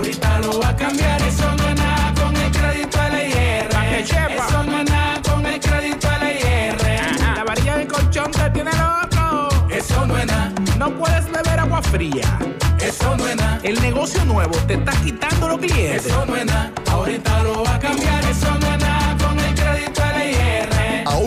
ahorita lo va a cambiar. Eso no es nada con el crédito LIR. Eso no es nada con el crédito LIR. La varilla del colchón te tiene loco. Eso no es nada. No puedes beber agua fría. Eso no es nada. El negocio nuevo te está quitando los clientes. Eso no es nada. Ahorita lo va a cambiar. Eso no es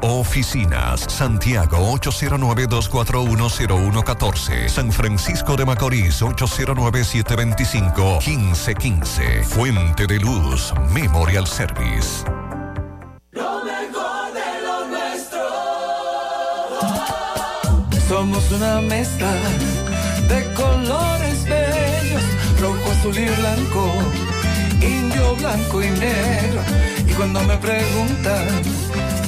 oficinas. Santiago 809-241-0114. San Francisco de Macorís 809-725-1515. Fuente de Luz Memorial Service. Lo mejor de lo nuestro. Somos una mezcla de colores bellos, rojo, azul y blanco, indio, blanco y negro. Y cuando me preguntan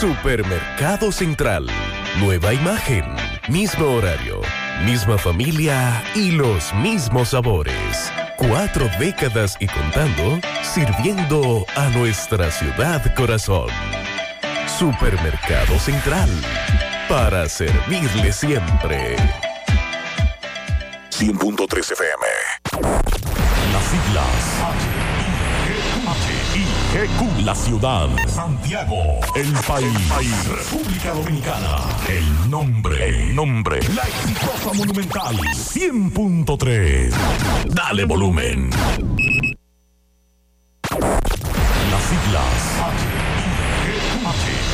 Supermercado Central. Nueva imagen, mismo horario, misma familia y los mismos sabores. Cuatro décadas y contando, sirviendo a nuestra ciudad corazón. Supermercado Central. Para servirle siempre. 100.3 FM. Las siglas H-I-G-Q, la ciudad. Santiago, el país. República Dominicana. El nombre. El nombre. La exitosa monumental. 100.3. Dale volumen. Las siglas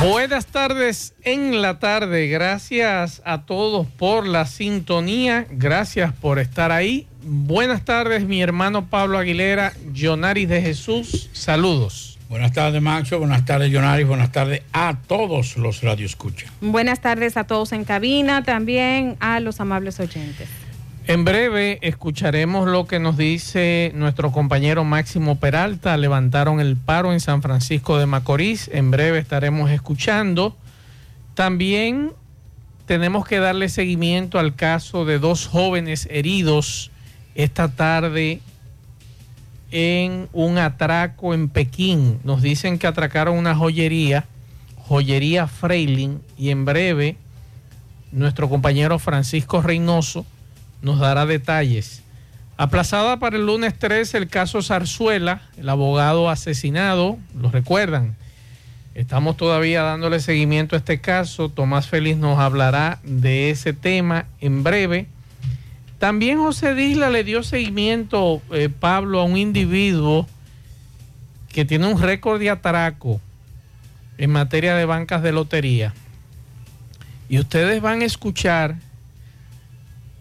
Buenas tardes en la tarde. Gracias a todos por la sintonía. Gracias por estar ahí. Buenas tardes, mi hermano Pablo Aguilera, Jonaris de Jesús. Saludos. Buenas tardes, Macho. Buenas tardes, Jonaris. Buenas tardes a todos los radioescuchas. Buenas tardes a todos en cabina, también a los amables oyentes. En breve escucharemos lo que nos dice nuestro compañero Máximo Peralta. Levantaron el paro en San Francisco de Macorís. En breve estaremos escuchando. También tenemos que darle seguimiento al caso de dos jóvenes heridos esta tarde en un atraco en Pekín. Nos dicen que atracaron una joyería, joyería Freilin, y en breve nuestro compañero Francisco Reynoso nos dará detalles. Aplazada para el lunes 3 el caso Zarzuela, el abogado asesinado, lo recuerdan. Estamos todavía dándole seguimiento a este caso. Tomás Félix nos hablará de ese tema en breve. También José Disla le dio seguimiento, eh, Pablo, a un individuo que tiene un récord de atraco en materia de bancas de lotería. Y ustedes van a escuchar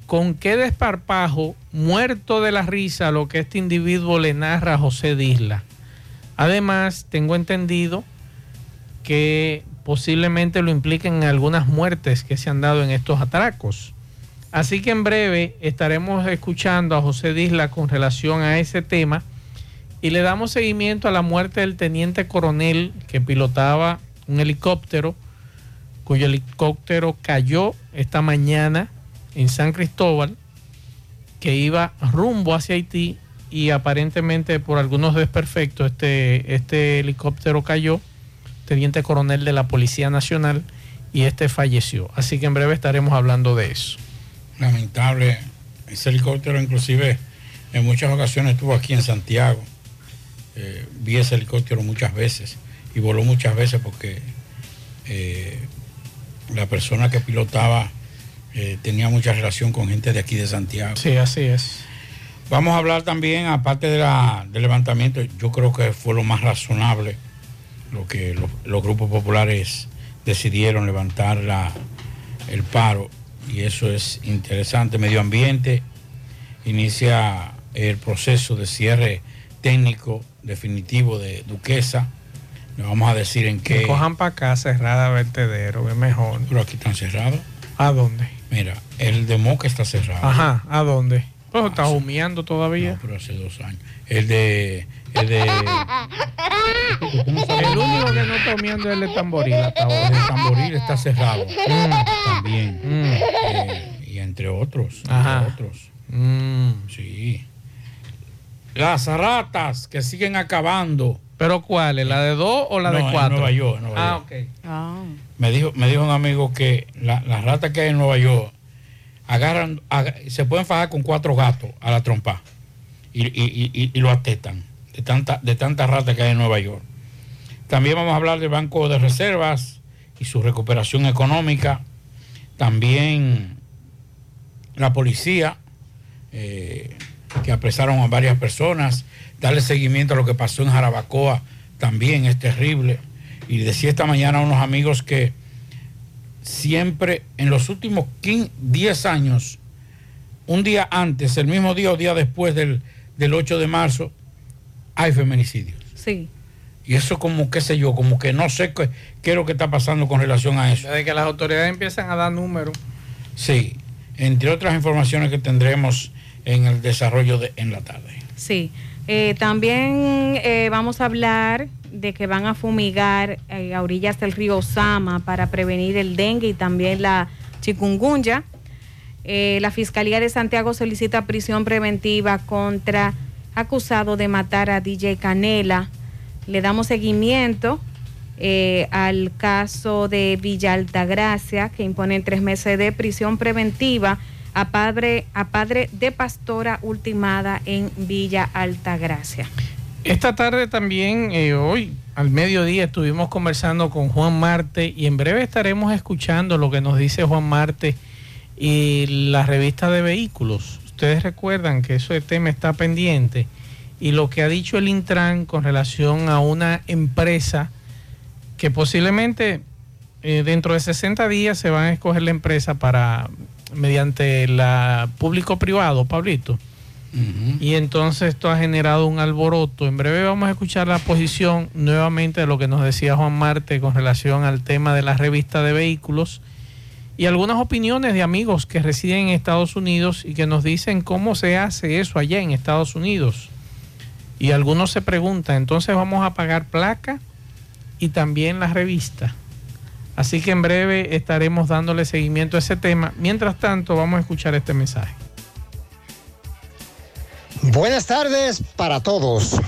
con qué desparpajo, muerto de la risa, lo que este individuo le narra a José Disla. Además, tengo entendido que posiblemente lo impliquen en algunas muertes que se han dado en estos atracos. Así que en breve estaremos escuchando a José Disla con relación a ese tema y le damos seguimiento a la muerte del teniente coronel que pilotaba un helicóptero, cuyo helicóptero cayó esta mañana en San Cristóbal, que iba rumbo hacia Haití y aparentemente por algunos desperfectos este, este helicóptero cayó, teniente coronel de la Policía Nacional, y este falleció. Así que en breve estaremos hablando de eso. Lamentable. Ese helicóptero inclusive en muchas ocasiones estuvo aquí en Santiago. Eh, vi ese helicóptero muchas veces y voló muchas veces porque eh, la persona que pilotaba eh, tenía mucha relación con gente de aquí de Santiago. Sí, así es. Vamos a hablar también, aparte de la, del levantamiento, yo creo que fue lo más razonable lo que los, los grupos populares decidieron levantar la, el paro y eso es interesante. Medio Ambiente inicia el proceso de cierre técnico definitivo de Duquesa. Le vamos a decir en qué. Cojan para acá cerrada vertedero, es mejor. Pero aquí están cerrados. ¿A dónde? Mira, el de Moca está cerrado. Ajá, ¿a dónde? Pues está humeando todavía. No, pero hace dos años. El de. El de. El único que no está humeando es el de Tamboril hasta ahora. El de Tamboril está cerrado. Mm. También. Mm. Eh, y entre otros. Ajá. Entre otros. Mm. Sí. Las ratas que siguen acabando. ¿Pero cuál? ¿La de dos o la No, de en cuatro? Nueva York, en Nueva ah, York. ok. Me dijo, me dijo un amigo que la- las ratas que hay en Nueva York agarran, aga- se pueden fajar con cuatro gatos a la trompa y, y- y- y lo atetan de tanta, de tantas ratas que hay en Nueva York. También vamos a hablar del Banco de Reservas y su recuperación económica. También la policía, eh, que apresaron a varias personas. Darle seguimiento a lo que pasó en Jarabacoa también es terrible. Y decía esta mañana a unos amigos que siempre en los últimos 15, 10 años, un día antes, el mismo día o día después del, del 8 de marzo, hay feminicidios. Sí. Y eso como, qué sé yo, como que no sé qué, qué es lo que está pasando con relación a eso. Desde que las autoridades empiezan a dar números. Sí, entre otras informaciones que tendremos en el desarrollo de en la tarde. Sí. Eh, también eh, vamos a hablar de que van a fumigar eh, a orillas del río Sama para prevenir el dengue y también la chikungunya. La Fiscalía de Santiago solicita prisión preventiva contra acusado de matar a DJ Canela. Le damos seguimiento al caso de Villa Altagracia, que impone tres meses de prisión preventiva a padre, a padre de pastora ultimada en Villa Altagracia. Esta tarde también, eh, hoy al mediodía, estuvimos conversando con Juan Marte y en breve estaremos escuchando lo que nos dice Juan Marte y la revista de vehículos. Ustedes recuerdan que ese tema está pendiente y lo que ha dicho el Intran con relación a una empresa que posiblemente eh, dentro de 60 días se van a escoger la empresa para mediante la público privado, Pablito. Y entonces esto ha generado un alboroto. En breve vamos a escuchar la posición nuevamente de lo que nos decía Juan Marte con relación al tema de la revista de vehículos y algunas opiniones de amigos que residen en Estados Unidos y que nos dicen cómo se hace eso allá en Estados Unidos. Y algunos se preguntan, entonces vamos a pagar placa y también la revista. Así que en breve estaremos dándole seguimiento a ese tema. Mientras tanto, vamos a escuchar este mensaje. Buenas tardes para todos.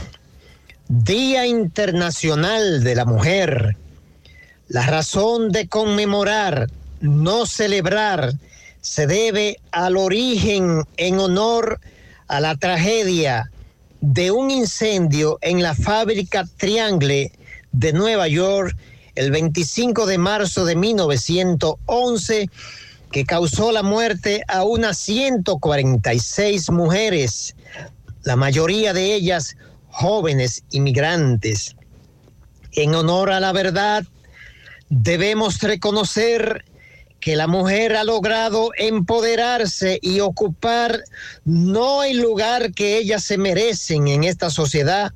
Día Internacional de la Mujer. La razón de conmemorar, no celebrar, se debe al origen en honor a la tragedia de un incendio en la fábrica Triangle de Nueva York el 25 de marzo de 1911 que causó la muerte a unas 146 mujeres, la mayoría de ellas jóvenes inmigrantes. En honor a la verdad, debemos reconocer que la mujer ha logrado empoderarse y ocupar no el lugar que ellas se merecen en esta sociedad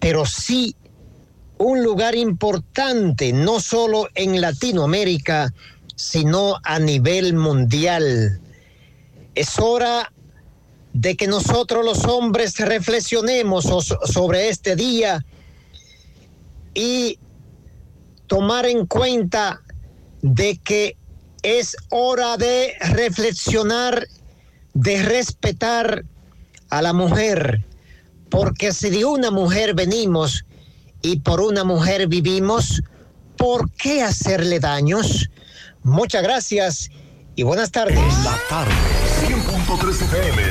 pero sí un lugar importante, no solo en Latinoamérica, sino a nivel mundial. Es hora de que nosotros los hombres reflexionemos sobre este día y tomar en cuenta de que es hora de reflexionar, de respetar a la mujer, porque si de una mujer venimos y por una mujer vivimos, ¿por qué hacerle daños? Muchas gracias y buenas tardes. La tarde, 100.3 FM,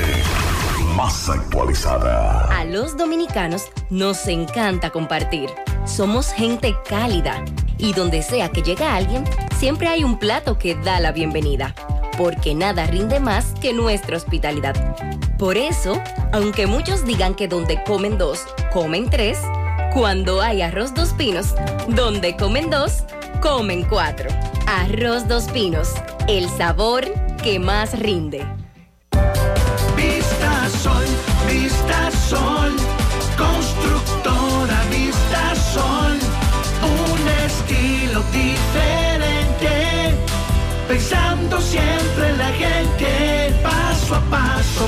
más actualizada. A los dominicanos nos encanta compartir. Somos gente cálida y donde sea que llega alguien, siempre hay un plato que da la bienvenida, porque nada rinde más que nuestra hospitalidad. Por eso, aunque muchos digan que donde comen dos, comen tres, cuando hay arroz dos pinos, donde comen dos, comen cuatro. Arroz dos pinos, el sabor que más rinde. Vista sol, vista sol, constructora, vista sol, un estilo diferente, pensando siempre en la gente, paso a paso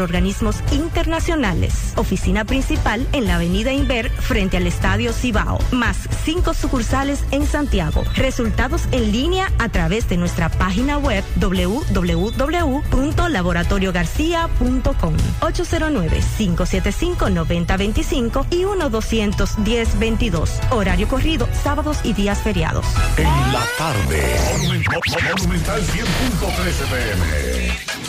organismos internacionales. Oficina principal en la avenida Inver frente al Estadio Cibao, más cinco sucursales en Santiago. Resultados en línea a través de nuestra página web www.laboratoriogarcia.com 809-575-9025 y 1-210-22. Horario corrido, sábados y días feriados. En la tarde, Monumental 100.13 PM.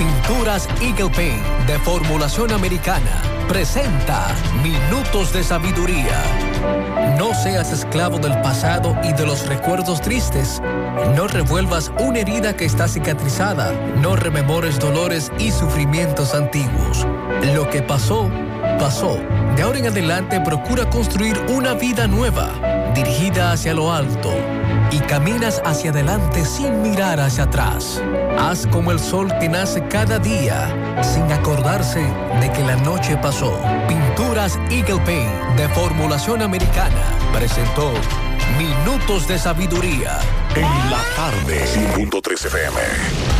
Pinturas Eagle Paint de formulación americana presenta Minutos de Sabiduría. No seas esclavo del pasado y de los recuerdos tristes. No revuelvas una herida que está cicatrizada. No rememores dolores y sufrimientos antiguos. Lo que pasó, pasó. De ahora en adelante procura construir una vida nueva, dirigida hacia lo alto. Y caminas hacia adelante sin mirar hacia atrás. Haz como el sol que nace cada día, sin acordarse de que la noche pasó. Pinturas Eagle Paint de formulación americana presentó Minutos de Sabiduría. En la tarde, 100.3 FM.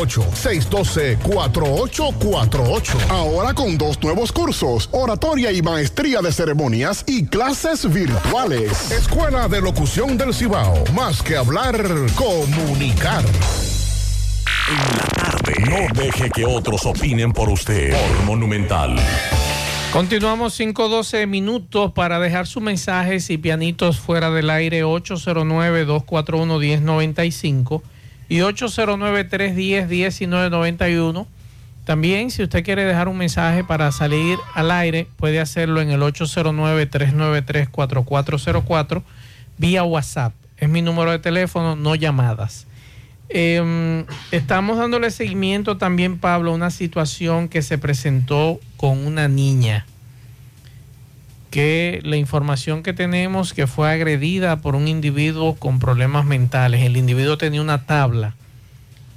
612-4848. Ahora con dos nuevos cursos, oratoria y maestría de ceremonias y clases virtuales. Escuela de Locución del Cibao. Más que hablar, comunicar. En la tarde. No deje que otros opinen por usted. Por Monumental. Continuamos 5-12 minutos para dejar sus mensajes y pianitos fuera del aire 809-241-1095 y 809-310-1991. También, si usted quiere dejar un mensaje para salir al aire, puede hacerlo en el 809-393-4404 vía WhatsApp. Es mi número de teléfono, no llamadas. Eh, estamos dándole seguimiento también, Pablo, a una situación que se presentó con una niña. Que la información que tenemos que fue agredida por un individuo con problemas mentales. El individuo tenía una tabla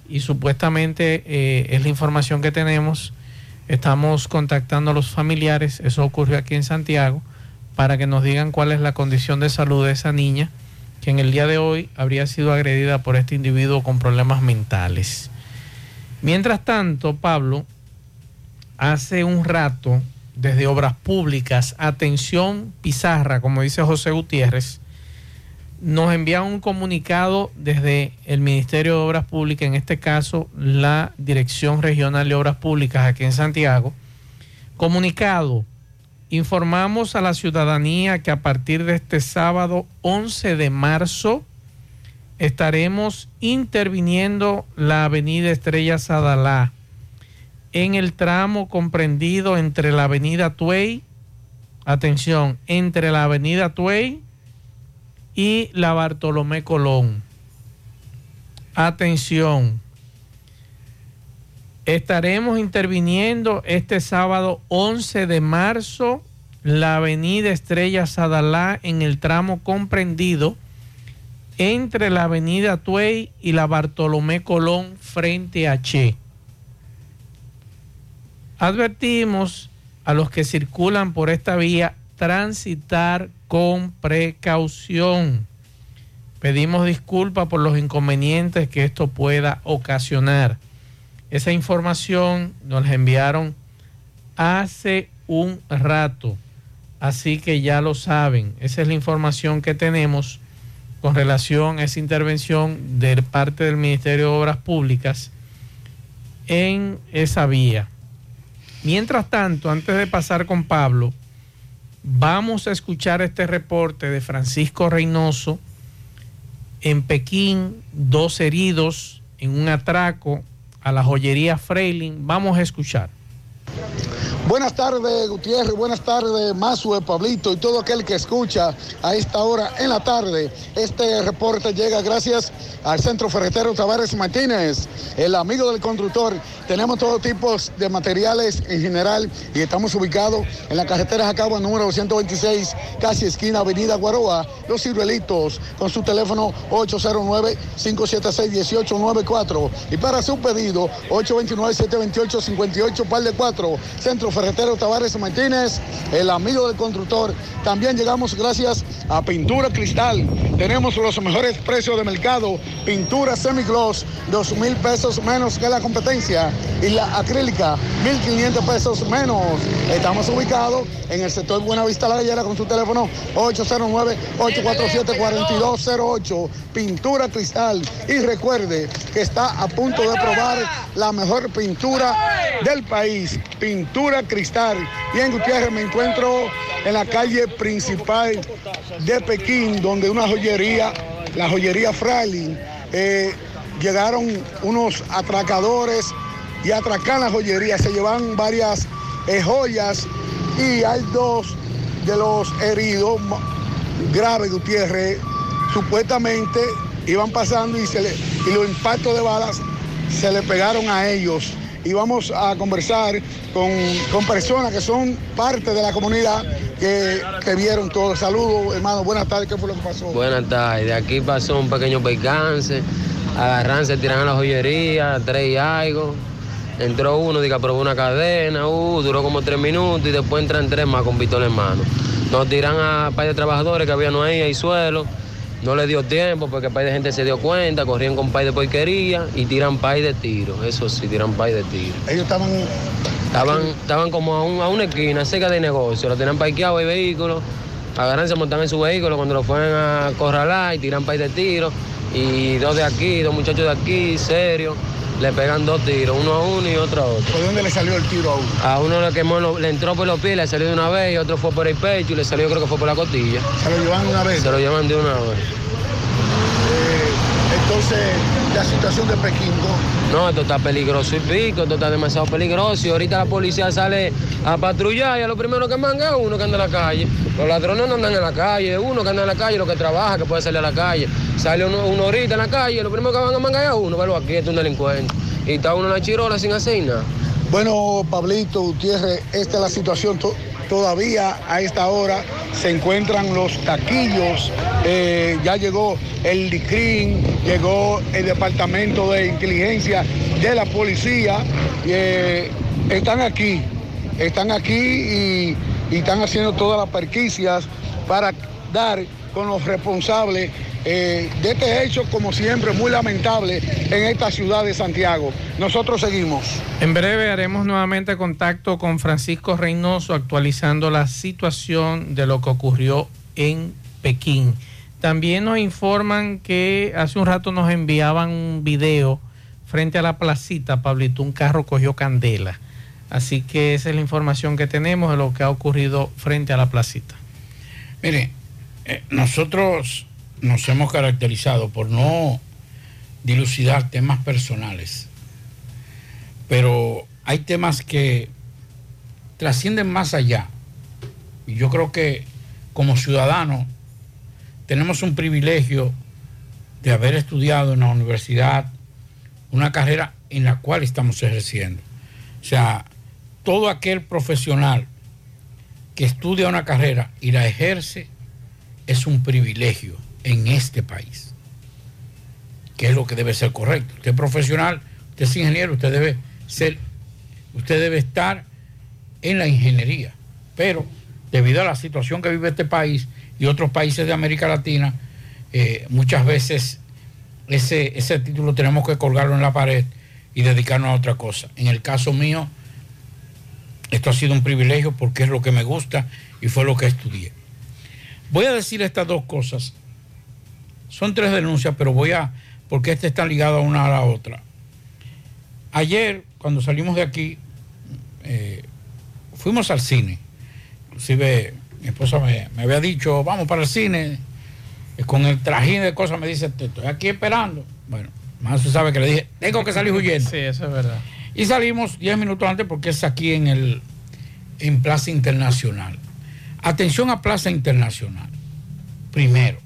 y supuestamente eh, es la información que tenemos. Estamos contactando a los familiares, eso ocurrió aquí en Santiago, para que nos digan cuál es la condición de salud de esa niña, que en el día de hoy habría sido agredida por este individuo con problemas mentales. Mientras tanto, Pablo, hace un rato, desde Obras Públicas, atención pizarra, como dice José Gutiérrez, nos envía un comunicado desde el Ministerio de Obras Públicas, en este caso la Dirección Regional de Obras Públicas aquí en Santiago. Comunicado, informamos a la ciudadanía que a partir de este sábado 11 de marzo estaremos interviniendo la avenida Estrella Sadalá en el tramo comprendido entre la avenida Tuey, atención, entre la avenida Tuey y la Bartolomé Colón. Atención, estaremos interviniendo este sábado 11 de marzo la avenida Estrella Sadalá en el tramo comprendido entre la avenida Tuey y la Bartolomé Colón frente a Che. Advertimos a los que circulan por esta vía transitar con precaución. Pedimos disculpas por los inconvenientes que esto pueda ocasionar. Esa información nos la enviaron hace un rato, así que ya lo saben. Esa es la información que tenemos con relación a esa intervención de parte del Ministerio de Obras Públicas en esa vía. Mientras tanto, antes de pasar con Pablo, Vamos a escuchar este reporte de Francisco Reynoso. En Pekín, dos heridos en un atraco a la joyería Freiling. Vamos a escuchar. Buenas tardes, Gutiérrez. Buenas tardes, Mazue, Pablito y todo aquel que escucha a esta hora en la tarde. Este reporte llega gracias al Centro Ferretero Tavares Martínez, el amigo del constructor. Tenemos todo tipo de materiales en general y estamos ubicados en la carretera Jacagua número 226, casi esquina Avenida Guaroa, Los Ciruelitos, con su teléfono 809-576-1894. Y para su pedido, 829-728-58, par de 4, Centro Ferretero Tavares Martínez, el amigo del constructor. También llegamos gracias a Pintura Cristal. Tenemos los mejores precios de mercado. Pintura semigloss, dos mil pesos menos que la competencia. Y la acrílica, 1.500 pesos menos. Estamos ubicados en el sector Buenavista La Gallera con su teléfono 809-847-4208. Pintura Cristal. Y recuerde que está a punto de probar la mejor pintura del país. Pintura Cristal. Y en Gutiérrez me encuentro en la calle principal de Pekín, donde una joyería, la joyería Frailing, eh, llegaron unos atracadores y atracan la joyería. Se llevan varias eh, joyas y hay dos de los heridos graves, Gutiérrez. Supuestamente iban pasando y, se le, y los impactos de balas se le pegaron a ellos. Y vamos a conversar con, con personas que son parte de la comunidad que, que vieron todo. Saludos, hermano, buenas tardes, ¿qué fue lo que pasó? Buenas tardes, aquí pasó un pequeño percance, agarran, se tiran a la joyería, tres y algo. Entró uno, diga, probó una cadena, uh, duró como tres minutos y después entran tres más con pistola en mano. Nos tiran a par de trabajadores que habían ahí, ahí suelo. No le dio tiempo porque par de gente se dio cuenta, corrían con par de porquería y tiran par de tiro. Eso sí, tiran par de tiro. Ellos estaban. Estaban, estaban como a, un- a una esquina, cerca de negocio. Lo tenían parqueado el vehículo. Agarran, se montan en su vehículo cuando lo fueron a corralar y tiran par de tiro. Y dos de aquí, dos muchachos de aquí, serios, le pegan dos tiros, uno a uno y otro a otro. ¿Por dónde le salió el tiro a uno? A uno le quemó, le entró por los pies, le salió de una vez, y otro fue por el pecho y le salió creo que fue por la costilla. ¿Se lo llevan de una vez? Se lo llevan de una vez. Eh, entonces, la situación de Pekín, ¿no? No, esto está peligroso y pico, esto está demasiado peligroso. Y ahorita la policía sale a patrullar y a lo primero que manga es uno que anda en la calle. Los ladrones no andan en la calle, uno que anda en la calle, lo que trabaja, que puede salir a la calle. Sale uno, ahorita en la calle, lo primero que van a mangar es uno, pero aquí es un delincuente. Y está uno en la chirola sin hacer nada. Bueno, Pablito Gutiérrez, esta es la situación. To- todavía a esta hora se encuentran los taquillos. eh, ya llegó el DICRIN, llegó el Departamento de Inteligencia de la Policía. eh, están aquí, están aquí y, y están haciendo todas las perquicias para dar con los responsables eh, de este hecho, como siempre, muy lamentable en esta ciudad de Santiago. Nosotros seguimos. En breve haremos nuevamente contacto con Francisco Reynoso actualizando la situación de lo que ocurrió en Pekín. También nos informan que hace un rato nos enviaban un video frente a la placita, Pablito, un carro cogió candela. Así que esa es la información que tenemos de lo que ha ocurrido frente a la placita. Mire, eh, nosotros nos hemos caracterizado por no dilucidar temas personales, pero hay temas que trascienden más allá. Y yo creo que como ciudadanos tenemos un privilegio de haber estudiado en la universidad una carrera en la cual estamos ejerciendo. O sea, todo aquel profesional que estudia una carrera y la ejerce es un privilegio en este país, que es lo que debe ser correcto. Usted es profesional, usted es ingeniero, usted debe ser, usted debe estar en la ingeniería, pero debido a la situación que vive este país y otros países de América Latina, eh, muchas veces ese, ese título tenemos que colgarlo en la pared y dedicarnos a otra cosa. En el caso mío, esto ha sido un privilegio porque es lo que me gusta y fue lo que estudié. Voy a decir estas dos cosas. Son tres denuncias, pero voy a, porque estas están ligadas una a la otra. Ayer, cuando salimos de aquí, eh, fuimos al cine. Inclusive mi esposa me, me había dicho, vamos para el cine. Y con el trajín de cosas me dice, te estoy aquí esperando. Bueno, más se sabe que le dije, tengo que salir huyendo. Sí, eso es verdad. Y salimos 10 minutos antes porque es aquí en el en Plaza Internacional. Atención a Plaza Internacional. Primero.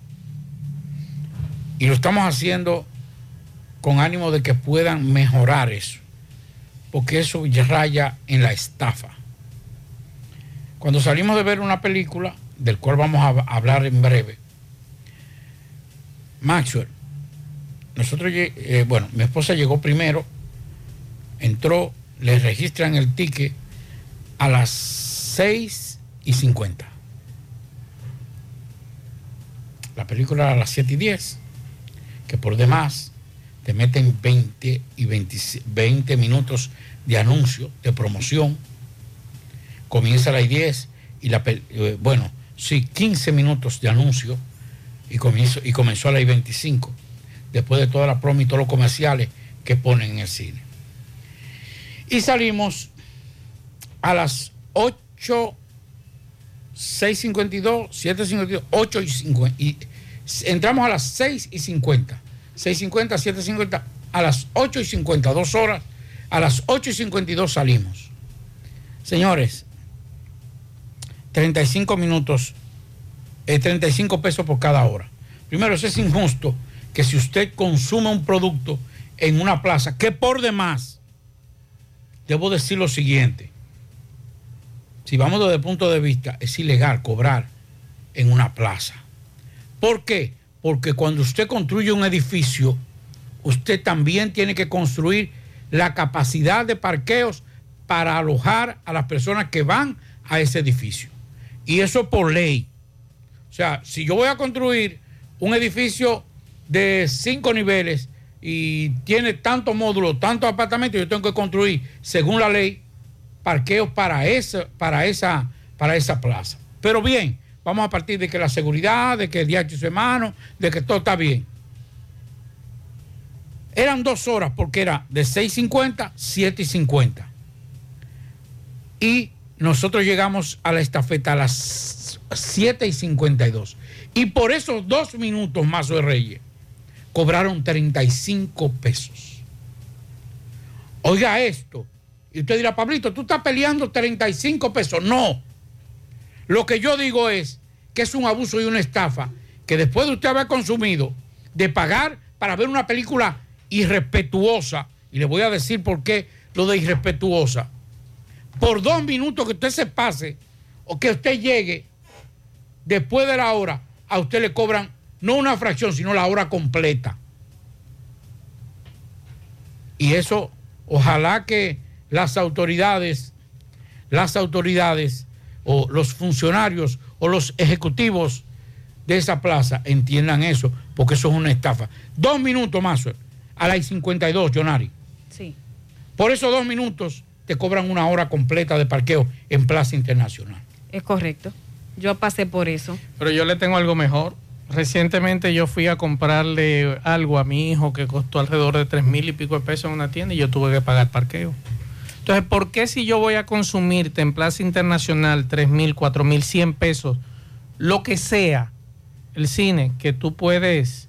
Y lo estamos haciendo con ánimo de que puedan mejorar eso. Porque eso ya raya en la estafa. Cuando salimos de ver una película, del cual vamos a hablar en breve, Maxwell, nosotros, eh, bueno, mi esposa llegó primero, entró, le registran el ticket a las 6 y 50. La película a las 7 y 10, que por demás te meten 20 y 20, 20 minutos de anuncio, de promoción. Comienza a las 10 y la, eh, bueno, sí, 15 minutos de anuncio y comenzó, y comenzó a las 25, después de toda la promo y todos los comerciales que ponen en el cine. Y salimos a las 8, 6.52, 7.52, 8 y 50. Y entramos a las 6 y 50. 6.50, 7.50, a las 8 y 50, dos horas. A las 8 y 52 salimos. Señores, 35 minutos, eh, 35 pesos por cada hora. Primero, eso es injusto que si usted consume un producto en una plaza, que por demás, debo decir lo siguiente, si vamos desde el punto de vista, es ilegal cobrar en una plaza. ¿Por qué? Porque cuando usted construye un edificio, usted también tiene que construir la capacidad de parqueos para alojar a las personas que van a ese edificio. Y eso por ley. O sea, si yo voy a construir un edificio de cinco niveles y tiene tantos módulos, tantos apartamentos, yo tengo que construir, según la ley, parqueos para esa, para esa, para esa plaza. Pero bien, vamos a partir de que la seguridad, de que el día de semana, de que todo está bien. Eran dos horas porque era de 6.50, 7.50. Y nosotros llegamos a la estafeta a las 7.52. Y por esos dos minutos más de Reyes, cobraron 35 pesos. Oiga esto. Y usted dirá, Pablito, tú estás peleando 35 pesos. No. Lo que yo digo es que es un abuso y una estafa que después de usted haber consumido, de pagar para ver una película irrespetuosa, y le voy a decir por qué lo de irrespetuosa, por dos minutos que usted se pase o que usted llegue después de la hora, a usted le cobran no una fracción, sino la hora completa. Y eso, ojalá que las autoridades, las autoridades o los funcionarios o los ejecutivos de esa plaza entiendan eso, porque eso es una estafa. Dos minutos más, a las 52, Jonari. Sí. Por esos dos minutos te cobran una hora completa de parqueo en Plaza Internacional. Es correcto. Yo pasé por eso. Pero yo le tengo algo mejor. Recientemente yo fui a comprarle algo a mi hijo que costó alrededor de tres mil y pico de pesos en una tienda y yo tuve que pagar parqueo. Entonces, ¿por qué si yo voy a consumirte en Plaza Internacional tres mil, cuatro mil, cien pesos, lo que sea, el cine, que tú puedes,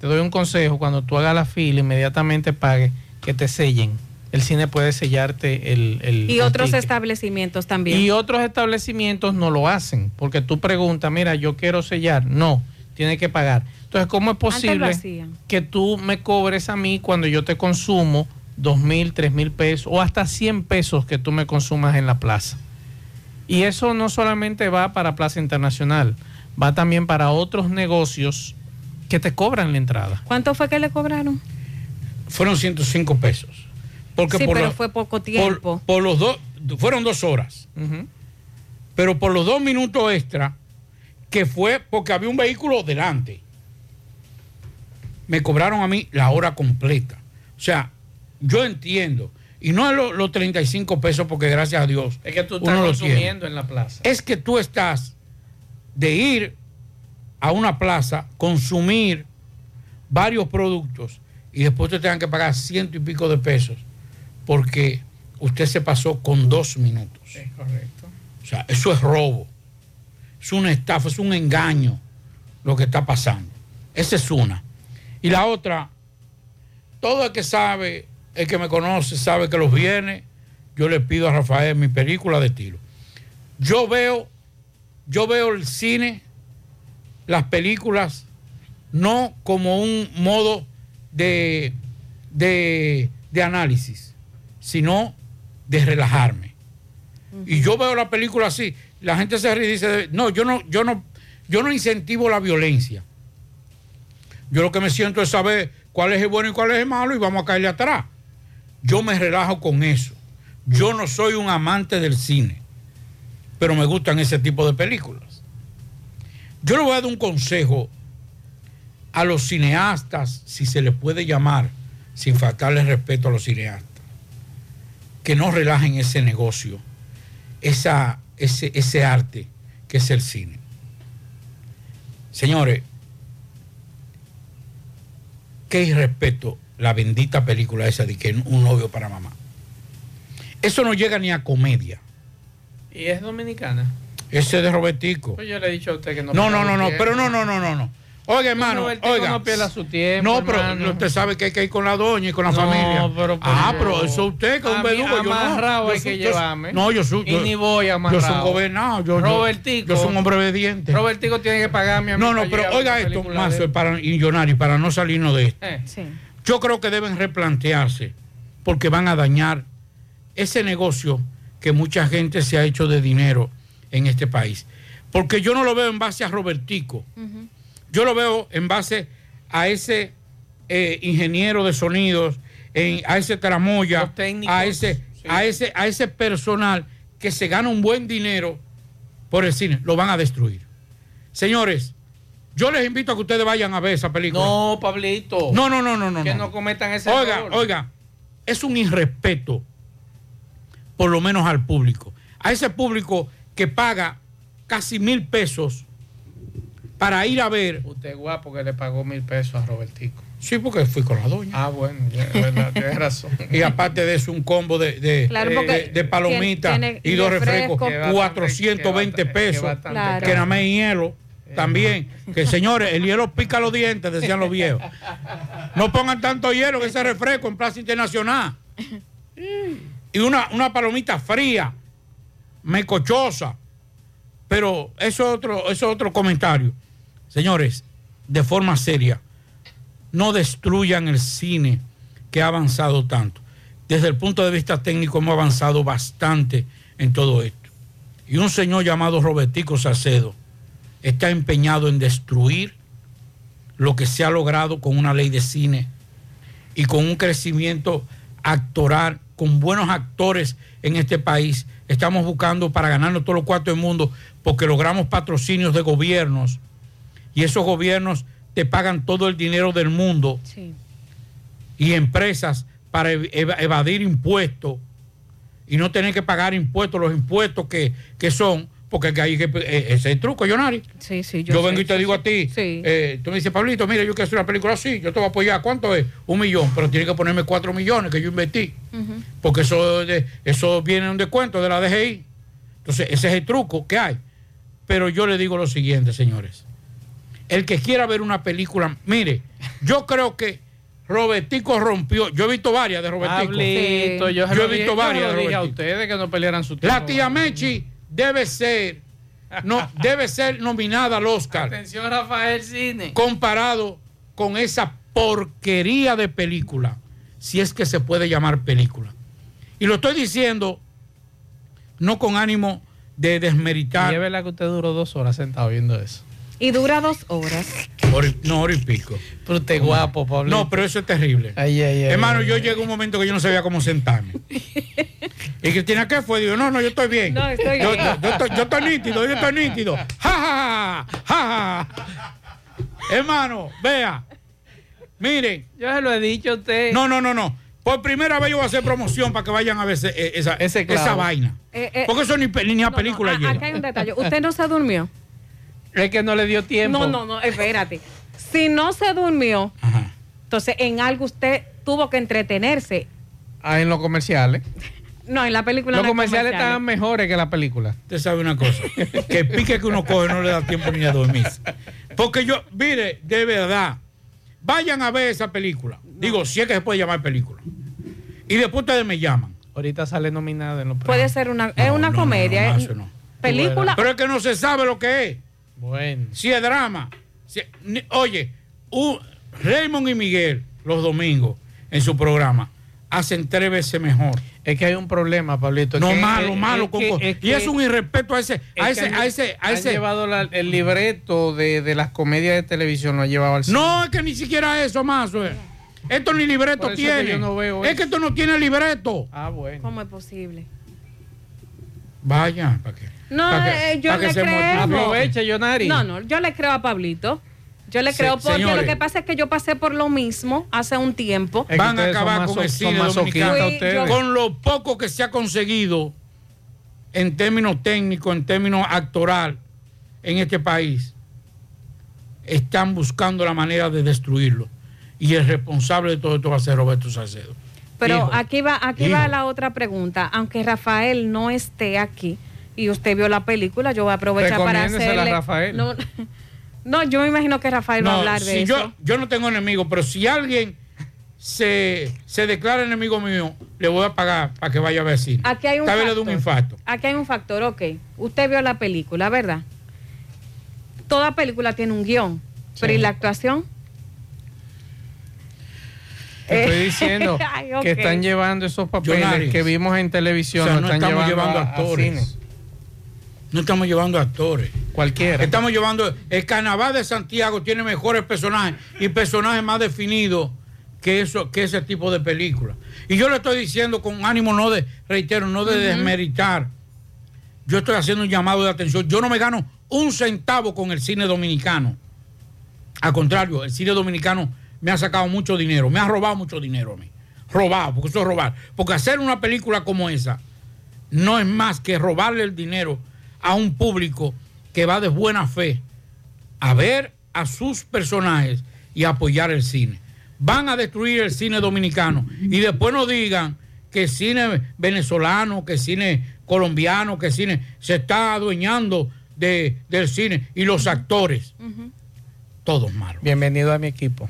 te doy un consejo, cuando tú hagas la fila, inmediatamente pague, que te sellen. El cine puede sellarte el... el Y otros ticket. establecimientos también. Y otros establecimientos no lo hacen, porque tú preguntas, mira, yo quiero sellar. No, tiene que pagar. Entonces, ¿cómo es posible que tú me cobres a mí cuando yo te consumo dos mil, tres mil pesos o hasta 100 pesos que tú me consumas en la plaza? Y eso no solamente va para Plaza Internacional, va también para otros negocios que te cobran la entrada. ¿Cuánto fue que le cobraron? Fueron 105 pesos. Porque sí, por pero fue poco tiempo. por los dos, fueron dos horas. Pero por los dos minutos extra, que fue porque había un vehículo delante, me cobraron a mí la hora completa. O sea, yo entiendo. Y no es lo- los 35 pesos porque gracias a Dios. Es que tú estás lo consumiendo en la plaza. Es que tú estás de ir a una plaza, consumir varios productos y después te tengan que pagar ciento y pico de pesos porque usted se pasó con dos minutos. Es correcto. O sea, eso es robo, es una estafa, es un engaño lo que está pasando. Esa es una. Y la otra, todo el que sabe, el que me conoce, sabe que los viernes yo le pido a Rafael mi película de estilo. Yo veo, yo veo el cine, las películas, no como un modo de, de, de análisis, sino de relajarme. Y yo veo la película así, la gente se ríe y dice, no, yo no, yo no, yo no incentivo la violencia. Yo lo que me siento es saber cuál es el bueno y cuál es el malo y vamos a caerle atrás. Yo me relajo con eso. Yo no soy un amante del cine, pero me gustan ese tipo de películas. Yo le voy a dar un consejo a los cineastas, si se les puede llamar, sin faltarle respeto a los cineastas, que no relajen ese negocio, esa, ese, ese arte que es el cine. Señores, qué irrespeto la bendita película esa de que un novio para mamá. Eso no llega ni a comedia. ¿Y es dominicana? Ese de Robertico. Pues yo le he dicho a usted que no No, no, no, no, pero no, no, no, no, no. Oiga, hermano, Robertico oiga. no pierda su tiempo, No, pero hermano. usted sabe que hay que ir con la doña y con la No, familia. pero ah, Dios. pero eso usted, que es A un verdugo. yo no. amarrado Yo hay soy- que yo- llevarme. No, yo soy. Y yo- ni voy Yo amarrado. soy un gobernado. Yo, yo- Robertico. Yo soy un hombre obediente. Robertico tiene que pagarme a mí No, no, pero oiga esto, Mazo, para millonario, para no salirnos de esto. Eh. Yo creo que deben replantearse porque van a dañar ese negocio que mucha gente se ha hecho de dinero en este país. Porque yo no lo veo en base a Robertico, yo lo veo en base a ese eh, ingeniero de sonidos, en- a ese tramoya, a ese, a, ese, a ese personal que se gana un buen dinero por el cine. Lo van a destruir. Señores, yo les invito a que ustedes vayan a ver esa película. No, Pablito. No, no, no, no, no. Que no. no cometan ese Oiga, error. oiga, es un irrespeto, por lo menos al público. A ese público que paga casi mil pesos para ir a ver. Usted es guapo que le pagó mil pesos a Robertico. Sí, porque fui con la doña. Ah, bueno, ya, es verdad, tienes razón. Y aparte de eso, un combo de, de, Claro, de- palomitas y dos refresco. refrescos, Que va 420 pesos, que nada más hielo. También, que señores, el hielo pica los dientes, decían los viejos. No pongan tanto hielo en ese refresco en Plaza Internacional. Y una, una palomita fría, mecochosa. Pero eso es otro, eso otro comentario. Señores, de forma seria, no destruyan el cine que ha avanzado tanto. Desde el punto de vista técnico hemos avanzado bastante en todo esto. Y un señor llamado Robertico Sacedo está empeñado en destruir lo que se ha logrado con una ley de cine y con un crecimiento actoral, con buenos actores en este país. Estamos buscando para ganarnos todos los cuartos del mundo porque logramos patrocinios de gobiernos y esos gobiernos te pagan todo el dinero del mundo Sí. y empresas para ev- eva- evadir impuestos y no tener que pagar impuestos, los impuestos que, que son, porque que hay que, eh, ese es el truco, Yonari. Sí, sí, Yo, yo, vengo sé, y te digo a ti, Sí. eh, tú me dices, Pablito, mira, yo quiero hacer una película así, yo te voy a apoyar. ¿Cuánto es? Un millón, pero tiene que ponerme cuatro millones que yo invertí, porque eso, de- eso viene en un descuento de la DGI. Entonces, ese es el truco que hay. Pero yo le digo lo siguiente, señores. El que quiera ver una película, mire, yo creo que Robertico rompió, yo he visto varias de Robertico. Pablito, yo, se he visto dije- yo varias de lo dije a Robertico. ustedes que no pelearan su La tiempo. tía Mechi debe ser, no, debe ser nominada al Oscar Atención, Rafael Cine. comparado con esa porquería de película, si es que se puede llamar película. Y lo estoy diciendo no con ánimo de Y desmeritar, es verdad que usted duró dos horas sentado viendo eso. Y dura dos horas. hora- no hora y pico. Pero usted es guapo, Pablo. No, pero eso es terrible. Ay, ay, ay, Hermano, ay, yo llegué a un momento que yo no sabía cómo sentarme. y Cristina, ¿qué fue? Digo, no, no, yo estoy bien. No, estoy yo, bien. yo- yo estoy, yo estoy nítido, yo estoy nítido. Ja, ja, ja, ja, ja. Hermano, vea. Miren. Yo se lo he dicho a usted. No, no, no, no. Por primera vez yo voy a hacer promoción para que vayan a ver eh, esa, Ese clavo. esa vaina. Eh, eh, Porque eso ni, ni a película Ah, llega. Acá hay un detalle. ¿Usted no se durmió? Es que no le dio tiempo. No, no, no, espérate. Si no se durmió, entonces en algo usted tuvo que entretenerse. Ah, en los comerciales. No, en la película Los no comerciales comerciales. estaban mejores que la película. Usted sabe una cosa, que el pique que uno coge no le da tiempo ni a dormir. Porque yo, mire, de verdad, vayan a ver esa película. Digo, si es que se puede llamar película. Y después ustedes me llaman. Ahorita sale nominada en los Puede ser una, es una comedia. no, eso no. película. Pero es que no se sabe lo que es. Bueno. Si es drama. si- ni- oye, un- Raymond y Miguel los domingos en su programa hacen tres veces mejor. Es que hay un problema, Pablito. es No que- malo, es- malo. es con- que- con- es y que- es un irrespeto a ese, es a ese, han- a ese, a han ese. llevado la- el libreto de, de las comedias de televisión, lo ha llevado al cine. No, es que ni siquiera eso, más. Esto ni libreto que tiene. yo no veo es eso. que esto no tiene libreto. Ah, bueno. ¿Cómo es posible? Vaya, ¿para qué? No, eh, yo ¿Pa' que le creo. Yonari. No, no, yo le creo a Pablito. Yo le Se- creo porque señores. lo que pasa es que yo pasé por lo mismo hace un tiempo. Es que Van a acabar con el son cine dominicano. Con lo poco que se ha conseguido en términos técnicos, en términos actoral en este país, están buscando la manera de destruirlo. Y el responsable de todo esto va a ser Roberto Salcedo. Pero Hijo. aquí va, aquí Hijo. va la otra pregunta. Aunque Rafael no esté aquí y usted vio la película, yo voy a aprovechar para Recomiéndesela a hacerle. Rafael. No, no, yo me imagino que Rafael va a No, hablar de si eso. yo, yo no tengo enemigo, pero si alguien se, se declara enemigo mío, le voy a pagar para que vaya a ver cine. Aquí hay un Tal vez le dé un factor. infarto. Aquí hay un factor, ok. Usted vio la película, ¿verdad? Toda película tiene un guion, pero ¿y la actuación? Te estoy diciendo Ay, ok. que están llevando esos papeles Jonaris. que vimos en O televisión, sea, lo no están estamos llevando, llevando a- a actores. cine. No estamos llevando actores. Cualquiera. Estamos llevando. El carnaval de Santiago tiene mejores personajes y personajes más definidos que, eso, que ese tipo de películas. Y yo le estoy diciendo con ánimo, no de, reitero, no de desmeritar. Yo estoy haciendo un llamado de atención. Yo no me gano un centavo con el cine dominicano. Al contrario, el cine dominicano me ha sacado mucho dinero, me ha robado mucho dinero a mí. Robado, porque eso es robar. Porque hacer una película como esa no es más que robarle el dinero a un público que va de buena fe a ver a sus personajes y apoyar el cine. Van a destruir el cine dominicano y después no digan que el cine venezolano, que el cine colombiano, que el cine se está adueñando de- del cine y los actores, todos malos. Bienvenido a mi equipo.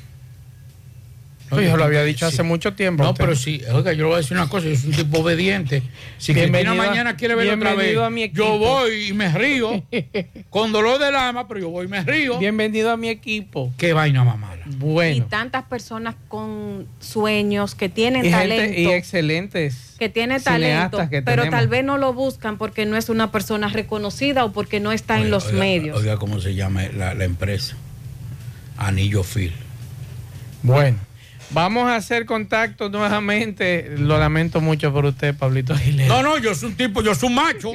Pues yo lo había dicho hace mucho tiempo. a No, usted. pero sí, oiga, yo le voy a decir una cosa, yo soy un tipo obediente. Si Cristina mañana quiere verlo otra vez, bienvenido a mi equipo. yo voy y me río, con dolor del alma, pero yo voy y me río. Bienvenido a mi equipo. Qué vaina más mala. Y Bueno. tantas personas con sueños que tienen Y, talento. gente, y excelentes. que tiene cineastas talento, que pero tenemos. tal vez no lo buscan porque no es una persona reconocida o porque no está en los oiga, medios. Oiga, ¿cómo se llama la, la empresa? Anillo Phil. Bueno, vamos a hacer contacto nuevamente. Lo lamento mucho por usted, Pablito Aguilera. No, no, yo soy un tipo, yo soy un macho.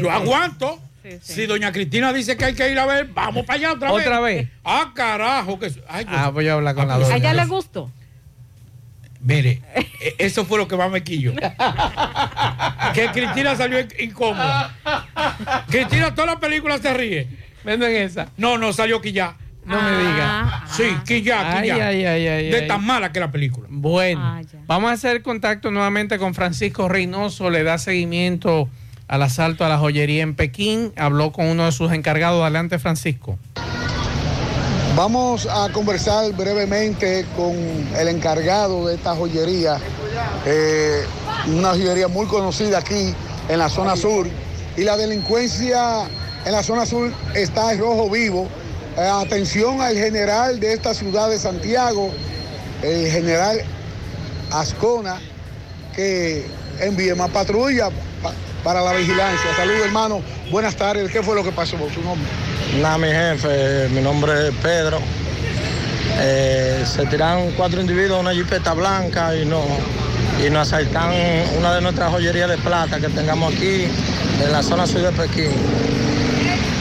yo aguanto. Si doña Cristina dice que hay que ir a ver, vamos para allá otra vez. ¿Otra vez? Ah, carajo. Que, ay, Ah, voy a hablar con la ¿A doña. ella le gustó? Mire, e- eso fue lo que más me quilló. que Cristina salió in- incómoda. Cristina, toda la película se ríe. Vendo en esa. No, no, salió quillá. No me diga. Sí, quillá, Ay, quillá. ay, ay, ay, de ay. tan mala que la película. Bueno, vamos a hacer contacto nuevamente con Francisco Reynoso. Le da seguimiento al asalto a la joyería en Pekín. Habló con uno de sus encargados. Adelante, Francisco. Vamos a conversar brevemente con el encargado de esta joyería, eh, una joyería muy conocida aquí en la zona sur. Y la delincuencia en la zona sur está en rojo vivo. Atención al general de esta ciudad de Santiago, el general Ascona, que envíe más patrulla pa- para la vigilancia. Saludos hermano, buenas tardes. ¿Qué fue lo que pasó? ¿Su nombre? Nada, mi jefe, mi nombre es Pedro. Eh, se tiraron cuatro individuos una jipeta blanca y no y nos asaltan una de nuestras joyerías de plata que tengamos aquí en la zona sur de Pekín.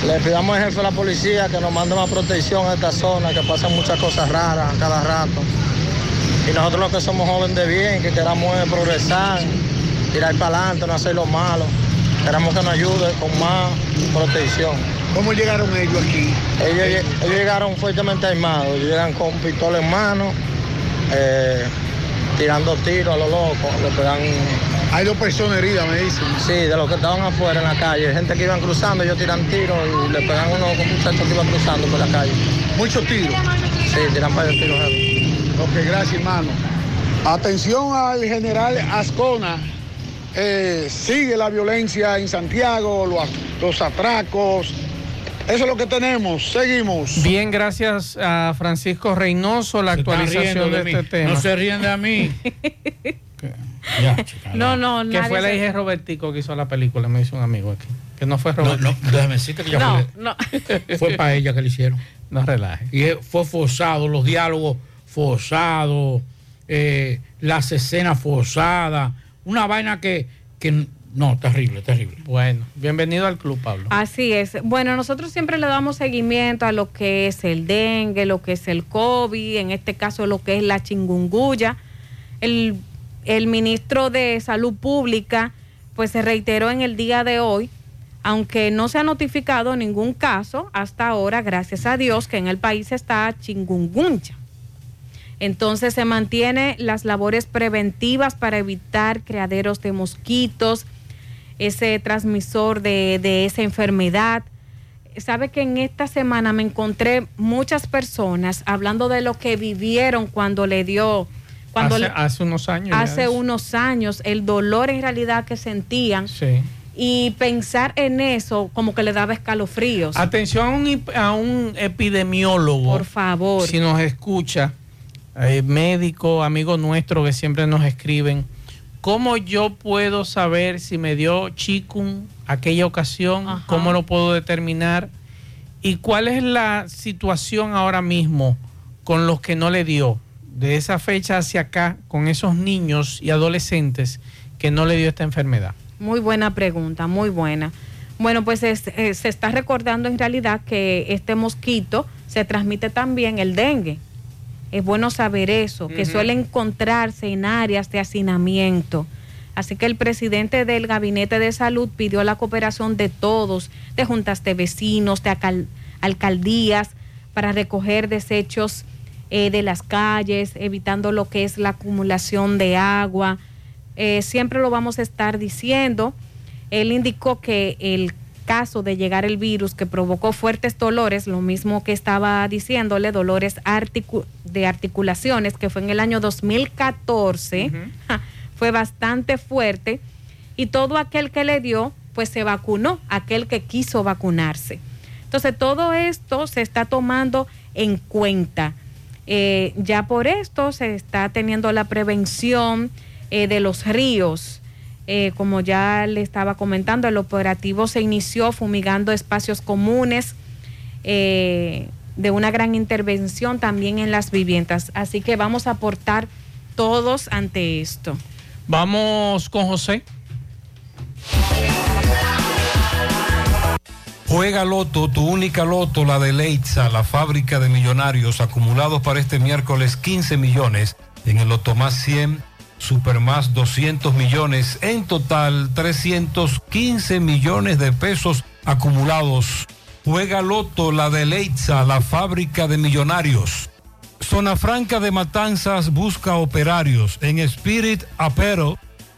Le pidamos al jefe de la policía que nos mande más protección a esta zona, que pasan muchas cosas raras a cada rato. Y nosotros los que somos jóvenes de bien, que queramos es progresar, tirar para adelante, no hacer lo malo. Queremos que nos ayude con más protección. ¿Cómo llegaron ellos aquí? Ellos, ellos llegaron fuertemente armados, ellos llegan con pistola en mano, eh, tirando tiros a lo loco, le pegan... Hay dos personas heridas, me dicen. Sí, de los que estaban afuera en la calle, gente que iban cruzando, ellos tiran tiros y le pegan uno con muchachos que iban cruzando por la calle. Muchos tiros. Sí, tiran para tiros. Ok, gracias hermano. Atención al general Ascona. Eh, sigue la violencia en Santiago, los, los atracos. Eso es lo que tenemos. Seguimos. Bien, gracias a Francisco Reynoso, la Se actualización de, de este tema. No se ríen de mí. No, no, Que nadie fue la hija de Robertico que hizo la película, me dice un amigo aquí. Que no fue No, Robertico. no, déjame decirte que ya No, fue, no. fue para ella que le hicieron. No relaje. Y fue forzado, los diálogos forzados, eh, las escenas forzadas, una vaina que, que no, terrible, terrible. Bueno, bienvenido al club, Pablo. Así es. Bueno, nosotros siempre le damos seguimiento a lo que es el dengue, lo que es el COVID, en este caso lo que es la chingunguya. El, el ministro de Salud Pública pues se reiteró en el día de hoy, aunque no se ha notificado ningún caso hasta ahora, gracias a Dios, que en el país está chingungunya. Entonces se mantiene las labores preventivas para evitar criaderos de mosquitos, ese transmisor de, de esa enfermedad. Sabe que en esta semana me encontré muchas personas hablando de lo que vivieron cuando le dio, cuando hace, le- hace unos años. hace unos años, el dolor en realidad que sentían Sí. y pensar en eso como que le daba escalofríos. Atención a un, hip- a un epidemiólogo. Por favor. Si nos escucha, eh, médicos, amigos nuestros que siempre nos escriben. ¿Cómo yo puedo saber si me dio chikun aquella ocasión? ¿Cómo lo puedo determinar? ¿Y cuál es la situación ahora mismo con los que no le dio? De esa fecha hacia acá, con esos niños y adolescentes que no le dio esta enfermedad. Muy buena pregunta, muy buena. Bueno, pues es- eh, se está recordando en realidad que este mosquito se transmite también el dengue. Es bueno saber eso, que suele encontrarse en áreas de hacinamiento. Así que el presidente del Gabinete de Salud pidió la cooperación de todos, de juntas de vecinos, de alcaldías, para recoger desechos eh, de las calles, evitando lo que es la acumulación de agua. Eh, siempre lo vamos a estar diciendo. Él indicó que el caso de llegar el virus que provocó fuertes dolores, lo mismo que estaba diciéndole, dolores articu- de articulaciones, que fue en el año 2014, ja, fue bastante fuerte. Y todo aquel que le dio, pues se vacunó, aquel que quiso vacunarse. Entonces, todo esto se está tomando en cuenta. Eh, ya por esto se está teniendo la prevención eh, de los ríos. Eh, como ya le estaba comentando, el operativo se inició fumigando espacios comunes de una gran intervención también en las viviendas. Así que vamos a aportar todos ante esto. Vamos con José. Juega Loto, tu única Loto, la de Leitza, la fábrica de millonarios acumulados para este miércoles 15 millones. En el Loto más 100, Super más 200 millones. En total, 315 millones de pesos acumulados. Juega Loto, la de Leitza, la fábrica de millonarios. Zona Franca de Matanzas busca operarios. En Spirit Apero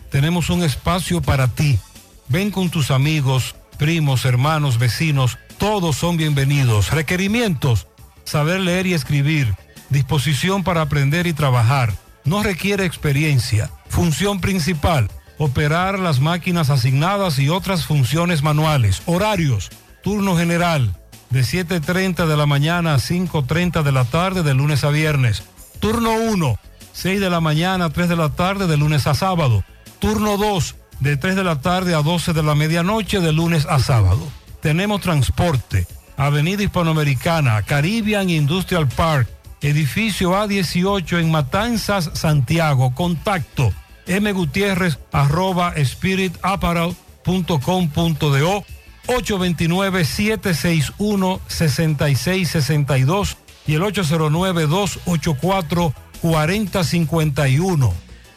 tenemos un espacio para ti. Ven con tus amigos, primos, hermanos, vecinos, todos son bienvenidos. Requerimientos, saber leer y escribir, disposición para aprender y trabajar. No requiere experiencia. Función principal, operar las máquinas asignadas y otras funciones manuales. Horarios, turno general, de 7.30 de la mañana a 5.30 de la tarde de lunes a viernes. Turno 1, 6 de la mañana a 3 de la tarde de lunes a sábado. Turno 2, de 3 de la tarde a 12 de la medianoche de lunes a sábado. Tenemos transporte. Avenida Hispanoamericana, Caribbean Industrial Park, edificio A18 en Matanzas, Santiago. Contacto mgutierrez arroba spiritapparel.com.do 829-761-6662 y el 809-284-4051.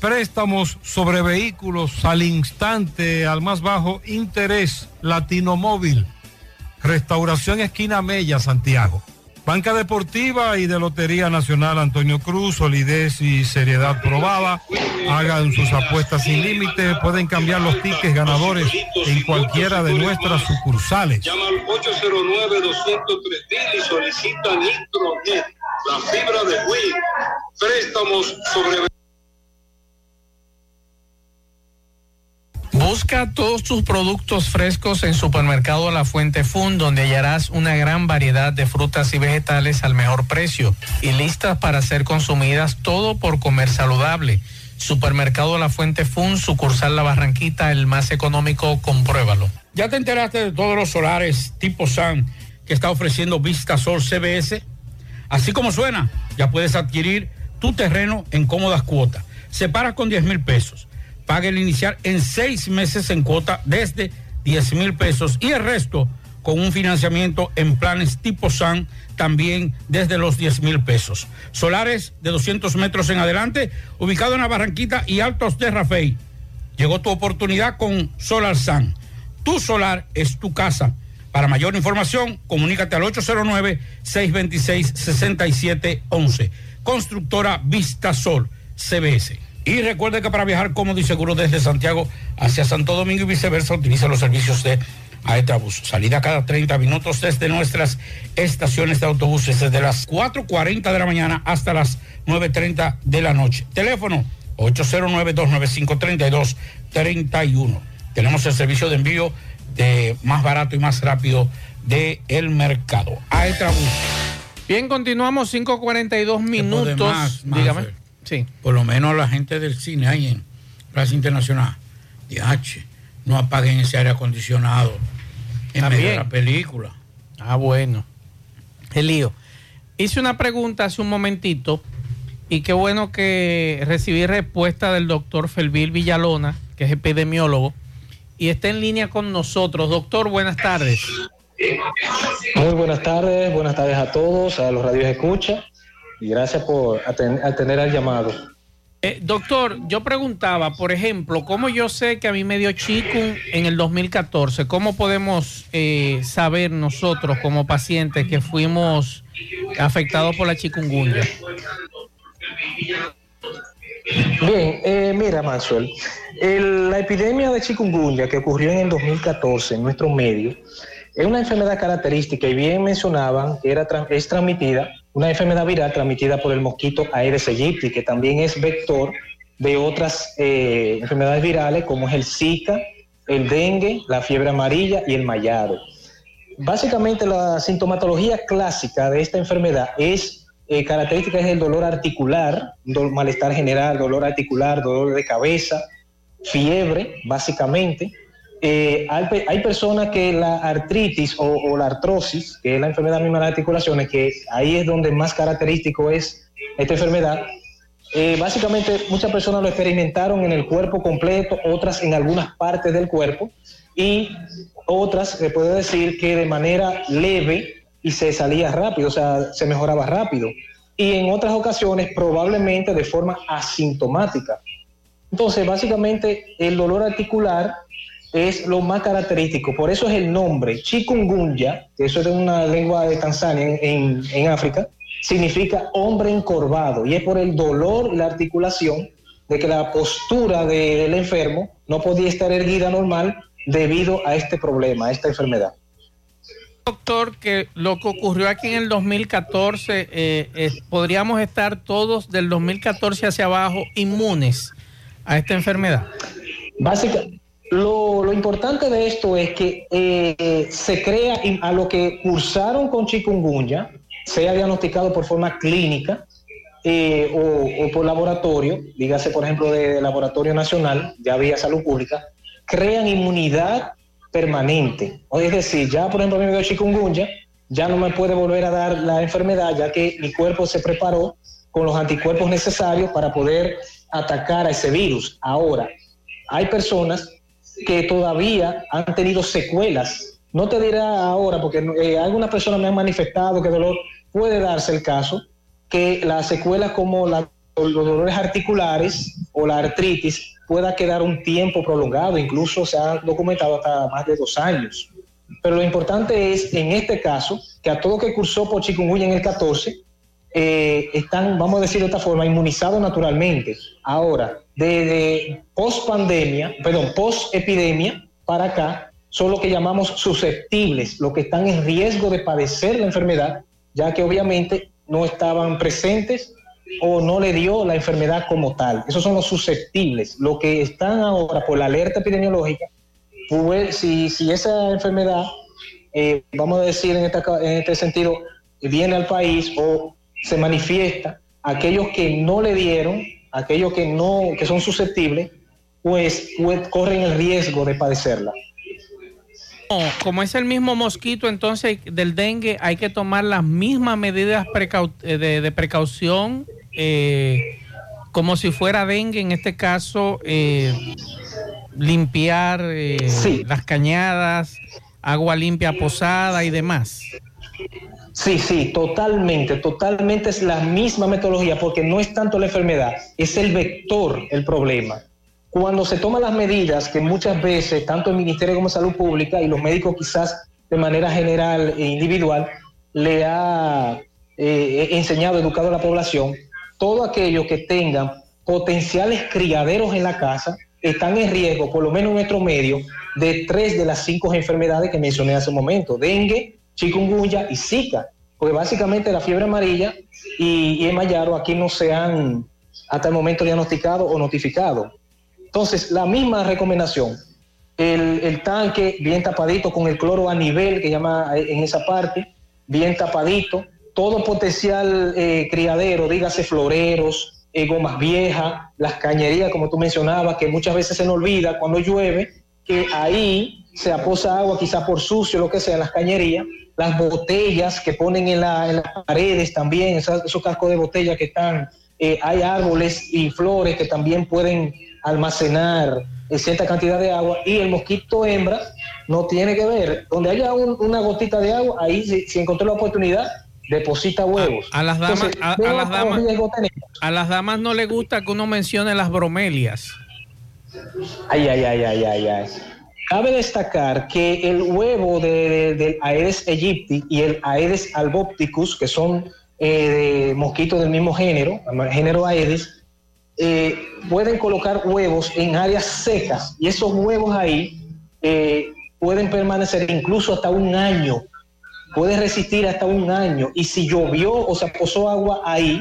Préstamos sobre vehículos al instante, al más bajo interés, Latino Móvil. Restauración Esquina Mella, Santiago. Banca Deportiva y de Lotería Nacional Antonio Cruz, solidez y seriedad probada. Hagan sus apuestas sin límite. Pueden cambiar los tickets ganadores en cualquiera de nuestras sucursales. Llama al 809-203 y solicita Nitronet, la fibra de Wii. Préstamos sobre Busca todos tus productos frescos en Supermercado La Fuente Fun, donde hallarás una gran variedad de frutas y vegetales al mejor precio y listas para ser consumidas todo por comer saludable. Supermercado La Fuente Fun, sucursal La Barranquita, el más económico, compruébalo. ¿Ya te enteraste de todos los solares tipo SAN que está ofreciendo Vista Sol CBS? Así como suena, ya puedes adquirir tu terreno en cómodas cuotas. Separa con 10 mil pesos. Paga el inicial en seis meses en cuota desde 10 mil pesos y el resto con un financiamiento en planes tipo SAN también desde los 10 mil pesos. Solares de 200 metros en adelante, ubicado en la Barranquita y Altos de Rafey. Llegó tu oportunidad con Solar San. Tu solar es tu casa. Para mayor información, comunícate al 809-626-6711. Constructora Vista Sol, CBS. Y recuerde que para viajar cómodo y seguro desde Santiago hacia Santo Domingo y viceversa, utiliza los servicios de Aetrabús. Salida cada 30 minutos desde nuestras estaciones de autobuses, desde las 4.40 de la mañana hasta las 9.30 de la noche. Teléfono 809-295-3231. Tenemos el servicio de envío de más barato y más rápido del el mercado. Aetrabús. Bien, continuamos 5.42 minutos. Más, más, Dígame. eh, Sí. Por lo menos la gente del cine ahí en Plaza Internacional. DH, no apaguen ese aire acondicionado en medio de la película. Ah, bueno. El lío. Hice una pregunta hace un momentito y qué bueno que recibí respuesta del doctor Felvil Villalona, que es epidemiólogo, y está en línea con nosotros. Doctor, buenas tardes. Muy buenas tardes, buenas tardes a todos, a los radios escucha y gracias por aten- atender al llamado. Eh, doctor, yo preguntaba, por ejemplo, ¿cómo yo sé que a mí me dio chikun en el 2014? ¿Cómo podemos eh, saber nosotros como pacientes que fuimos afectados por la chikungunya? Bien, eh, mira Maxwell, el- la epidemia de chikungunya que ocurrió en el 2014 en nuestro medio es una enfermedad característica y bien mencionaban que era, es transmitida, una enfermedad viral transmitida por el mosquito Aedes aegypti, que también es vector de otras eh, enfermedades virales como es el Zika, el dengue, la fiebre amarilla y el mayaro. Básicamente la sintomatología clásica de esta enfermedad es eh, característica es el dolor articular, malestar general, dolor articular, dolor de cabeza, fiebre, básicamente. Eh, hay, pe- hay personas que la artritis o, o la artrosis, que es la enfermedad misma de las articulaciones, que ahí es donde más característico es esta enfermedad, eh, básicamente muchas personas lo experimentaron en el cuerpo completo, otras en algunas partes del cuerpo y otras se puede decir que de manera leve y se salía rápido, o sea, se mejoraba rápido. Y en otras ocasiones probablemente de forma asintomática. Entonces, básicamente el dolor articular es lo más característico, por eso es el nombre, chikungunya, que eso es de una lengua de Tanzania en, en- en África, significa hombre encorvado y es por el dolor y la articulación de que la postura de- del enfermo no podía estar erguida normal debido a este problema, a esta enfermedad. Doctor, que lo que ocurrió aquí en el 2014, eh, eh, podríamos estar todos del 2014 hacia abajo inmunes a esta enfermedad. Básica, lo, importante de esto es que eh, se crea a lo que cursaron con chikungunya, sea diagnosticado por forma clínica eh, o, por laboratorio, dígase por ejemplo de, laboratorio nacional, ya vía salud pública, crean inmunidad permanente. O es decir, ya por ejemplo a me dio chikungunya, ya no me puede volver a dar la enfermedad, ya que mi cuerpo se preparó con los anticuerpos necesarios para poder atacar a ese virus. Ahora, hay personas que todavía han tenido secuelas. No te dirá ahora, porque eh, algunas personas me han manifestado que dolor puede darse el caso, que las secuelas como la- los dolores articulares o la artritis pueda quedar un tiempo prolongado, incluso se ha documentado hasta más de dos años. Pero lo importante es, en este caso, que a todo que cursó por chikungunya en el 14, eh, están, vamos a decir de esta forma, inmunizados naturalmente. Ahora, de, post pandemia, perdón, post epidemia para acá, son lo que llamamos susceptibles, los que están en riesgo de padecer la enfermedad, ya que obviamente no estaban presentes o no le dio la enfermedad como tal. Esos son los susceptibles. Los que están ahora por la alerta epidemiológica, pues, si, si esa enfermedad, eh, vamos a decir en, esta en este sentido, viene al país o se manifiesta, aquellos que no le dieron, aquellos que no, que son susceptibles, pues, pues corren el riesgo de padecerla. No, como es el mismo mosquito entonces del dengue, hay que tomar las mismas medidas precau- eh, de, de precaución, eh, como si fuera dengue, en este caso, eh, limpiar eh, las cañadas, agua limpia posada y demás. Sí, sí, totalmente, totalmente es la misma metodología, porque no es tanto la enfermedad, es el vector el problema. Cuando se toman las medidas que muchas veces, tanto el Ministerio como Salud Pública y los médicos quizás de manera general e individual, le ha eh, enseñado, educado a la población, todo aquello que tengan potenciales criaderos en la casa están en riesgo, por lo menos en nuestro medio, de tres de las cinco enfermedades que mencioné hace un momento, dengue, chikungunya y zika, porque básicamente la fiebre amarilla y, el mayaro aquí no se han hasta el momento diagnosticado o notificado. Entonces, la misma recomendación, el, el tanque bien tapadito con el cloro a nivel que llama eh, en esa parte, bien tapadito, todo potencial eh, criadero, dígase floreros, eh, gomas viejas, las cañerías, como tú mencionabas, que muchas veces se nos olvida cuando llueve, que ahí se aposa agua, quizá por sucio, lo que sea, en las cañerías, las botellas que ponen en, la- en las paredes también, esos cascos de botella que están, eh, hay árboles y flores que también pueden almacenar eh, cierta cantidad de agua y el mosquito hembra no tiene que ver. Donde haya un- una gotita de agua, ahí si, si encontró la oportunidad, deposita huevos. A las damas, Entonces, a, las damas, a las damas no le gusta que uno mencione las bromelias. Ay, ay, ay, ay, ay, ay. Cabe destacar que el huevo de- de- del Aedes aegypti y el Aedes albopticus, que son eh, mosquitos del mismo género, género Aedes, eh, pueden colocar huevos en áreas secas. Y esos huevos ahí eh, pueden permanecer incluso hasta un año, puede resistir hasta un año. Y si llovió o se posó agua ahí,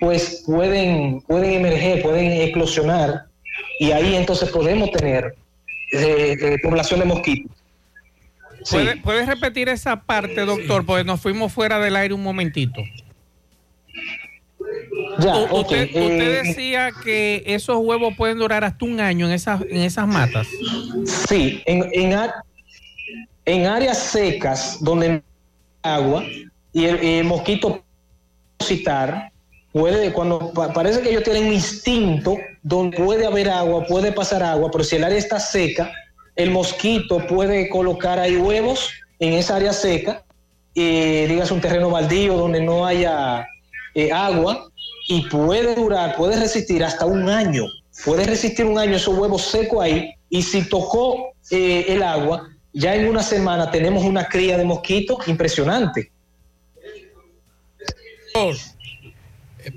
pues pueden, pueden emerger, pueden eclosionar. Y ahí entonces podemos tener eh, eh, población de mosquitos. Sí. ¿Puede- ¿Puedes repetir esa parte, doctor? Porque nos fuimos fuera del aire un momentito. Ya, U- ok, usted, eh, usted decía que esos huevos pueden durar hasta un año en esas, en esas matas. Sí, en, en, en áreas secas donde no hay agua y el, el mosquito citar puede, cuando pa- parece que ellos tienen un instinto donde puede haber agua, puede pasar agua, pero si el área está seca, el mosquito puede colocar ahí huevos en esa área seca, eh, digas un terreno baldío donde no haya eh, agua y puede durar, puede resistir hasta un año, puede resistir un año esos huevos secos ahí y si tocó eh, el agua, ya en una semana tenemos una cría de mosquitos impresionante.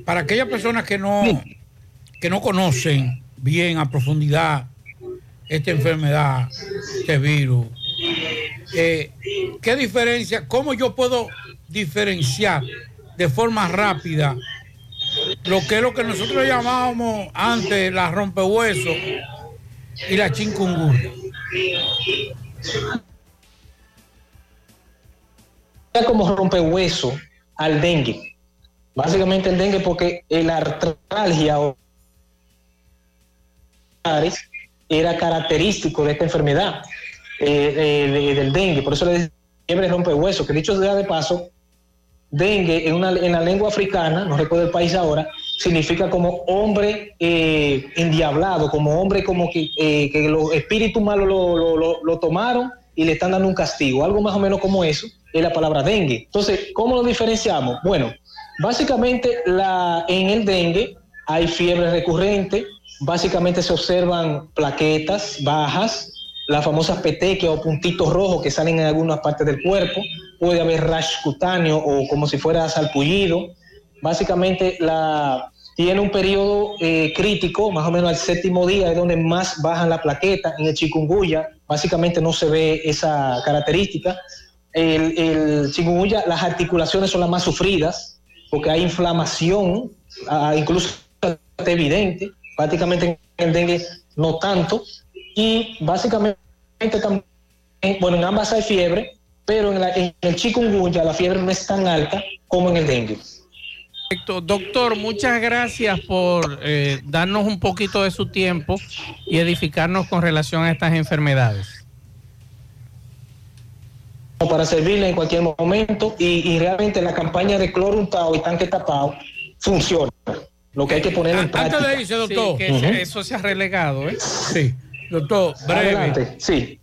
Para aquellas personas que no, que no conocen bien a profundidad esta enfermedad, este virus, eh, ¿qué diferencia? ¿Cómo yo puedo diferenciar de forma rápida lo que es lo que nosotros llamábamos antes la rompehuesos y la chikungunya? como rompehueso al dengue. Básicamente el dengue porque la artralgia era característico de esta enfermedad eh, eh, de- del dengue. Por eso le decía fiebre rompehueso, que dicho sea de paso, dengue en, una, en la lengua africana, no recuerdo el país ahora, significa como hombre eh, endiablado, como hombre como que, que los espíritus malos lo, lo- lo- lo tomaron y le están dando un castigo, algo más o menos como eso, es la palabra dengue. Entonces, ¿cómo lo diferenciamos? Bueno, básicamente la, en el dengue hay fiebre recurrente, básicamente se observan plaquetas bajas, las famosas petequias o puntitos rojos que salen en algunas partes del cuerpo, puede haber rash cutáneo o como si fuera salpullido. Básicamente la, tiene un periodo eh, crítico, más o menos al séptimo día, es donde más bajan la plaqueta. En el chikungunya, básicamente no se ve esa característica. El, el chikungunya, las articulaciones son las más sufridas, porque hay inflamación, ah, incluso evidente. Prácticamente en el dengue no tanto. Y básicamente también, bueno, en ambas hay fiebre, pero en, la- en el chikungunya la fiebre no es tan alta como en el dengue. Perfecto. Doctor, muchas gracias por eh, darnos un poquito de su tiempo y edificarnos con relación a estas enfermedades. Para servirle en cualquier momento y, y realmente la campaña de cloro untado y tanque tapado funciona. Lo que hay que poner en práctica. Antes de irse, doctor. Sí, que eso se ha relegado, ¿eh? Sí, doctor, breve. Adelante, sí.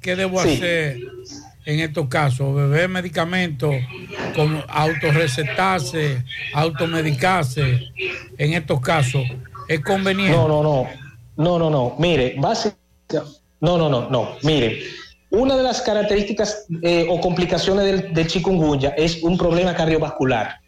¿Qué debo Sí. hacer en estos casos? ¿Beber medicamentos, como autorrecetarse, automedicarse en estos casos? ¿Es conveniente? No, no, no. No, no, no. Mire, base. No, no, no, no. Mire, una de las características eh, o complicaciones del, chikungunya es un problema cardiovascular.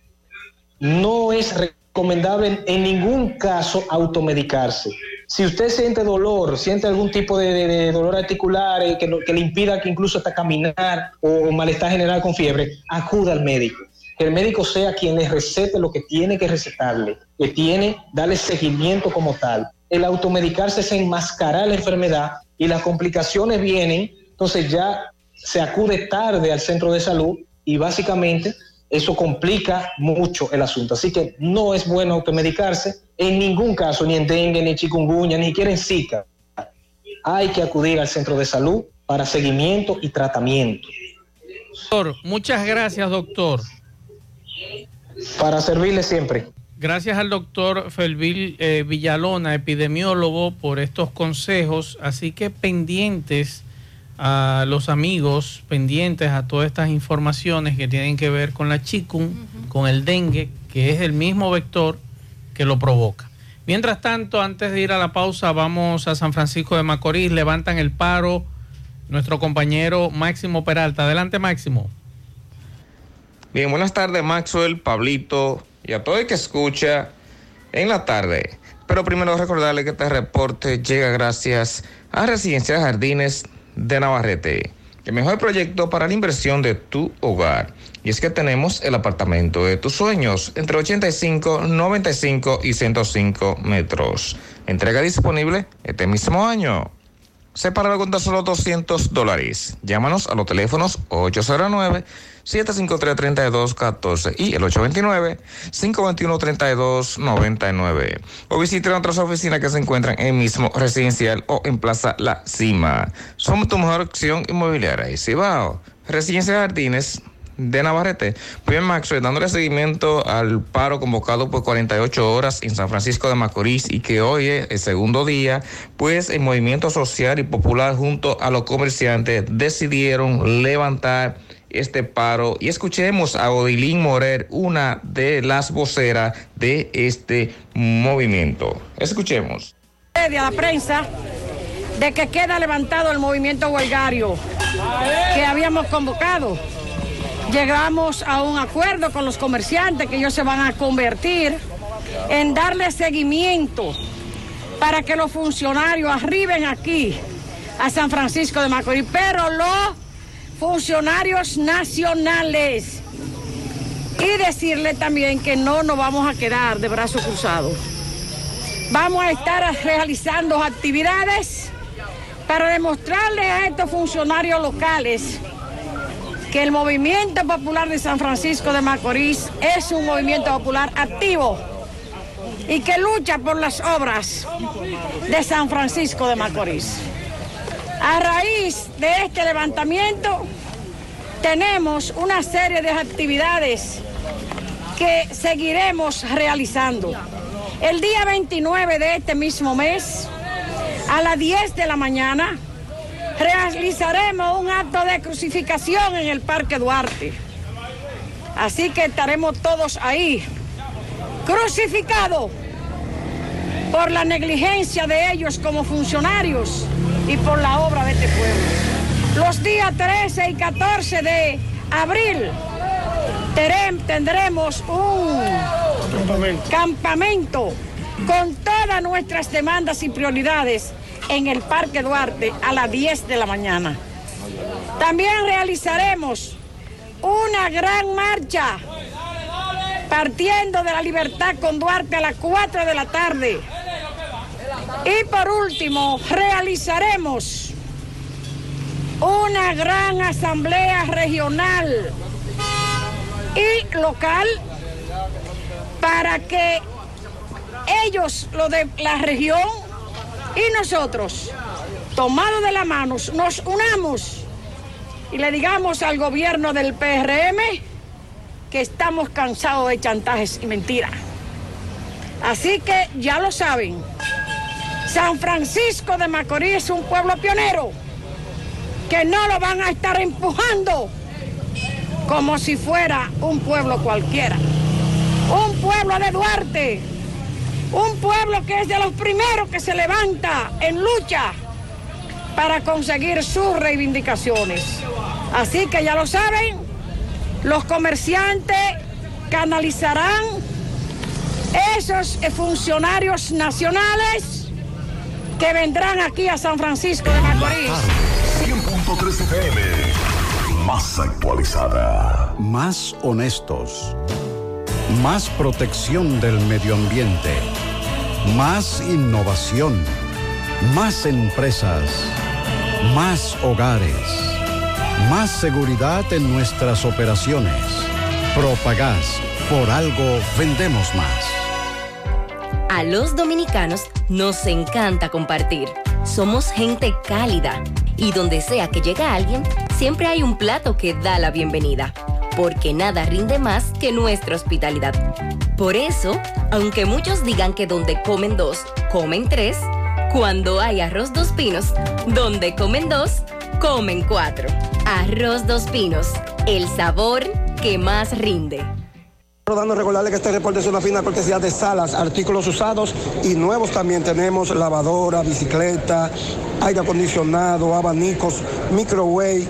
No es recomendable en ningún caso automedicarse. Si usted siente dolor, siente algún tipo de, dolor articular eh, que, que le impida que incluso hasta caminar o, malestar general con fiebre, acuda al médico. Que el médico sea quien le recete lo que tiene que recetarle, que tiene darle seguimiento como tal. El automedicarse es enmascarar la enfermedad y las complicaciones vienen, entonces ya se acude tarde al centro de salud y básicamente eso complica mucho el asunto. Así que no es bueno automedicarse en ningún caso, ni en dengue, ni en chikungunya, ni siquiera en Zika. Hay que acudir al centro de salud para seguimiento y tratamiento. Doctor, muchas gracias, doctor. Para servirle siempre. Gracias al doctor Felvil eh, Villalona, epidemiólogo, por estos consejos. Así que pendientes a los amigos, pendientes a todas estas informaciones que tienen que ver con la chikun, con el dengue, que es el mismo vector que lo provoca. Mientras tanto, antes de ir a la pausa, vamos a San Francisco de Macorís, levantan el paro nuestro compañero Máximo Peralta. Adelante, Máximo. Bien, buenas tardes Maxwell, Pablito y a todo el que escucha en la tarde. Pero primero recordarle que este reporte llega gracias a Residencia Jardines de Navarrete, el mejor proyecto para la inversión de tu hogar. Y es que tenemos el apartamento de tus sueños entre 85, 95 y 105 metros. Entrega disponible este mismo año. Separado con tan solo 200 dólares. Llámanos a los teléfonos 809-753-3214 y el 829-521-3299. O visiten otras oficinas que se encuentran en mismo residencial o en Plaza La Cima. Somos tu mejor opción inmobiliaria. Y Cibao, Residencia Jardines de Navarrete. Bien, Maxwell, dándole seguimiento al paro convocado por 48 horas en San Francisco de Macorís y que hoy es el segundo día, pues el movimiento social y popular junto a los comerciantes decidieron levantar este paro y escuchemos a Odilín Morer, una de las voceras de este movimiento. Escuchemos. de la prensa de que queda levantado el movimiento huelgario que habíamos convocado. Llegamos a un acuerdo con los comerciantes que ellos se van a convertir en darle seguimiento para que los funcionarios arriben aquí a San Francisco de Macorís, pero los funcionarios nacionales. Y decirle también que no nos vamos a quedar de brazos cruzados. Vamos a estar realizando actividades para demostrarle a estos funcionarios locales que el movimiento popular de San Francisco de Macorís es un movimiento popular activo y que lucha por las obras de San Francisco de Macorís. A raíz de este levantamiento tenemos una serie de actividades que seguiremos realizando. El día 29 de este mismo mes, a las 10 de la mañana, realizaremos un acto de crucificación en el Parque Duarte. Así que estaremos todos ahí, crucificados por la negligencia de ellos como funcionarios y por la obra de este pueblo. Los días 13 y 14 de abril tendremos un campamento con todas nuestras demandas y prioridades en el Parque Duarte a las 10 de la mañana. También realizaremos una gran marcha partiendo de la libertad con Duarte a las 4 de la tarde. Y por último, realizaremos una gran asamblea regional y local para que ellos, lo de la región y nosotros, tomados de la mano, nos unamos y le digamos al gobierno del PRM que estamos cansados de chantajes y mentiras. Así que ya lo saben, San Francisco de Macorís es un pueblo pionero que no lo van a estar empujando como si fuera un pueblo cualquiera. Un pueblo de Duarte, un pueblo que es de los primeros que se levanta en lucha para conseguir sus reivindicaciones. Así que ya lo saben, los comerciantes canalizarán esos funcionarios nacionales que vendrán aquí a San Francisco de Macorís. 100.3 FM. Más actualizada. Más honestos. Más protección del medio ambiente. Más innovación. Más empresas. Más hogares. Más seguridad en nuestras operaciones. Propagás. Por algo vendemos más. A los dominicanos nos encanta compartir. Somos gente cálida y donde sea que llega alguien, siempre hay un plato que da la bienvenida, porque nada rinde más que nuestra hospitalidad. Por eso, aunque muchos digan que donde comen dos, comen tres, cuando hay arroz dos pinos, donde comen dos, comen cuatro. Arroz dos pinos, el sabor que más rinde. Dando recordarle que este reporte es una fina cortesía de salas, artículos usados y nuevos también tenemos lavadora, bicicleta, aire acondicionado, abanicos, microwave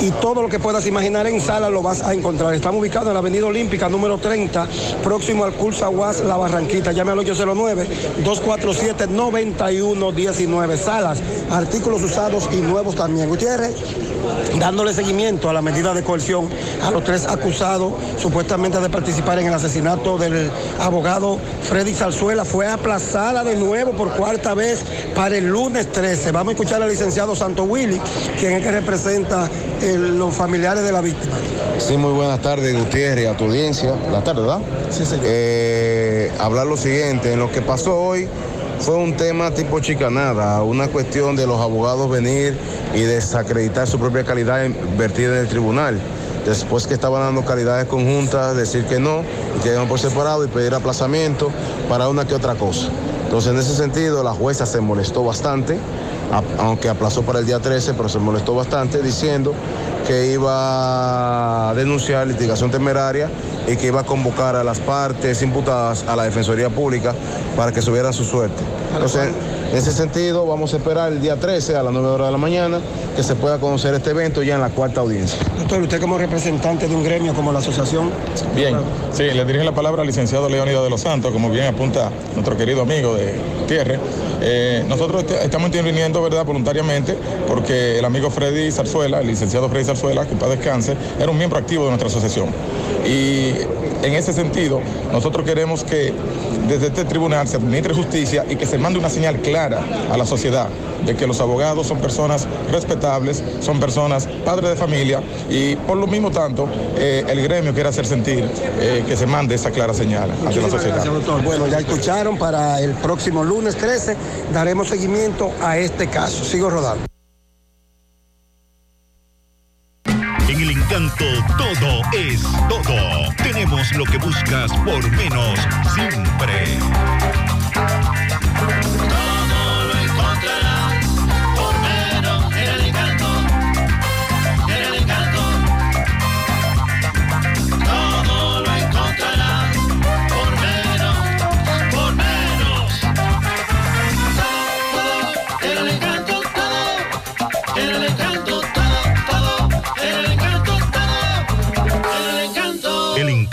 y todo lo que puedas imaginar en sala lo vas a encontrar. Estamos ubicados en la Avenida Olímpica número 30, próximo al Cursa UAS La Barranquita. Llame al 809-247-9119. Salas, artículos usados y nuevos también. Gutiérrez, dándole seguimiento a la medida de coerción a los tres acusados supuestamente de participar en el asesinato del abogado Freddy Zarzuela, fue aplazada de nuevo por cuarta vez para el lunes 13. Vamos a escuchar al licenciado Santo Willy, quien es que representa el- los familiares de la víctima. Sí, muy buenas tardes, Gutiérrez, a tu audiencia. La tarde, ¿verdad? Sí, señor. Eh, hablar lo siguiente, en lo que pasó hoy fue un tema tipo chicanada, una cuestión de los abogados venir y desacreditar su propia calidad vertida en el tribunal. Después que estaban dando calidades conjuntas, decir que no, y que iban por separado y pedir aplazamiento para una que otra cosa. Entonces, en ese sentido, la jueza se molestó bastante, aunque aplazó para el día 13, pero se molestó bastante diciendo que iba a denunciar litigación temeraria y que iba a convocar a las partes imputadas a la Defensoría Pública para que subieran su suerte. Entonces, en ese sentido, vamos a esperar el día 13 a las 9 horas de la mañana que se pueda conocer este evento ya en la cuarta audiencia. Doctor, usted como representante de un gremio como la asociación, Bien, sí, le dirijo la palabra al licenciado Leónidas de los Santos, como bien apunta nuestro querido amigo de Tierre. Eh, nosotros est- estamos interviniendo, ¿verdad?, voluntariamente, porque el amigo Freddy Zarzuela, el licenciado Freddy Zarzuela, que para descanse, era un miembro activo de nuestra asociación. Y en ese sentido, nosotros queremos que desde este tribunal se administre justicia y que se mande una señal clara a la sociedad de que los abogados son personas respetables, son personas padres de familia y por lo mismo tanto eh, el gremio quiere hacer sentir eh, que se mande esa clara señal hacia la Muchísimas sociedad. gracias, doctor. Bueno, ya escucharon, para el próximo lunes 13 daremos seguimiento a este caso. Sigo rodando. Es todo. Tenemos lo que buscas por menos siempre.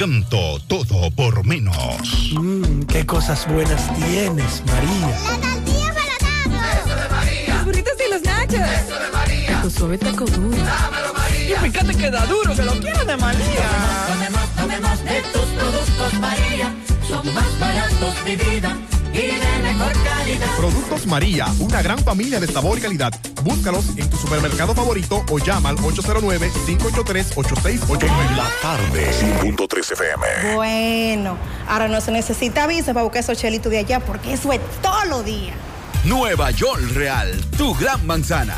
Encanto. Todo por menos. Mmm, qué cosas buenas tienes, María. Los burritos y los nachos. Eso de María. Tu suave taco duro. Y fíjate que da duro, que lo quiero de María. Tomemos, tomemos de tus productos, María. Son más baratos, mi vida. Y de mejor calidad. Productos María, una gran familia de sabor y calidad. Búscalos en tu supermercado favorito o llama al 809-583-8689. La tarde. 100.3 FM. Bueno, ahora no se necesita visa para buscar esos chelitos de allá porque eso es todos los días. Nueva York Real, tu gran manzana.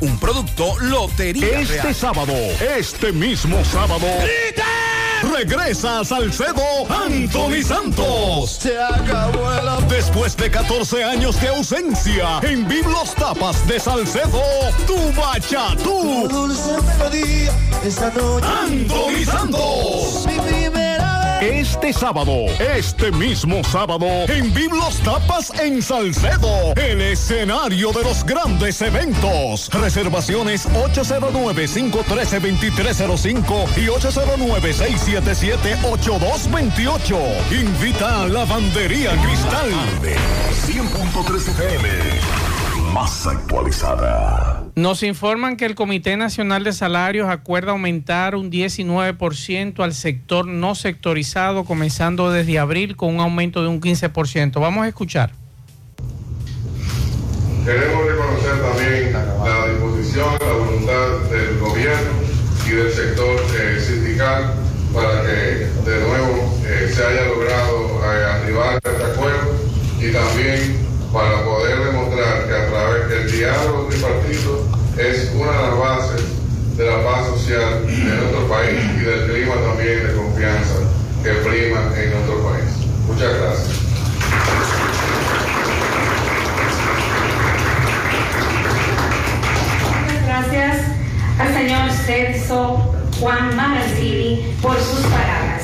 Un producto Lotería Este Real. sábado, este mismo sábado. regresa a Salcedo Anthony Santos. Se acabó el... Después de 14 años de ausencia, en Biblos Tapas de Salcedo, tu bachatú. Anthony Santos. Este sábado, este mismo sábado, en Biblos Tapas en Salcedo, el escenario de los grandes eventos. Reservaciones 809-513-2305 y 809-677-8228. Invita a Lavandería Cristal. 100.3 FM. Más actualizada. Nos informan que el Comité Nacional de Salarios acuerda aumentar un 19% al sector no sectorizado, comenzando desde abril con un aumento de un 15%. Vamos a escuchar. Queremos reconocer también la disposición, la voluntad del gobierno y del sector eh, sindical para que de nuevo eh, se haya logrado eh, activar este acuerdo y también para poder demostrar que a través del diálogo tripartito es una de las bases de la paz social de nuestro país y del clima también de confianza que prima en nuestro país. Muchas gracias. Muchas gracias al señor Celso Juan Marancini por sus palabras.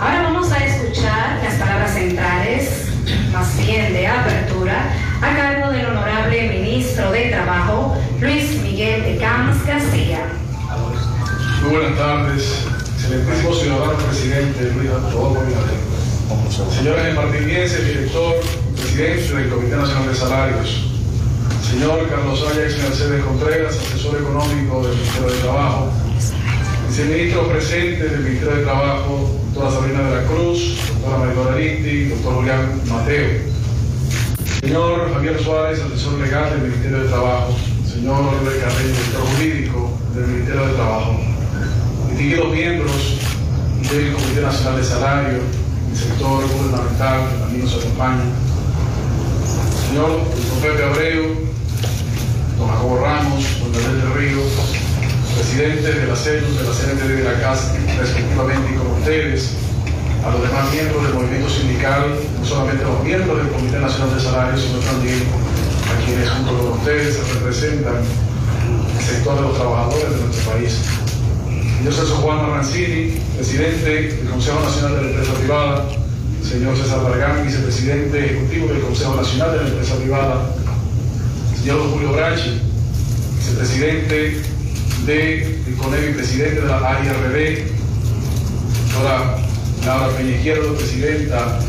Ahora vamos a escuchar las palabras centrales, más bien de apertura, a cargo del honorable ministro de Trabajo, Luis Miguel de Camps Castilla. Muy buenas tardes, excelentísimo ciudadano presidente Luis Antonio Señores martinienses, director, presidente del Comité Nacional de Salarios, señor Carlos Ayax Mercedes Contreras, asesor económico del Ministerio de Trabajo, viceministro presente del Ministerio de Trabajo, doctora Sabrina de la Cruz, doctora María Aristi, doctor Julián Mateo, señor Javier Suárez, asesor legal del Ministerio de Trabajo, señor Oliver Carreño, director jurídico del Ministerio de Trabajo, distinguidos miembros del Comité Nacional de Salario, el sector gubernamental que también nos acompaña, señor don Pepe Abreu, don Jacobo Ramos, don Daniel del Río, presidentes de la CELUS, de la CNTD de la CAS, respectivamente, y con ustedes, a los demás miembros del movimiento sindical, no solamente a los miembros del Comité Nacional de Salarios, sino también a quienes junto con ustedes representan el sector de los trabajadores de nuestro país. Señor Celso Juan Marrancini, presidente del Consejo Nacional de la Empresa Privada, señor César Bargán, vicepresidente ejecutivo del Consejo Nacional de la Empresa Privada, señor Julio Brachi, vicepresidente de CONEVI, presidente de la AIRB, doctora Laura Peña Izquierdo, presidenta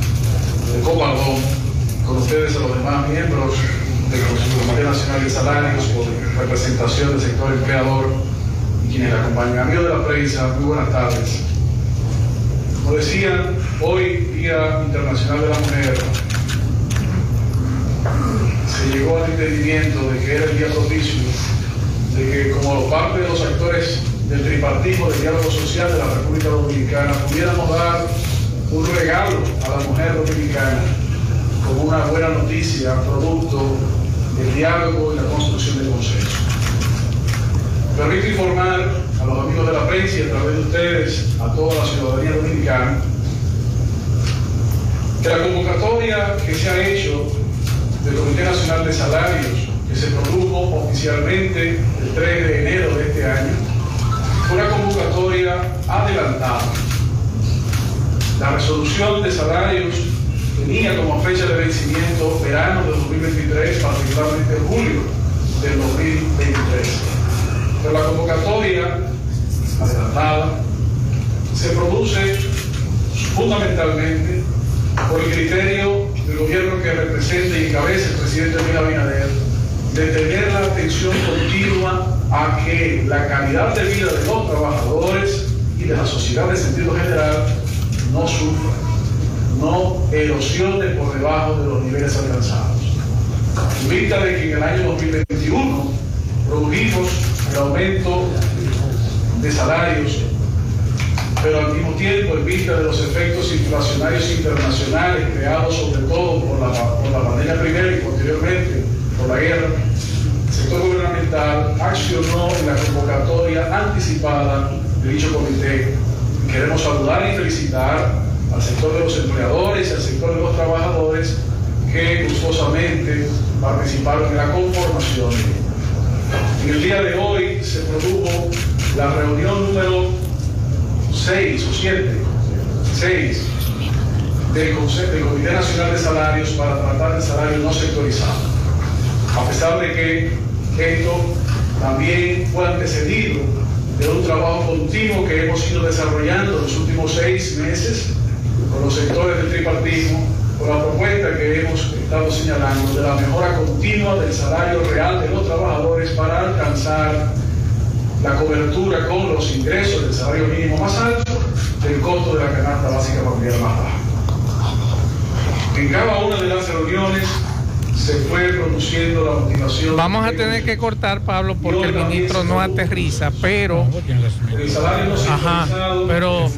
de Copaldón, con ustedes a los demás miembros del Comité Nacional de Salarios por representación del sector empleador y quienes la acompañan. Amigos de la prensa, muy buenas tardes. Como decían, hoy, Día Internacional de la Mujer, se llegó al entendimiento de que era el día propicio, de que como parte de los actores del tripartismo del diálogo social de la República Dominicana, pudiéramos dar un regalo a la mujer dominicana como una buena noticia, producto del diálogo y la construcción de consenso. Permito informar a los amigos de la prensa y a través de ustedes a toda la ciudadanía dominicana que la convocatoria que se ha hecho del Comité Nacional de Salarios, que se produjo oficialmente el 3 de enero de este año, una convocatoria adelantada. La resolución de salarios tenía como fecha de vencimiento verano de 2023, particularmente julio del 2023. Pero la convocatoria adelantada se produce fundamentalmente por el criterio del gobierno que representa y encabeza el presidente Luis Abinader de tener la atención continua a que la calidad de vida de los trabajadores y de la sociedad en sentido general no sufra, no erosione por debajo de los niveles alcanzados. En vista de que en el año 2021 produjimos el aumento de salarios pero al mismo tiempo, en vista de los efectos inflacionarios internacionales creados sobre todo por la, por la pandemia primero y posteriormente por la guerra, sector gubernamental accionó en la convocatoria anticipada de dicho comité que queremos saludar y felicitar al sector de los empleadores y al sector de los trabajadores que gustosamente participaron en la conformación. En el día de hoy se produjo la reunión número 6 o 7, 6 del, del Comité Nacional de Salarios para tratar de salarios no sectorizados. A pesar de que esto también fue antecedido de un trabajo continuo que hemos ido desarrollando en los últimos seis meses con los sectores del tripartismo, con la propuesta que hemos estado señalando de la mejora continua del salario real de los trabajadores para alcanzar la cobertura con los ingresos del salario mínimo más alto del costo de la canasta básica familiar más baja. En cada una de las reuniones se fue produciendo la motivación. Vamos a tener que cortar, Pablo, porque el ministro no aterriza, pero... El salario no Ajá, pero...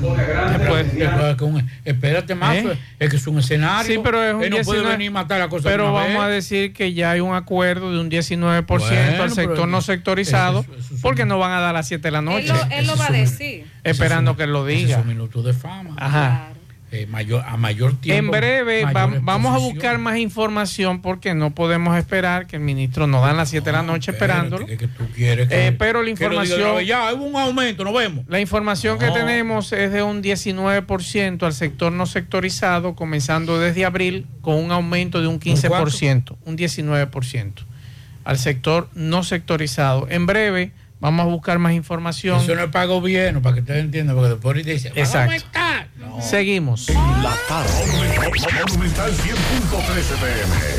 después- Espérate más, ¿Eh? es que es un escenario. Sí, pero es un Él no puede 19, venir y matar la cosa. Pero vamos a decir que ya hay un acuerdo de un 19% Bueno, al sector no sectorizado, eso- porque no van a dar a las 7 de la noche. Él lo, él lo va a decir. Esperando que lo Ese es diga. un minuto de fama. Ajá. Eh, mayor, a mayor tiempo. En breve va- vamos a buscar más información porque no podemos esperar que el ministro nos dan las 7 de la noche esperándolo. quieres que- Eh, pero la información... vez, Ya, hubo un aumento, nos vemos. La información que tenemos es de un 19% al sector no sectorizado, comenzando desde abril, con un aumento de un 15%, un 19% al sector no sectorizado. En breve vamos a buscar más información. Eso no es para gobierno, para que ustedes entiendan, porque después ahorita dicen, "Van a Exacto. aumentar". No. Seguimos. La tarde. Monumental 100.13 pm.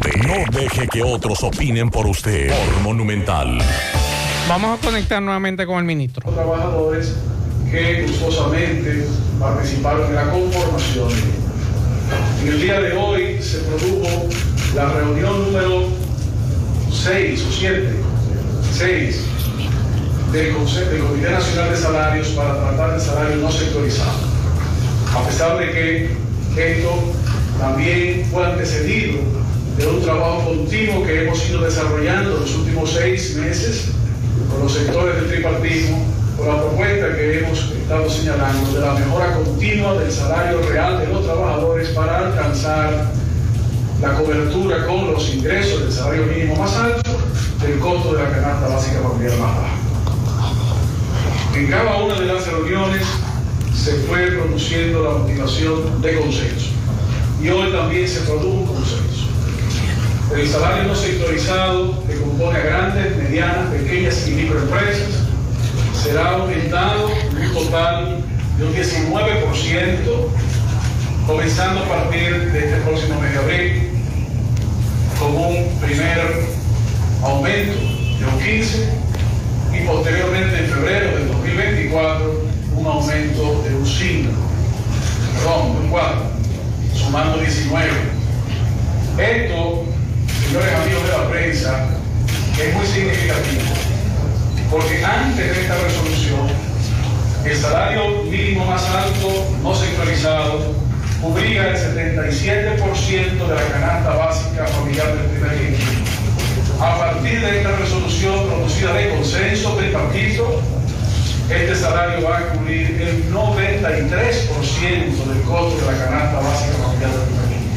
No deje que otros opinen por usted. Por Monumental. Vamos a conectar nuevamente con el ministro. trabajadores que gustosamente participaron en la conformación. En el día de hoy se produjo la reunión número 6 o 7, 6 del, del Comité Nacional de Salarios para tratar de salarios no sectorizados. A pesar de que esto también fue antecedido de un trabajo continuo que hemos ido desarrollando en los últimos seis meses con los sectores del tripartismo, con la propuesta que hemos estado señalando de la mejora continua del salario real de los trabajadores para alcanzar la cobertura con los ingresos del salario mínimo más alto del costo de la canasta básica familiar más baja. En cada una de las reuniones se fue produciendo la motivación de consenso. Y hoy también se produjo un consenso. El salario no sectorizado que compone a grandes, medianas, pequeñas y microempresas será aumentado un total de un 19%, comenzando a partir de este próximo mes de abril, con un primer aumento de un 15 y posteriormente en febrero del 2024 un aumento de un 5, perdón, un 4, sumando 19. Esto, señores amigos de la prensa, es muy significativo, porque antes de esta resolución, el salario mínimo más alto no sectorizado cubría el 77% de la canasta básica familiar del primer nivel. A partir de esta resolución producida de consenso tripartito, este salario va a cubrir el 93% del costo de la canasta básica familiar del primer nivel.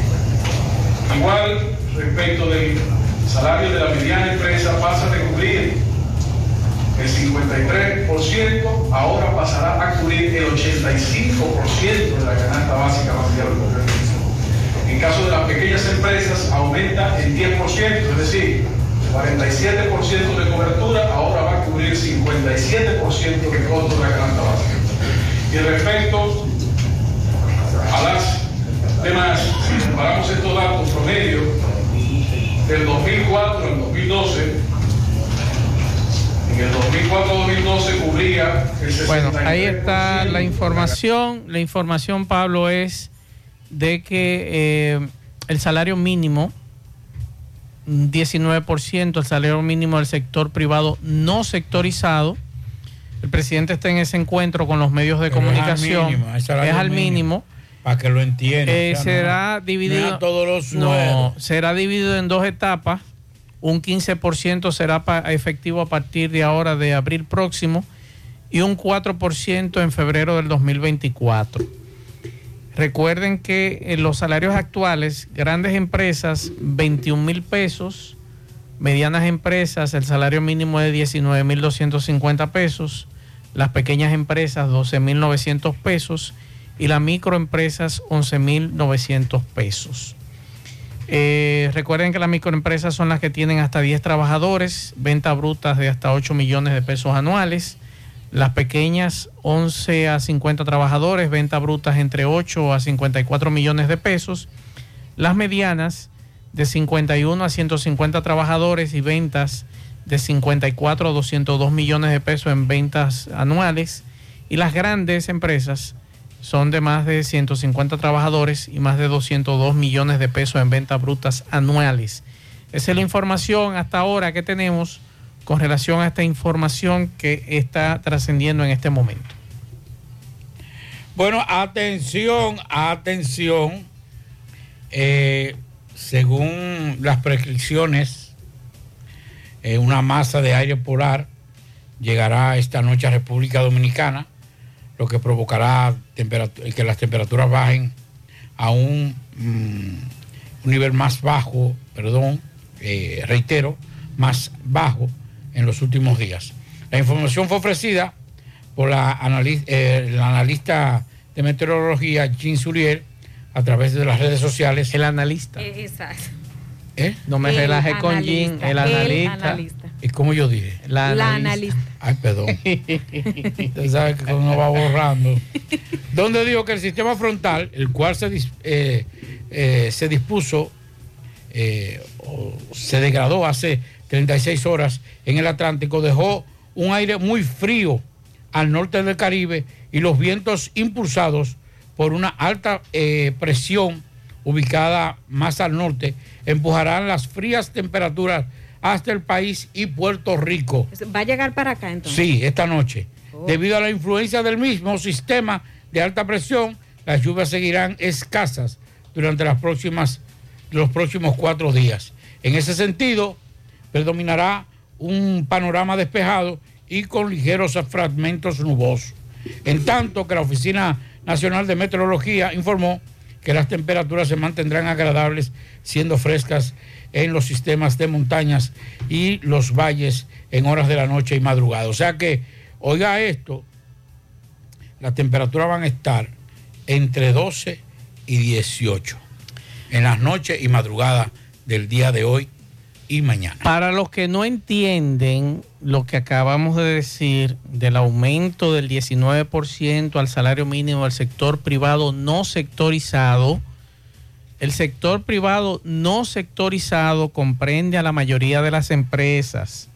Igual, respecto del salario de la mediana empresa, pasa de cubrir el 53%, ahora pasará a cubrir el 85% de la canasta básica nivel. En caso de las pequeñas empresas, aumenta el 10%, es decir, 47% de cobertura, ahora va a cubrir 57% de costo de la canasta básica. Y respecto a las demás, si comparamos estos datos promedio del 2004 al 2012, en el 2004-2012 cubría el 63%. Bueno, ahí está la información. La información, Pablo, es de que eh, el salario mínimo, un 19%, el salario mínimo del sector privado no sectorizado. El presidente está en ese encuentro con los medios de Pero es al comunicación. mínimo, es al mínimo. mínimo. Para que lo entiendan. Eh, o sea, no- será no dividido. todos los no, será dividido en dos etapas. Un 15% será pa- efectivo a partir de ahora de abril próximo y un 4% en febrero del 2024. Recuerden que en los salarios actuales, grandes empresas 21 mil pesos, medianas empresas el salario mínimo es 19 mil 250 pesos, las pequeñas empresas 12 mil 900 pesos y las microempresas 11 mil 900 pesos. Eh, recuerden que las microempresas son las que tienen hasta 10 trabajadores, ventas brutas de hasta 8 millones de pesos anuales. Las pequeñas 11 a 50 trabajadores, ventas brutas entre 8 a 54 millones de pesos. Las medianas de 51 a 150 trabajadores y ventas de 54 a 202 millones de pesos en ventas anuales. Y las grandes empresas son de más de 150 trabajadores y más de 202 millones de pesos en ventas brutas anuales. Esa es la información hasta ahora que tenemos con relación a esta información que está trascendiendo en este momento. Bueno, atención, atención. Eh, según las prescripciones, eh, una masa de aire polar llegará esta noche a República Dominicana, lo que provocará que las temperaturas bajen a un, mm, un nivel más bajo, perdón, eh, reitero, más bajo en los últimos días. La información fue ofrecida por la, anali- eh, la analista de meteorología, Jean Suriel, a través de las redes sociales. El analista. Exacto. ¿Eh? No me El relaje con analista, el el analista. ¿Y cómo yo dije? La La analista. analista. Ay, perdón. Usted sabe que uno va borrando. Donde dijo que el sistema frontal, el cual se, eh, eh, se dispuso, eh, o se degradó hace 36 horas en el Atlántico, dejó un aire muy frío al norte del Caribe y los vientos impulsados por una alta presión ubicada más al norte empujarán las frías temperaturas hasta el país y Puerto Rico. Va a llegar para acá entonces. Sí, esta noche. Debido a la influencia del mismo sistema de alta presión, las lluvias seguirán escasas durante las próximas, los próximos cuatro días. En ese sentido, predominará un panorama despejado y con ligeros fragmentos nubosos. En tanto que la Oficina Nacional de Meteorología informó que las temperaturas se mantendrán agradables, siendo frescas en los sistemas de montañas y los valles en horas de la noche y madrugada. O sea que, oiga esto, las temperaturas van a estar entre 12 y 18 en las noches y madrugadas del día de hoy, y mañana. Para los que no entienden lo que acabamos de decir del aumento del 19% al salario mínimo del sector privado no sectorizado, el sector privado no sectorizado comprende a la mayoría de las empresas,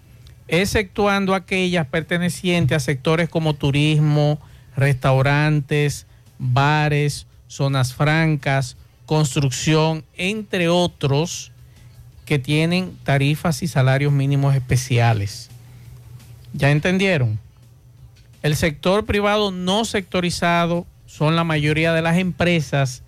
exceptuando aquellas pertenecientes a sectores como turismo, restaurantes, bares, zonas francas, construcción, entre otros que tienen tarifas y salarios mínimos especiales. ¿Ya entendieron? El sector privado no sectorizado son la mayoría de las empresas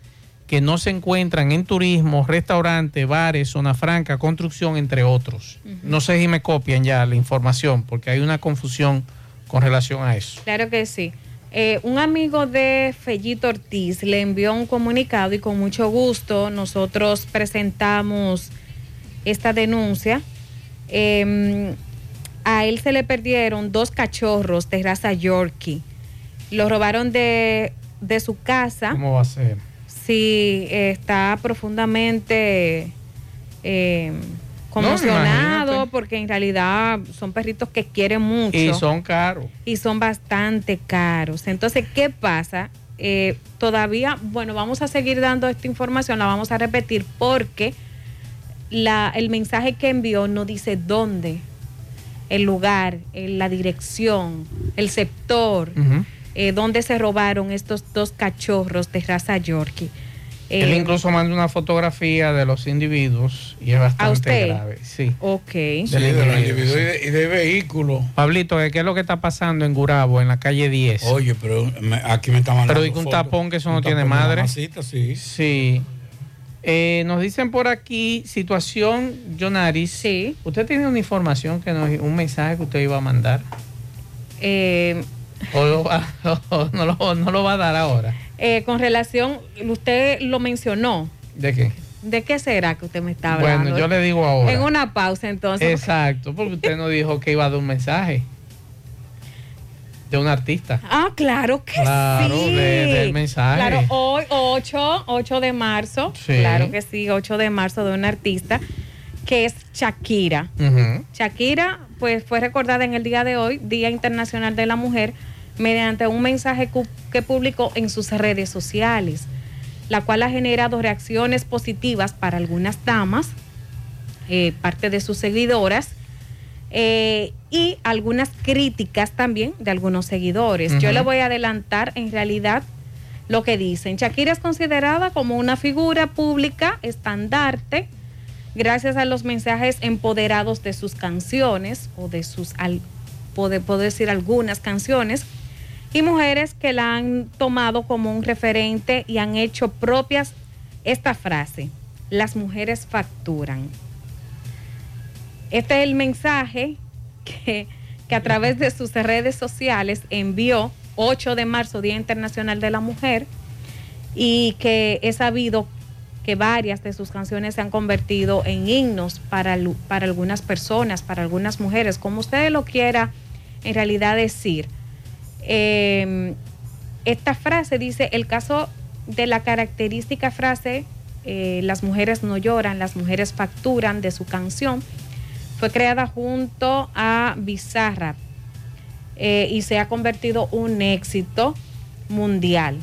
que no se encuentran en turismo, restaurantes, bares, zona franca, construcción, entre otros. No sé si me copian ya la información porque hay una confusión con relación a eso. Claro que sí. Eh, un amigo de Fellito Ortiz le envió un comunicado y con mucho gusto nosotros presentamos esta denuncia. Eh, a él se le perdieron dos cachorros de raza Yorkie. Lo robaron de, de su casa. ¿Cómo va a ser? Sí, está profundamente eh, conmocionado imagínate. porque en realidad son perritos que quieren mucho. Y son caros. Y son bastante caros. Entonces, ¿qué pasa? Eh, todavía, bueno, vamos a seguir dando esta información, la vamos a repetir porque la, el mensaje que envió no dice dónde, el lugar, la dirección, el sector, eh, dónde se robaron estos dos cachorros de raza Yorkie. Eh, Él incluso manda una fotografía de los individuos y es bastante usted? grave. Sí. Ok. Sí, de los individuo, individuos y de, y de vehículos. Pablito, ¿qué es lo que está pasando en Gurabo, en la calle 10? Oye, pero me- aquí me está mandando. Pero dice un fotos. tapón que eso no tiene madre. mamacita, sí. Sí. Eh, nos dicen por aquí, situación, Jonaris. Sí. Usted tiene una información, que nos, un mensaje que usted iba a mandar. Eh, O lo va- o no, lo, no lo va a dar ahora. eh, con relación, usted lo mencionó. ¿De qué? ¿De qué será que usted me está hablando? Bueno, yo le digo ahora. En una pausa, entonces. Exacto, porque usted no dijo que iba a dar un mensaje de un artista. Ah, claro que Claro, sí. de- del mensaje. Claro, hoy 8, 8 de marzo. Sí. Claro que sí, 8 de marzo de un artista que es Shakira. Shakira, pues fue recordada en el día de hoy, Día Internacional de la Mujer, mediante un mensaje que publicó en sus redes sociales, la cual ha generado reacciones positivas para algunas damas, eh, parte de sus seguidoras, eh, y algunas críticas también de algunos seguidores. Yo le voy a adelantar en realidad lo que dicen. Shakira es considerada como una figura pública estandarte gracias a los mensajes empoderados de sus canciones o de sus, al, puedo, puedo decir algunas canciones, y mujeres que la han tomado como un referente y han hecho propias esta frase, las mujeres facturan. Este es el mensaje que, que a través de sus redes sociales envió 8 de marzo, Día Internacional de la Mujer, y que he sabido que varias de sus canciones se han convertido en himnos para, para algunas personas, para algunas mujeres, como usted lo quiera en realidad decir. Eh, esta frase dice, el caso de la característica frase, eh, las mujeres no lloran, las mujeres facturan de su canción, fue creada junto a Bizarrap eh, y se ha convertido un éxito mundial.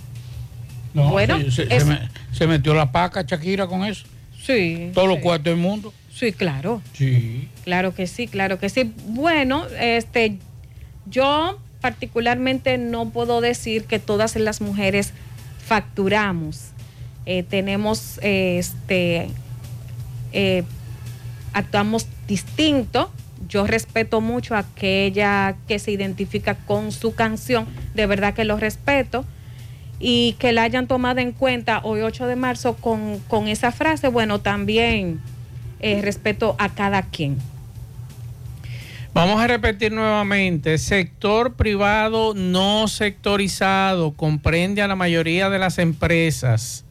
No, Bueno, se, se es- me- se metió la paca Shakira con eso. Sí. Todos los cuartos del mundo. Sí, claro. Sí. Claro que sí, claro que sí. Bueno, este, yo particularmente no puedo decir que todas las mujeres facturamos. Eh, tenemos, eh, este, eh, actuamos distinto. Yo respeto mucho a aquella que se identifica con su canción, de verdad que lo respeto. Y que la hayan tomado en cuenta hoy 8 de marzo con, con esa frase, bueno, también respeto a cada quien. Vamos a repetir nuevamente, sector privado no sectorizado comprende a la mayoría de las empresas,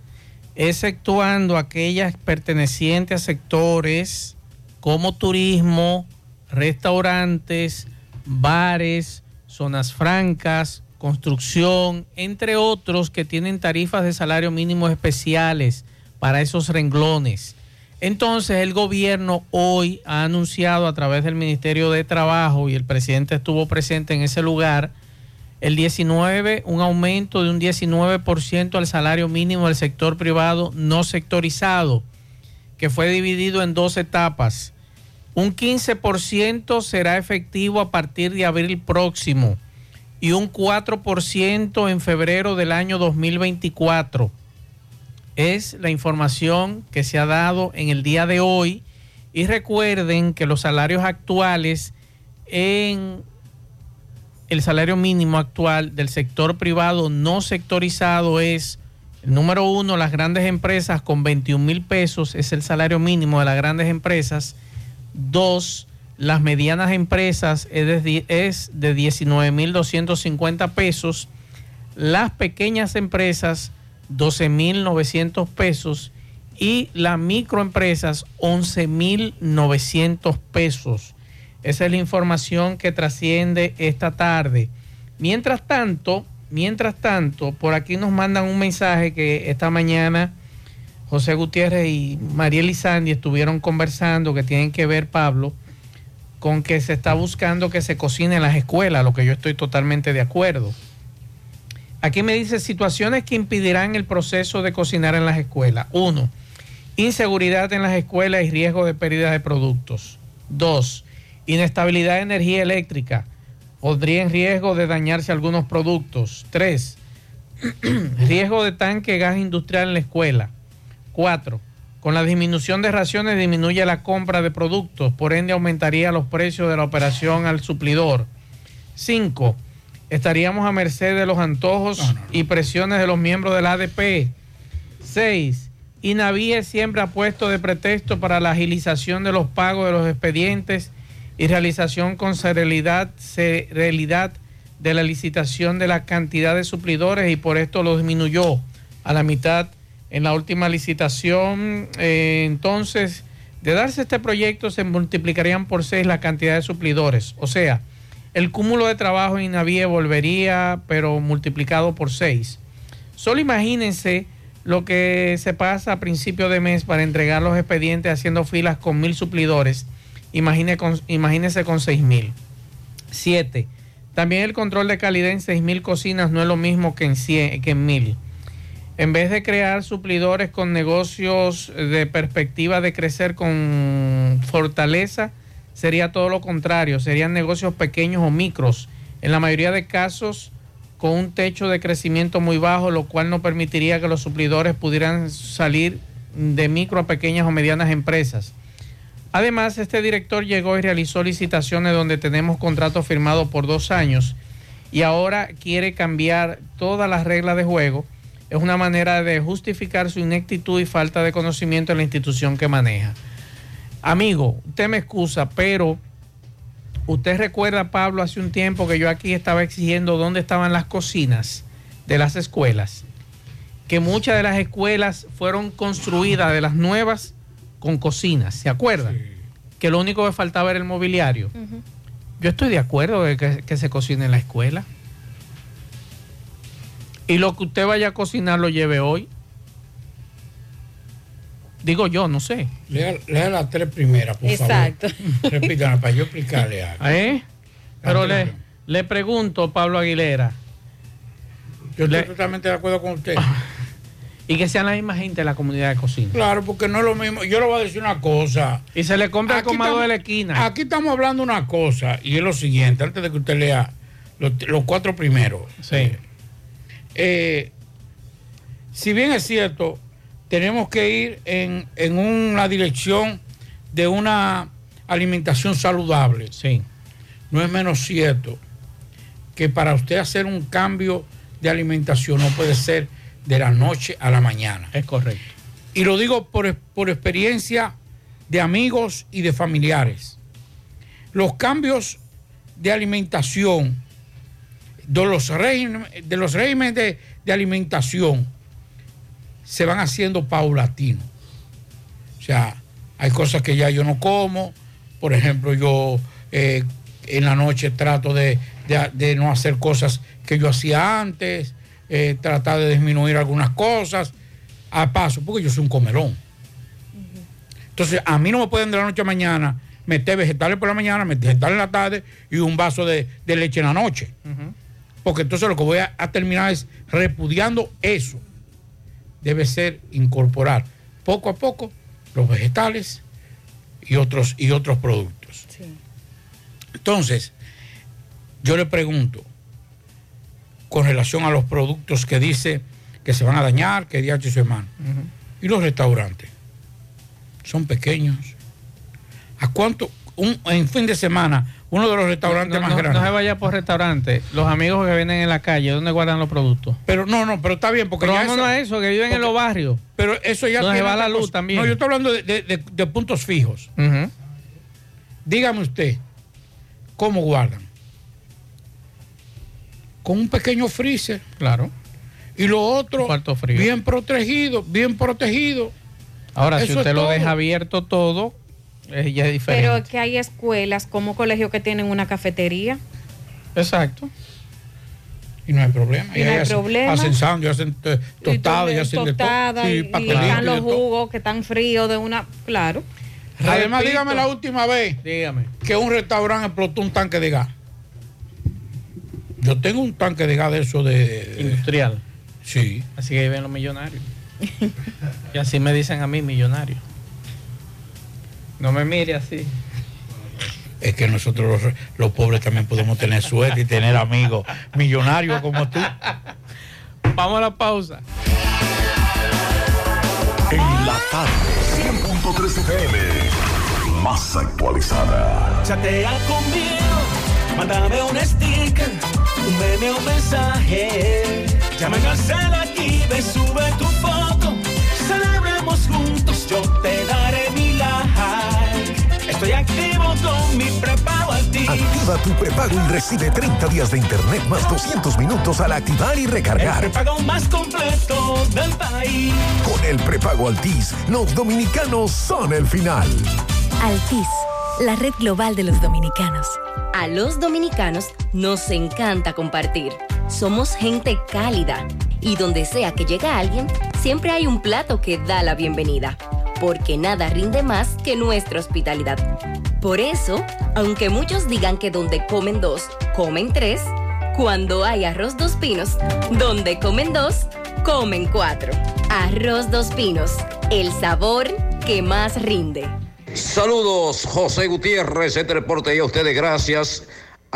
exceptuando aquellas pertenecientes a sectores como turismo, restaurantes, bares, zonas francas, construcción, entre otros que tienen tarifas de salario mínimo especiales para esos renglones. Entonces el gobierno hoy ha anunciado a través del Ministerio de Trabajo y el presidente estuvo presente en ese lugar, el 19, un aumento de un 19% al salario mínimo del sector privado no sectorizado, que fue dividido en dos etapas. Un 15% será efectivo a partir de abril próximo y un 4% en febrero del año 2024. Es la información que se ha dado en el día de hoy. Y recuerden que los salarios actuales en el salario mínimo actual del sector privado no sectorizado es, número uno, las grandes empresas con 21 mil pesos es el salario mínimo de las grandes empresas. Dos, las medianas empresas es de, es de 19 mil 250 pesos. Las pequeñas empresas 12 mil 900 pesos y las microempresas 11 mil 900 pesos. Esa es la información que trasciende esta tarde. Mientras tanto, mientras tanto, por aquí nos mandan un mensaje que esta mañana José Gutiérrez y María Elizandi estuvieron conversando que tienen que ver, Pablo, con que se está buscando que se cocine en las escuelas, lo que yo estoy totalmente de acuerdo. Aquí me dice situaciones que impedirán el proceso de cocinar en las escuelas. Uno, inseguridad en las escuelas y riesgo de pérdida de productos. Dos, inestabilidad de energía eléctrica. Podría en riesgo de dañarse algunos productos. Tres, riesgo de tanque gas industrial en la escuela. Cuatro, con la disminución de raciones disminuye la compra de productos, por ende aumentaría los precios de la operación al suplidor. Cinco, estaríamos a merced de los antojos y presiones de los miembros del ADP. 6. INAVIE siempre ha puesto de pretexto para la agilización de los pagos de los expedientes y realización con celeridad, celeridad de la licitación de la cantidad de suplidores y por esto lo disminuyó a la mitad en la última licitación. Eh, entonces, de darse este proyecto, se multiplicarían por seis la cantidad de suplidores. O sea, el cúmulo de trabajo en INAVIE volvería, pero multiplicado por seis. Solo imagínense lo que se pasa a principio de mes para entregar los expedientes haciendo filas con mil suplidores. Imagine con, imagínense con seis mil. Siete. También el control de calidad en seis mil cocinas no es lo mismo que en, que en mil. En vez de crear suplidores con negocios de perspectiva de crecer con fortaleza, sería todo lo contrario, serían negocios pequeños o micros, en la mayoría de casos con un techo de crecimiento muy bajo, lo cual no permitiría que los suplidores pudieran salir de micro a pequeñas o medianas empresas. Además, este director llegó y realizó licitaciones donde tenemos contratos firmados por dos años y ahora quiere cambiar todas las reglas de juego. Es una manera de justificar su ineptitud y falta de conocimiento en la institución que maneja. Amigo, usted me excusa, pero usted recuerda, Pablo, hace un tiempo que yo aquí estaba exigiendo dónde estaban las cocinas de las escuelas. Que muchas de las escuelas fueron construidas de las nuevas con cocinas, ¿se acuerdan? Que lo único que faltaba era el mobiliario. Yo estoy de acuerdo de que, que se cocine en la escuela. Y lo que usted vaya a cocinar lo lleve hoy. Digo yo, no sé. Lea, lea las tres primeras, por Exacto. favor. Repítala para yo explicarle algo. ¿Eh? Pero le, le pregunto, Pablo Aguilera. Yo estoy totalmente de acuerdo con usted. Y que sean la misma gente de la comunidad de cocina. Claro, porque no es lo mismo. Yo le voy a decir una cosa. Y se le compra el Aquí comado de estamos- la esquina. Aquí estamos hablando una cosa, y es lo siguiente, antes de que usted lea los, los cuatro primeros. Sí. Eh, si bien es cierto, tenemos que ir en, en una dirección de una alimentación saludable. Sí. No es menos cierto que para usted hacer un cambio de alimentación no puede ser de la noche a la mañana. Es correcto. Y lo digo por, por experiencia de amigos y de familiares. Los cambios de alimentación, de los regímenes de, de alimentación, se van haciendo paulatinos. O sea, hay cosas que ya yo no como. Por ejemplo, yo eh, en la noche trato de, de- de no hacer cosas que yo hacía antes, eh, tratar de disminuir algunas cosas a paso, porque yo soy un comelón. Entonces, a mí no me pueden de la noche a mañana meter vegetales por la mañana, meter vegetales en la tarde y un vaso de, de leche en la noche. Porque entonces lo que voy a, a terminar es repudiando eso. Debe ser incorporar poco a poco los vegetales y otros, y otros productos. Entonces, yo le pregunto, con relación a los productos que dice que se van a dañar, que día y su hermano, y los restaurantes, son pequeños. ¿A cuánto? Un, en fin de semana, uno de los restaurantes No, más no- grandes. no se vaya por restaurante. Los amigos que vienen en la calle, ¿dónde guardan los productos? Pero no, no, pero está bien, porque Pero ya vámonos eso- a eso, que viven en los barrios. Pero eso ya Donde tiene va la luz cosa. también. No, yo estoy hablando de, de- de- de puntos fijos. Dígame usted, ¿cómo guardan? Con un pequeño freezer. Claro. Y lo otro, cuarto frío. bien protegido, bien protegido. Ahora, si Eso usted lo todo. deja abierto todo, eh, ya es diferente. Pero que hay escuelas como colegios que tienen una cafetería. Exacto. Y no hay problema. Y no hay ahí hacen- problema. Hacen sándwich, hacen tostadas, y Y hacen de todo. tostada, y, y pastelitos están y los jugos que están fríos de una. Claro. Además, Repito. dígame la última vez Dígame. que un restaurante explotó un tanque de gas. Yo tengo un tanque de gas de eso de... Industrial. Sí. Así que viven los millonarios. y así me dicen a mí, millonario. No me mire así. Es que nosotros los, los pobres también podemos tener suerte y tener amigos millonarios como tú. Vamos a la pausa. En la tarde, 100.3 FM, más actualizada. Chatea conmigo, mándame un sticker, un meme o mensaje. Al cel aquí, ve, sube tu mi prepago Altis. Activa tu prepago y recibe 30 días de internet más 200 minutos al activar y El recargar. prepago más completo del país. Con el prepago Altis, los dominicanos son el final. Altis, la red global de los dominicanos. A los dominicanos nos encanta compartir. Somos gente cálida y donde sea que llega alguien, siempre hay un plato que da la bienvenida. Porque nada rinde más que nuestra hospitalidad. Por eso, aunque muchos digan que donde comen dos, comen tres, cuando hay arroz dos pinos, donde comen dos, comen cuatro. Arroz dos pinos, el sabor que más rinde. Saludos, José Gutiérrez, este reporte y a ustedes gracias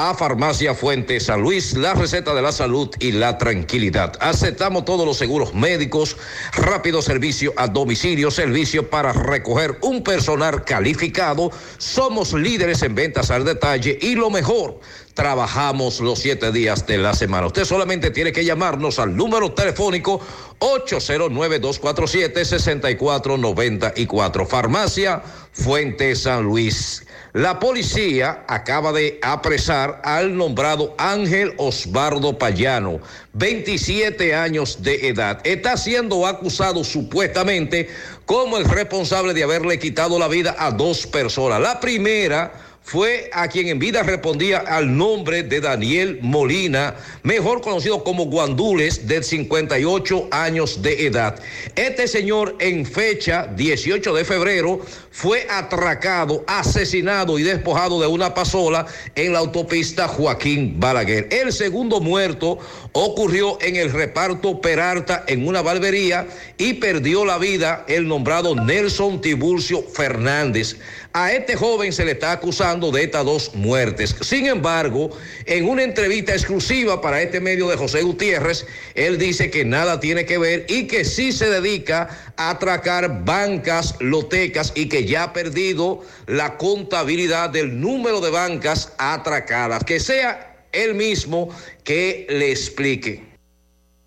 a Farmacia Fuente San Luis, la receta de la salud y la tranquilidad. Aceptamos todos los seguros médicos, rápido servicio a domicilio, servicio para recoger un personal calificado. Somos líderes en ventas al detalle y lo mejor, trabajamos los siete días de la semana. Usted solamente tiene que llamarnos al número telefónico 809-247-6494. Farmacia Fuente San Luis. La policía acaba de apresar al nombrado Ángel Osvaldo Payano, 27 años de edad. Está siendo acusado supuestamente como el responsable de haberle quitado la vida a dos personas. La primera fue a quien en vida respondía al nombre de Daniel Molina, mejor conocido como Guandules, de 58 años de edad. Este señor en fecha 18 de febrero fue atracado, asesinado y despojado de una pasola en la autopista Joaquín Balaguer. El segundo muerto ocurrió en el reparto Peralta en una barbería y perdió la vida el nombrado Nelson Tiburcio Fernández. A este joven se le está acusando de estas dos muertes. Sin embargo, en una entrevista exclusiva para este medio de José Gutiérrez, él dice que nada tiene que ver y que sí se dedica a atracar bancas, lotecas y que ya ha perdido la contabilidad del número de bancas atracadas. Que sea él mismo que le explique.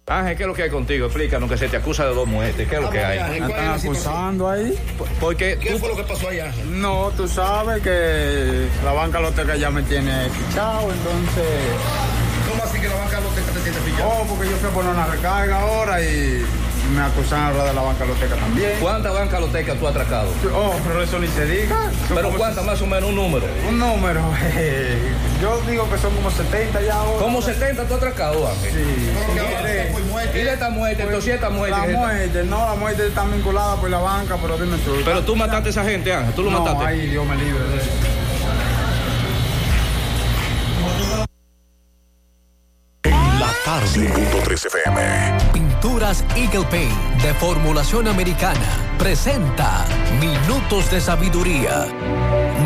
Ángel, ¿qué es lo que hay contigo? Explícanos que se te acusa de dos muertes. ¿Qué es lo que hay? Me están acusando ahí. Porque ¿Qué fue lo que pasó allá? No, tú sabes que la banca loteca ya me tiene fichado, entonces... ¿Cómo así que la banca loteca te tiene fichado? Oh, porque yo fui a poner una recarga ahora y me acusaron de la banca loteca también. ¿Cuántas bancas lotecas tú has atracado? Oh, pero eso ni se diga. ¿Pero como- cuántas más o menos? Un número. Un número. Yo digo que son como 70 ya ahora. ¿Cómo 70 tú has atracado? Sí. Quieres, ¿Y de esta muerte? Entonces, esta muerte. La muerte, no, la muerte está vinculada por la banca, pero dime tú. Pero tú mataste a esa gente, Ángel. Tú lo no, mataste. Ay, Dios me libre la tarde. 5.3 FM. Pinturas Eagle Paint de formulación americana presenta Minutos de Sabiduría.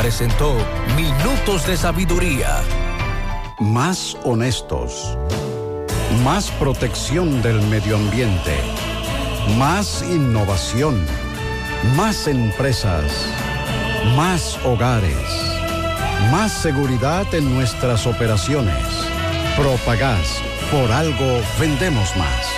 presentó Minutos de Sabiduría. Más honestos. Más protección del medio ambiente. Más innovación. Más empresas. Más hogares. Más seguridad en nuestras operaciones. Propagás. Por algo vendemos más.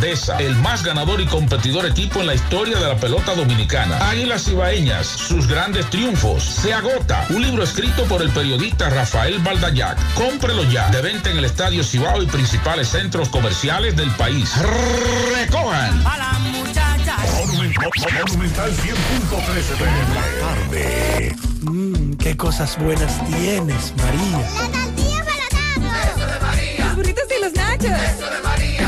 grandeza, el más ganador y competidor equipo en la historia de la pelota dominicana. Águilas Ibaeñas, sus grandes triunfos. Se agota. Un libro escrito por el periodista Rafael Baldayac. Cómprelo ya. De venta en el Estadio Cibao y principales centros comerciales del país. Recojan. Monumental 100.13 La tarde. Mmm, qué cosas buenas tienes, María. La tortilla para Eso de María. Los burritos y los nachos. Eso de.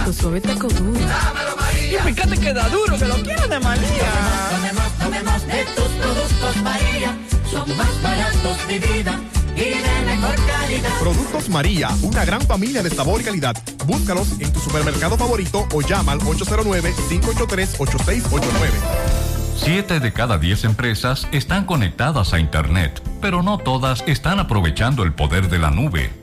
Taco suave, taco duro. Dámelo, María. Y fíjate que da duro, que lo quiero de María. Tomemos, tomemos de tus productos, María. Son más baratos de vida y de mejor calidad. Productos María, una gran familia de sabor y calidad. Búscalos en tu supermercado favorito o llama al 809-583-8689. Siete de cada diez empresas están conectadas a Internet, pero no todas están aprovechando el poder de la nube.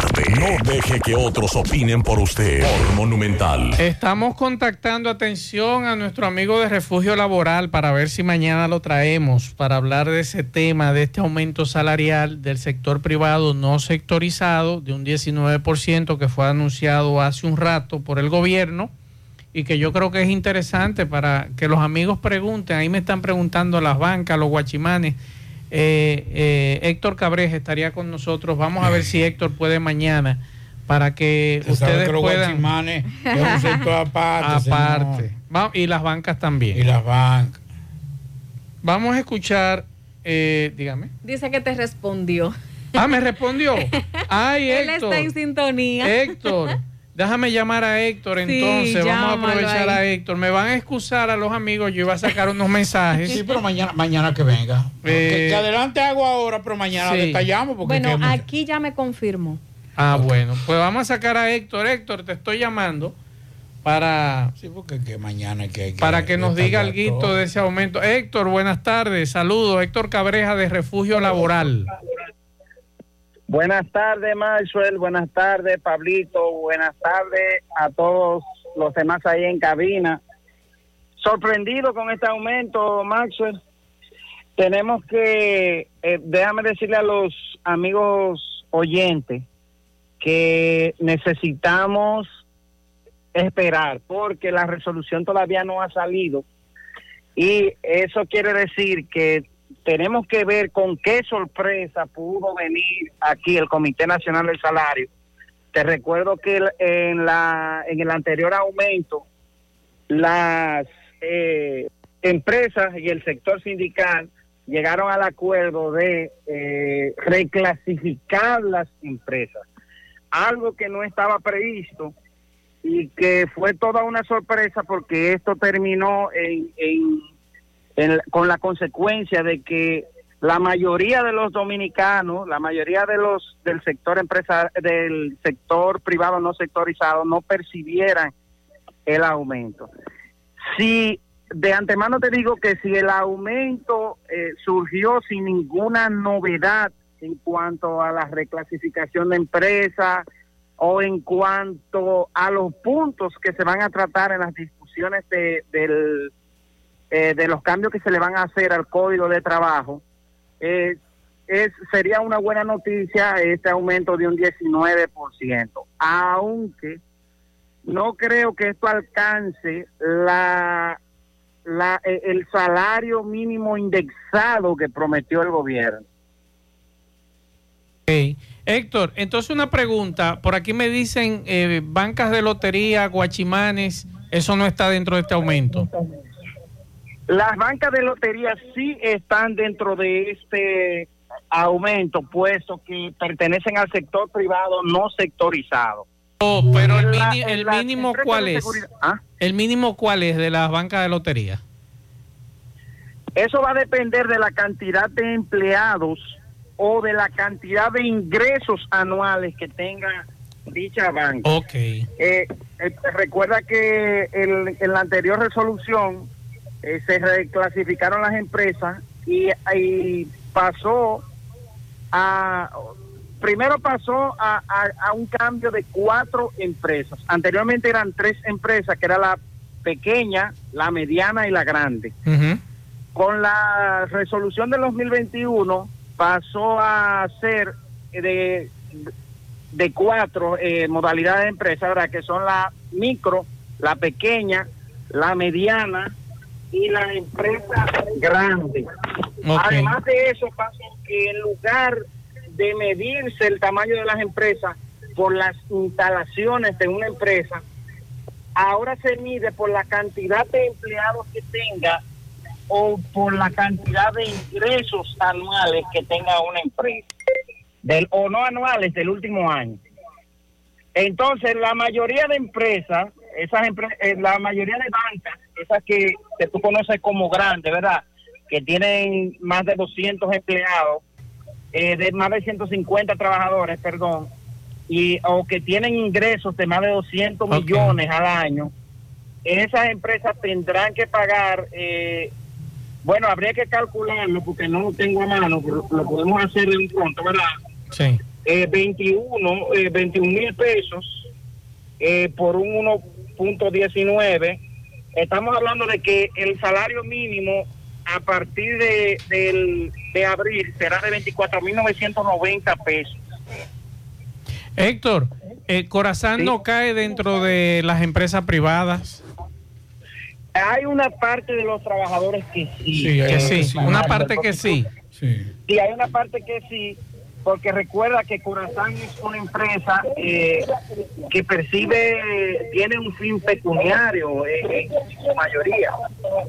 No deje que otros opinen por usted. Monumental. Estamos contactando atención a nuestro amigo de refugio laboral para ver si mañana lo traemos para hablar de ese tema, de este aumento salarial del sector privado no sectorizado de un 19% que fue anunciado hace un rato por el gobierno y que yo creo que es interesante para que los amigos pregunten. Ahí me están preguntando las bancas, los guachimanes. Eh, eh, Héctor Cabreja estaría con nosotros. Vamos a ver si Héctor puede mañana para que sabe ustedes que los puedan. guachimanes es un sector aparte, Aparte. y las bancas también. Y las bancas. Vamos a escuchar, eh, dígame. Dice que te respondió. Ah, me respondió. Ay, Él Héctor. está en sintonía. Héctor, déjame llamar a Héctor Sí, entonces. Vamos a aprovechar ahí. a Héctor. Me van a excusar a los amigos. Yo iba a sacar unos mensajes. Sí, pero mañana, mañana que venga. que, Eh, que adelante hago ahora, pero mañana sí. detallamos. Porque Bueno, aquí ya me confirmó. Ah, bueno. Pues vamos a sacar a Héctor. Héctor, te estoy llamando para, Sí, porque que mañana que, hay que para que nos diga algo de ese aumento. Héctor, buenas tardes. Saludos. Héctor Cabreja de Refugio Laboral. Buenas tardes, Maxwell. Buenas tardes, Pablito. Buenas tardes a todos los demás ahí en cabina. Sorprendido con este aumento, Maxwell. Tenemos que, eh, déjame decirle a los amigos oyentes que necesitamos esperar porque la resolución todavía no ha salido y eso quiere decir que tenemos que ver con qué sorpresa pudo venir aquí el Comité Nacional del Salario. Te recuerdo que en, la, en el anterior aumento, las eh, empresas y el sector sindical llegaron al acuerdo de eh, reclasificar las empresas, algo que no estaba previsto y que fue toda una sorpresa porque esto terminó en, en- en- con la consecuencia de que la mayoría de los dominicanos, la mayoría de los del sector empresar, del sector privado no sectorizado no percibieran el aumento. Si de antemano te digo que si el aumento eh, surgió sin ninguna novedad en cuanto a la reclasificación de empresas o en cuanto a los puntos que se van a tratar en las discusiones de, del, eh, de los cambios que se le van a hacer al código de trabajo, eh, es, sería una buena noticia este aumento de un 19%, aunque no creo que esto alcance la, eh, el salario mínimo indexado que prometió el gobierno. Ok. Héctor, entonces una pregunta. Por aquí me dicen eh, bancas de lotería, guachimanes, eso no está dentro de este aumento. Las bancas de lotería sí están dentro de este aumento, puesto que pertenecen al sector privado no sectorizado. Oh, pero el, La- mini- el las mínimo cuál es? ¿Ah? El mínimo cuál es de las bancas de lotería. Eso va a depender de la cantidad de empleados o de la cantidad de ingresos anuales que tenga dicha banca. Ok. Eh, eh, recuerda que el- en la anterior resolución eh, se reclasificaron las empresas y, y pasó a primero pasó a, a- a un cambio de cuatro empresas. Anteriormente eran tres empresas, que era la pequeña, la mediana y la grande. Con la resolución del 2021 pasó a ser de, de cuatro eh, modalidades de empresa, ¿verdad? que son la micro, la pequeña, la mediana y la empresa grande. Ok. Además de eso, pasó que en lugar de medirse el tamaño de las empresas por las instalaciones de una empresa, ahora se mide por la cantidad de empleados que tenga o por la cantidad de ingresos anuales que tenga una empresa, del, o no anuales del último año. Entonces, la mayoría de empresas, esas empre- eh, la mayoría de bancas, esas que, que tú conoces como grandes, ¿verdad? Que tienen más de 200 empleados, eh, de más de 150 trabajadores, perdón, y o que tienen ingresos de más de 200 millones al año, esas empresas tendrán que pagar, eh, bueno, habría que calcularlo porque no lo tengo a mano, pero lo podemos hacer de un pronto, ¿verdad? Sí. eh, 21, eh, 21 mil pesos eh, por un 1.19. Estamos hablando de que el salario mínimo a partir de, del- de abril será de 24.990 pesos. Héctor, eh, Corazán no cae dentro de las empresas privadas. Hay una parte de los trabajadores que sí. que eh, sí, una parte que sí. Sí, hay una parte que sí, porque recuerda que Corazán es una empresa eh, que percibe, tiene un fin pecuniario eh, en su mayoría.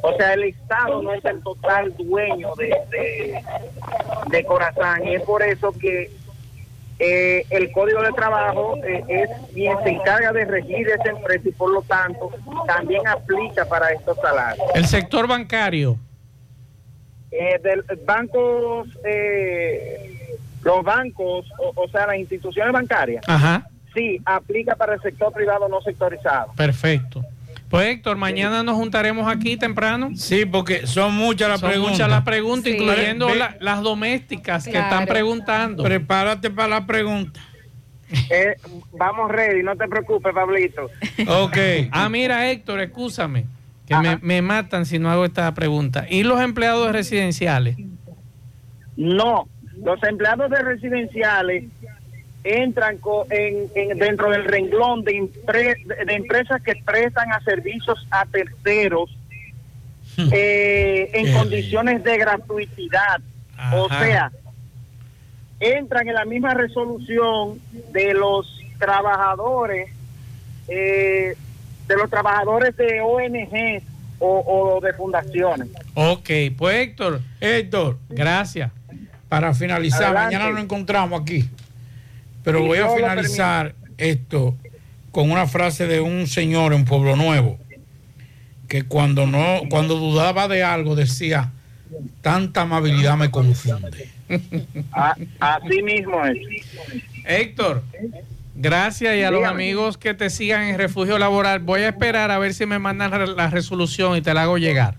O sea, el Estado no es el total dueño de, de, de Corazán y es por eso que eh, el Código de Trabajo eh, es quien se encarga de regir esa empresa y por lo tanto también aplica para estos salarios. El sector bancario. Eh, del bancos, eh, los bancos, o, o sea, las instituciones bancarias, Ajá, sí, aplica para el sector privado no sectorizado. perfecto. Pues Héctor, mañana nos juntaremos aquí temprano. Sí, porque son muchas las Son preguntas. muchas las preguntas, Sí. incluyendo Ve- la- las domésticas que están preguntando. Prepárate para la pregunta. Eh, vamos ready, no te preocupes, Pablito. Ok. Ah, mira, Héctor, escúchame, que me, me matan si no hago esta pregunta. ¿Y los empleados residenciales? No, los empleados de residenciales entran co- en, en- dentro del renglón de, empre- de empresas que prestan a servicios a terceros eh, en Qué condiciones de gratuidad. O sea, entran en la misma resolución de los trabajadores, eh, de los trabajadores de ONG o, o de fundaciones. Ok, pues Héctor. Héctor. Gracias. Para finalizar, Adelante. mañana nos encontramos aquí. Pero voy a finalizar esto con una frase de un señor en Pueblo Nuevo que cuando no, cuando dudaba de algo decía tanta amabilidad me confunde. A- así mismo es. Héctor, gracias y a los amigos que te sigan en Refugio Laboral. Voy a esperar a ver si me mandan la resolución y te la hago llegar.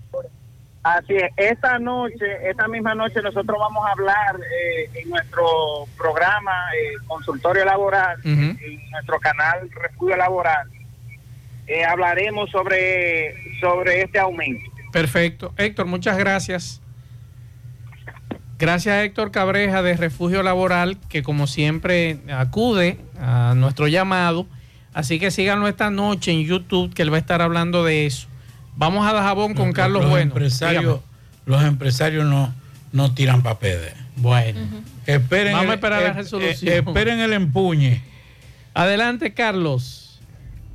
Así es, esta noche, esta misma noche nosotros vamos a hablar eh, en nuestro programa eh, Consultorio Laboral, en nuestro canal Refugio Laboral, eh, hablaremos sobre, sobre este aumento. Perfecto. Héctor, muchas gracias. Gracias a Héctor Cabreja de Refugio Laboral, que como siempre acude a nuestro llamado. Así que síganlo esta noche en YouTube, que él va a estar hablando de eso. Vamos a Dajabón con Carlos los Bueno. Empresarios, los empresarios no, no tiran papeles. Bueno. Esperen Vamos el- a esperar la eh, resolución. eh, esperen el empuñe. Adelante, Carlos.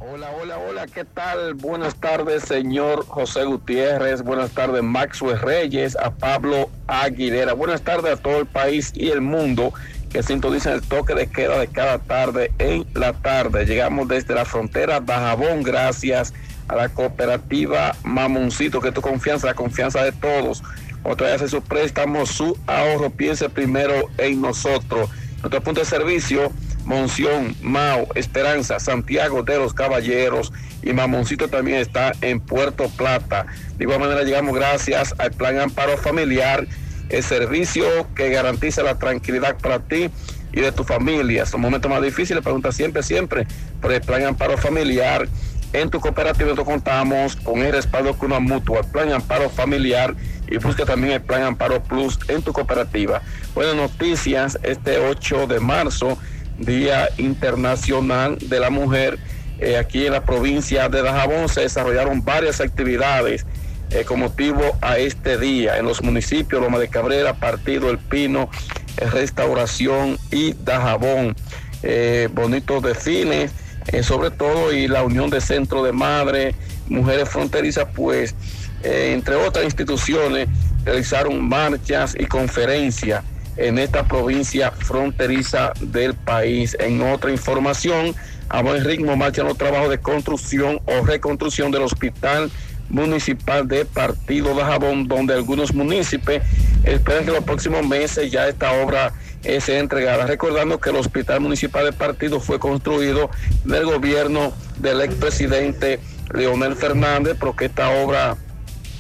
Hola, hola, hola, ¿qué tal? Buenas tardes, señor José Gutiérrez. Buenas tardes, Maxwell Reyes, a Pablo Aguilera. Buenas tardes a todo el país y el mundo que sintonizan el toque de queda de cada tarde en la tarde. Llegamos desde la frontera Dajabón, gracias a la cooperativa Mamoncito, que tu confianza, la confianza de todos. Otra vez su préstamo, su ahorro, piense primero en nosotros. Nuestro punto de servicio, Monción, Mao, Esperanza, Santiago de los Caballeros y Mamoncito también está en Puerto Plata. De igual manera llegamos gracias al Plan Amparo Familiar, el servicio que garantiza la tranquilidad para ti y de tu familia. Son momentos más difíciles, pregunta siempre, siempre por el Plan Amparo Familiar. En tu cooperativa nosotros contamos con el respaldo con una mutua, el Plan Amparo Familiar y busca también el Plan Amparo Plus en tu cooperativa. Buenas noticias, este 8 de marzo, Día Internacional de la Mujer, eh, aquí en la provincia de Dajabón se desarrollaron varias actividades eh, con motivo a este día en los municipios Loma de Cabrera, Partido El Pino, Restauración y Dajabón. Eh, bonitos desfiles, eh, sobre todo, y la Unión de Centro de Madres, Mujeres Fronterizas, pues, eh, entre otras instituciones, realizaron marchas y conferencias en esta provincia fronteriza del país. En otra información, a buen ritmo marchan los trabajos de construcción o reconstrucción del hospital municipal de Partido de Jabón, donde algunos municipios esperan que los próximos meses ya esta obra eh, sea entregada. Recordando que el hospital municipal de Partido fue construido en el gobierno del expresidente Leonel Fernández, porque esta obra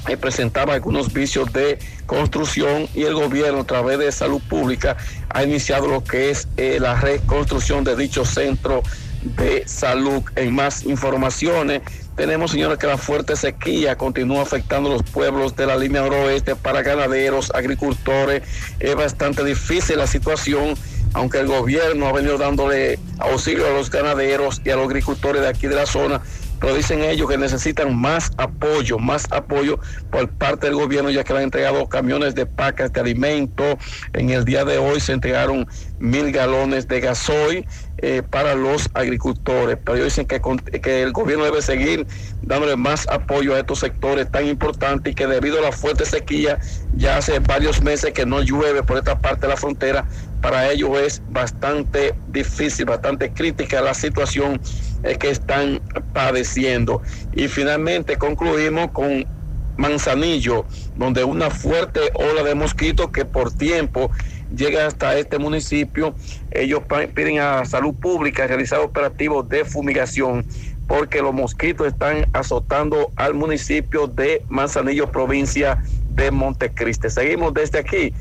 eh, presentaba algunos vicios de construcción y el gobierno a través de salud pública ha iniciado lo que es eh, la reconstrucción de dicho centro de salud. En más informaciones, tenemos, señores, que la fuerte sequía continúa afectando los pueblos de la línea noroeste para ganaderos, agricultores. Es bastante difícil la situación, aunque el gobierno ha venido dándole auxilio a los ganaderos y a los agricultores de aquí de la zona pero dicen ellos que necesitan más apoyo, más apoyo por parte del gobierno, ya que le han entregado camiones de pacas de alimento. En el día de hoy se entregaron mil galones de gasoil eh, para los agricultores, pero ellos dicen que, que el gobierno debe seguir dándole más apoyo a estos sectores tan importantes y que debido a la fuerte sequía, ya hace varios meses que no llueve por esta parte de la frontera, para ellos es bastante difícil, bastante crítica la situación eh, que están padeciendo. Y finalmente concluimos con Manzanillo, donde una fuerte ola de mosquitos que por tiempo llega hasta este municipio, ellos piden a Salud Pública realizar operativos de fumigación porque los mosquitos están azotando al municipio de Manzanillo, provincia de Montecristi. Seguimos desde aquí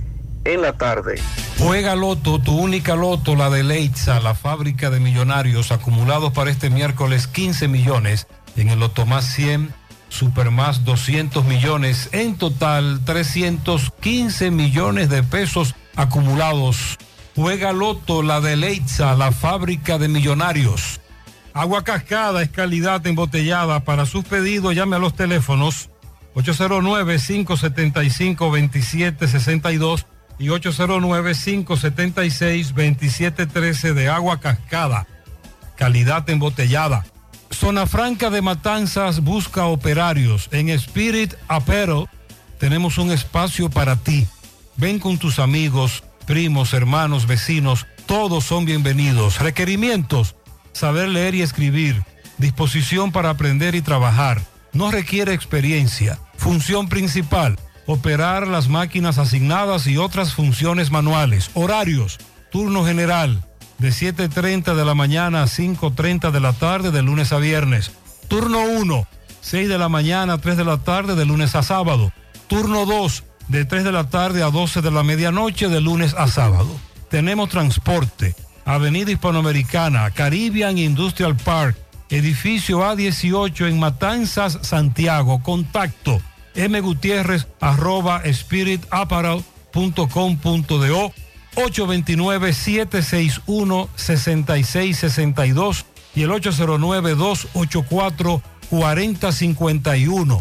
en la tarde. Juega Loto, tu única Loto, la de Leitza, la fábrica de millonarios acumulados para este miércoles 15 millones. En el Loto más 100, Super más 200 millones. En total, 315 millones de pesos acumulados. Juega Loto, la de Leitza, la fábrica de millonarios. Agua Cascada es calidad embotellada. Para sus pedidos, llame a los teléfonos 809-575-2762 y 809-576-2713 de agua cascada. Calidad embotellada. Zona Franca de Matanzas busca operarios. En Spirit Apparel tenemos un espacio para ti. Ven con tus amigos, primos, hermanos, vecinos. Todos son bienvenidos. Requerimientos. Saber leer y escribir. Disposición para aprender y trabajar. No requiere experiencia. Función principal. Operar las máquinas asignadas y otras funciones manuales. Horarios. Turno general. De 7.30 de la mañana a 5.30 de la tarde de lunes a viernes. Turno 1. 6 de la mañana a 3 de la tarde de lunes a sábado. Turno 2. De 3 de la tarde a 12 de la medianoche de lunes a sábado. Tenemos transporte. Avenida Hispanoamericana, Caribbean Industrial Park, edificio A18 en Matanzas, Santiago. Contacto M. Gutiérrez arroba spiritapparel.com.do 829-761-6662 y el 809-284-4051.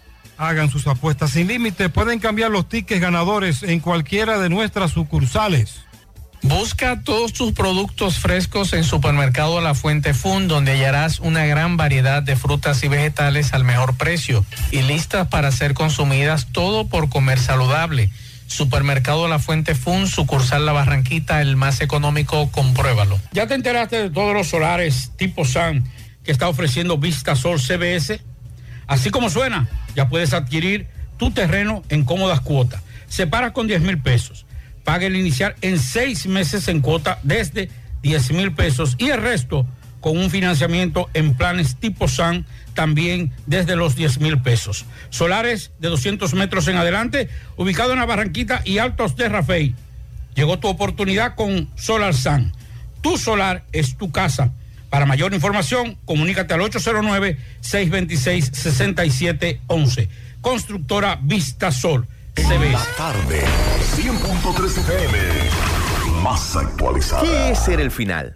Hagan sus apuestas sin límite. Pueden cambiar los tickets ganadores en cualquiera de nuestras sucursales. Busca todos tus productos frescos en Supermercado La Fuente Fun, donde hallarás una gran variedad de frutas y vegetales al mejor precio y listas para ser consumidas, todo por comer saludable. Supermercado La Fuente Fun, sucursal La Barranquita, el más económico, compruébalo. ¿Ya te enteraste de todos los solares tipo SAN que está ofreciendo Vista Sol CBS? Así como suena, ya puedes adquirir tu terreno en cómodas cuotas. Separa con 10 mil pesos. Paga el inicial en seis meses en cuota desde 10 mil pesos y el resto con un financiamiento en planes tipo SAN también desde los 10 mil pesos. Solares de 200 metros en adelante, ubicado en la Barranquita y Altos de Rafey. Llegó tu oportunidad con Solar SAN. Tu solar es tu casa. Para mayor información, comunícate al 809-626-6711. Constructora Vista Sol. La tarde, 100.3 FM. Más actualizada. ¿Qué es ser el final?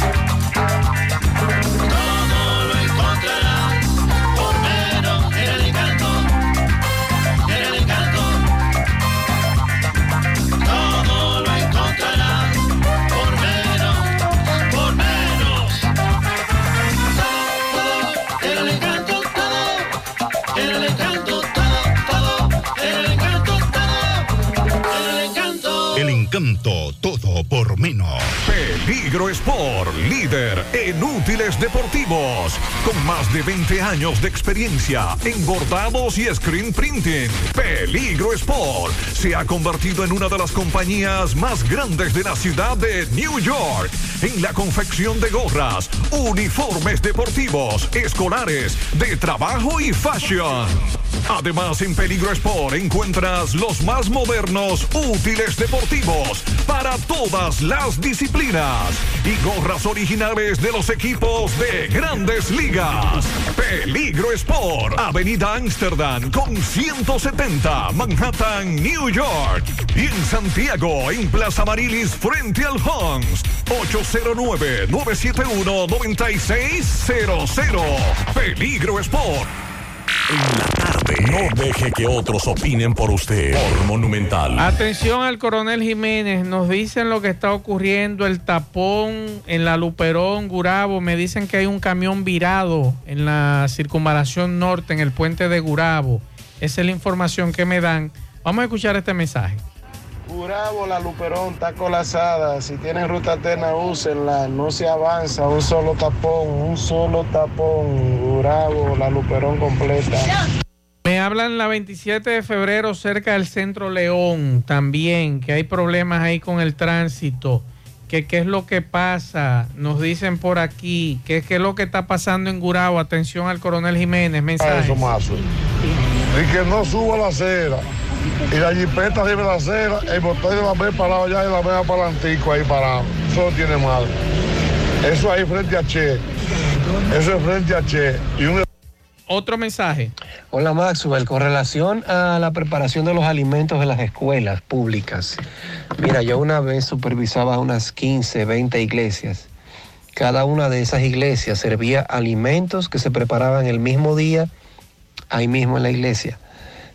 Todo por menos. Peligro Sport, líder en útiles deportivos, con más de 20 años de experiencia en bordados y screen printing. Peligro Sport se ha convertido en una de las compañías más grandes de la ciudad de New York en la confección de gorras, uniformes deportivos, escolares, de trabajo y fashion. Además, en Peligro Sport encuentras los más modernos útiles deportivos para todas las disciplinas. y gorras originales de los equipos de grandes ligas. Peligro Sport, Avenida Amsterdam con 170, Manhattan, New York. Y en Santiago, en Plaza Marilis, frente al Hans, 809-971-9600. Peligro Sport. En la tarde. No deje que otros opinen por usted. Por Monumental. Atención al coronel Jiménez, nos dicen lo que está ocurriendo, el tapón en la Luperón, Gurabo, me dicen que hay un camión virado en la circunvalación norte, en el puente de Gurabo. Esa es la información que me dan. Vamos a escuchar este mensaje. Gurabo, la Luperón está colapsada. Si tienen ruta alterna, úsenla. No se avanza. Un solo tapón, un solo tapón. Gurabo, la Luperón completa. Me hablan la 27 de febrero cerca del centro León también, que hay problemas ahí con el tránsito. Que qué es lo que pasa, nos dicen por aquí, que qué es lo que está pasando en Gurabo. Atención al coronel Jiménez, mensaje. Eso, Mazo. Y que no suba la acera. Y la jipeta arriba de la acera, el botón de la vez parado allá y la vea para antico ahí parado. Eso no tiene mal. Eso ahí frente a Che. Eso es frente a Che. Y un Otro mensaje. Hola Maxwell, con relación a la preparación de los alimentos de las escuelas públicas. Mira, yo una vez supervisaba unas 15, 20 iglesias. Cada una de esas iglesias servía alimentos que se preparaban el mismo día, ahí mismo en la iglesia.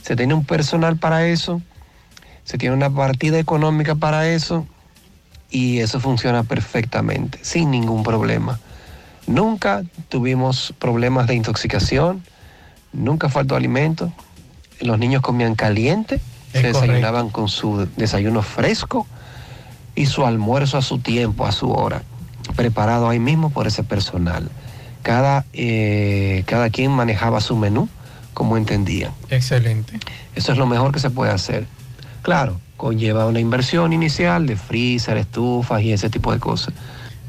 Se tiene un personal para eso, se tiene una partida económica para eso y eso funciona perfectamente, sin ningún problema. Nunca tuvimos problemas de intoxicación, nunca faltó alimento, los niños comían caliente, Es se correcto. desayunaban con su desayuno fresco y su almuerzo a su tiempo, a su hora, preparado ahí mismo por ese personal. Cada, eh, cada quien manejaba su menú como entendía. Excelente. Eso es lo mejor que se puede hacer. Claro, conlleva una inversión inicial de freezer, estufas y ese tipo de cosas.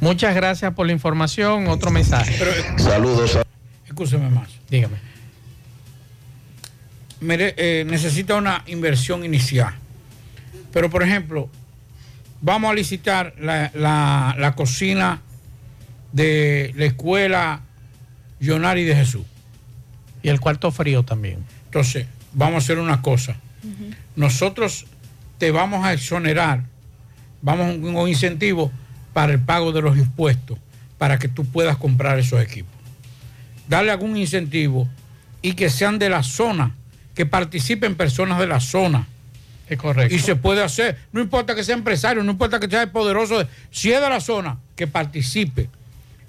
Muchas gracias por la información. Otro mensaje. Saludos. Escúcheme más. Dígame. Mere- eh, necesita una inversión inicial. Pero, por ejemplo, vamos a licitar la, la- la cocina de la escuela Jonari de Jesús. Y el cuarto frío también. Entonces, vamos a hacer una cosa. Nosotros te vamos a exonerar, vamos a un un incentivo para el pago de los impuestos, para que tú puedas comprar esos equipos. Darle algún incentivo y que sean de la zona, que participen personas de la zona. Es correcto. Y se puede hacer, no importa que sea empresario, no importa que sea poderoso, si es de la zona, que participe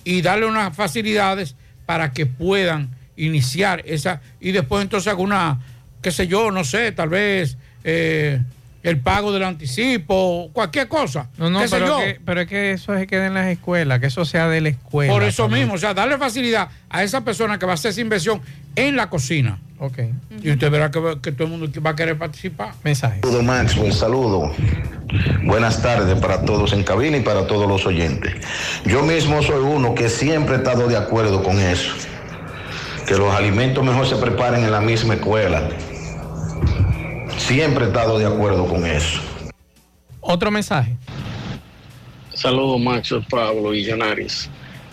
y darle unas facilidades para que puedan iniciar esa y después entonces alguna, qué sé yo, no sé, tal vez eh, el pago del anticipo, cualquier cosa. No, no, qué sé pero, yo. que, pero es que eso se quede en las escuelas, que eso sea de la escuela. Por eso también. mismo, o sea, darle facilidad a esa persona que va a hacer esa inversión en la cocina. Ok. Y usted verá que, que todo el mundo va a querer participar. Mensaje. Saludo Maxwell, saludo. Buenas tardes para todos en cabina y para todos los oyentes. Yo mismo soy uno que siempre he estado de acuerdo con eso. Que los alimentos mejor se preparen en la misma escuela. Siempre he estado de acuerdo con eso. Otro mensaje. Saludos, Maxo, Pablo y Llanaris.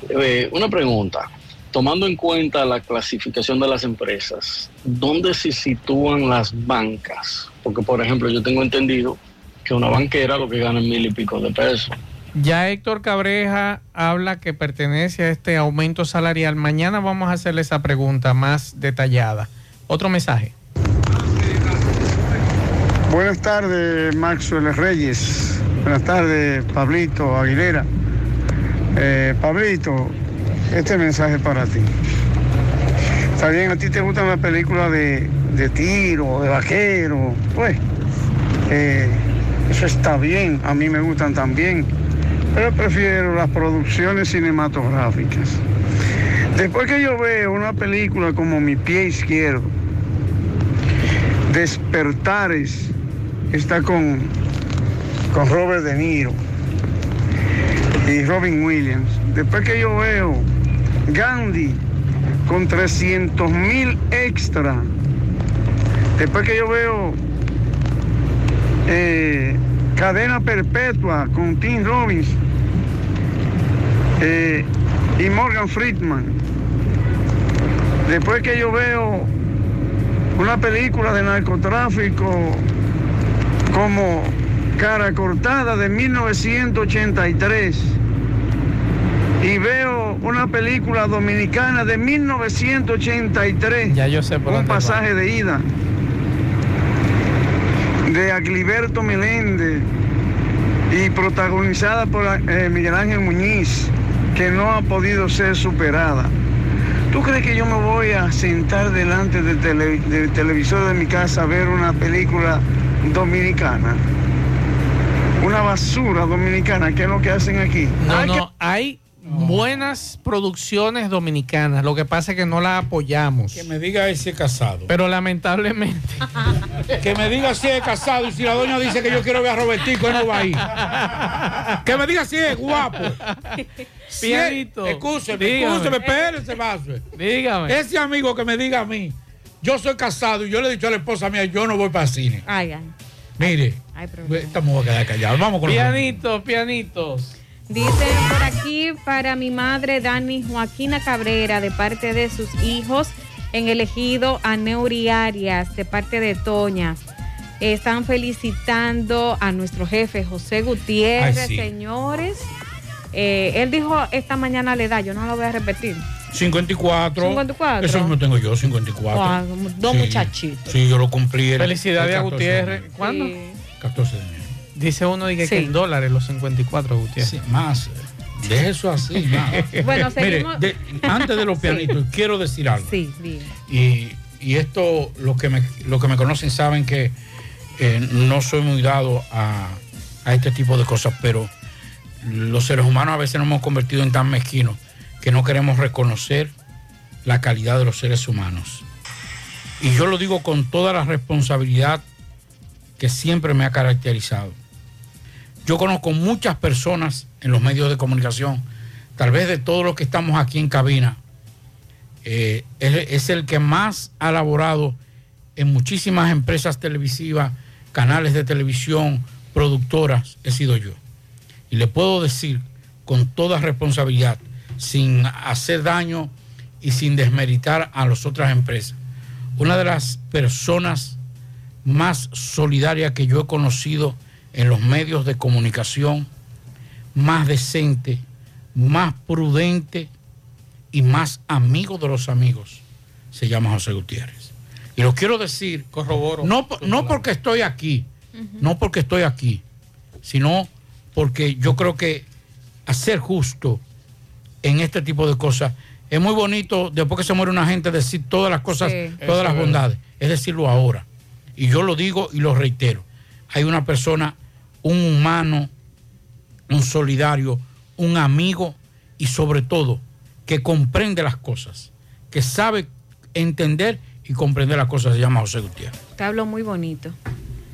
Eh, una pregunta. Tomando en cuenta la clasificación de las empresas, ¿dónde se sitúan las bancas? Porque, por ejemplo, yo tengo entendido que una banquera lo que gana es mil y pico de pesos. Ya Héctor Cabreja habla que pertenece a este aumento salarial. Mañana vamos a hacerle esa pregunta más detallada. Otro mensaje. Buenas tardes, Maxwell Reyes. Buenas tardes, Pablito Aguilera. Eh, Pablito, este mensaje para ti. Está bien, a ti te gustan las películas de, de tiro, de vaquero, pues. eh, eso está bien, a mí me gustan también. Pero prefiero las producciones cinematográficas. Después que yo veo una película como Mi pie izquierdo, Despertares está con, con Robert De Niro y Robin Williams. Después que yo veo Gandhi con 300 mil extra. Después que yo veo eh, Cadena Perpetua con Tim Robbins eh, y Morgan Friedman. Después que yo veo una película de narcotráfico como Cara Cortada de 1983 y veo una película dominicana de 1983, Ya yo sé por un va. pasaje de ida de Agliberto Meléndez y protagonizada por eh, Miguel Ángel Muñiz, que no ha podido ser superada. ¿Tú crees que yo me voy a sentar delante del, tele- del televisor de mi casa a ver una película dominicana? Una basura dominicana, ¿qué es lo que hacen aquí? No, Hay que- no, hay buenas producciones dominicanas. Lo que pasa es que no las apoyamos. Que me diga ese casado. Pero lamentablemente. Que me diga si es casado y si la doña dice que yo quiero ver a Robertico, él no va a ir. Que me diga si es guapo. Si es- Pianito, Escúcheme, dígame. escúcheme, espérese, Basue. Dígame. Ese amigo que me diga a mí, yo soy casado y yo le he dicho a la esposa mía, yo no voy para el cine. Ay, ay. Mire, Ay, estamos a quedar callados. Vamos con los Pianitos, pianitos. Dicen por aquí para mi madre Dani Joaquina Cabrera de parte de sus hijos en el ejido a Neuri Arias de parte de Toña. Están felicitando a nuestro jefe José Gutiérrez, Ay, sí. señores. Eh, él dijo esta mañana la edad, yo no lo voy a repetir. 54. 54. Eso mismo tengo yo, 54. Ah, como dos Sí. muchachitos. Sí, yo lo cumplí. el- Felicidades el a 14 de Gutiérrez. ¿Cuándo? 14 de enero. Dice uno de que, que Sí. en dólares los 54 Gutiérrez. Sí, más. Deje eso así. más. Bueno, Mire, seguimos. de- antes de los Sí. pianitos, quiero decir algo. Sí, bien. Y, y esto, los que, me, los que me conocen saben que eh, no soy muy dado a, a este tipo de cosas, pero los seres humanos a veces nos hemos convertido en tan mezquinos que no queremos reconocer la calidad de los seres humanos. Y yo lo digo con toda la responsabilidad que siempre me ha caracterizado. Yo conozco muchas personas en los medios de comunicación, tal vez de todos los que estamos aquí en cabina, eh, él es el que más ha laborado en muchísimas empresas televisivas, canales de televisión, productoras, he sido yo. Y le puedo decir con toda responsabilidad, sin hacer daño y sin desmeritar a las otras empresas, una de las personas más solidarias que yo he conocido en los medios de comunicación, más decente, más prudente y más amigo de los amigos, se llama José Gutiérrez. Y lo quiero decir, corroboro, no, no porque estoy aquí, no porque estoy aquí, sino porque yo creo que hacer justo en este tipo de cosas es muy bonito después que se muere una gente decir todas las cosas, Sí. todas Eso las es bondades, es decirlo ahora. Y yo lo digo y lo reitero. Hay una persona, un humano, un solidario, un amigo y sobre todo que comprende las cosas, que sabe entender y comprender las cosas, se llama José Gutiérrez. Te hablo muy bonito.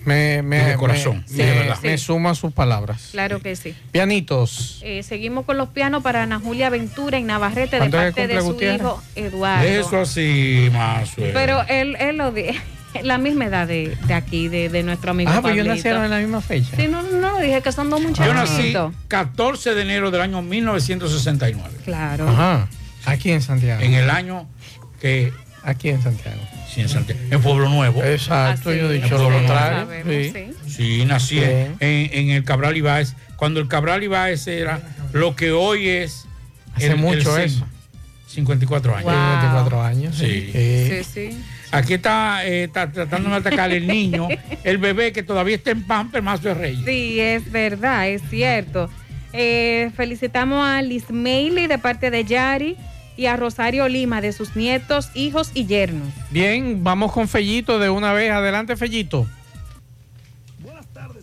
Me, me, de me- corazón, me, de verdad. me sumo a sus palabras. Claro que sí. Pianitos. Eh, seguimos con los pianos para Ana Julia Ventura en Navarrete de ¿Cuánto es que parte de su Gutiérrez? hijo Eduardo. Eso así, más. Pero él, él lo di- la misma edad de, de aquí, de, de nuestro amigo. Ah, pues yo nacieron en la misma fecha. Sí, no, no, dije que son dos muchachos. Yo nací 14 de enero del año 1969. Claro. Ajá. Aquí en Santiago. En el año que. Aquí en Santiago. Sí, en Santiago. En Pueblo Nuevo. Exacto, yo he dicho lo contrario. Sí. Sí, nací en, en el Cabral Ibáez. Cuando el Cabral Ibáez era lo que hoy es. Hace mucho SEMA. eso. 54 años. Wow. 24 años, Sí. Sí, sí. Aquí está, eh, está tratando de atacar el niño, el bebé que todavía está en pamper, más de Reyes. Sí, es verdad, es cierto. Eh, felicitamos a Liz Meili de parte de Yari y a Rosario Lima de sus nietos, hijos y yernos. Bien, vamos con Fellito de una vez. Adelante, Fellito.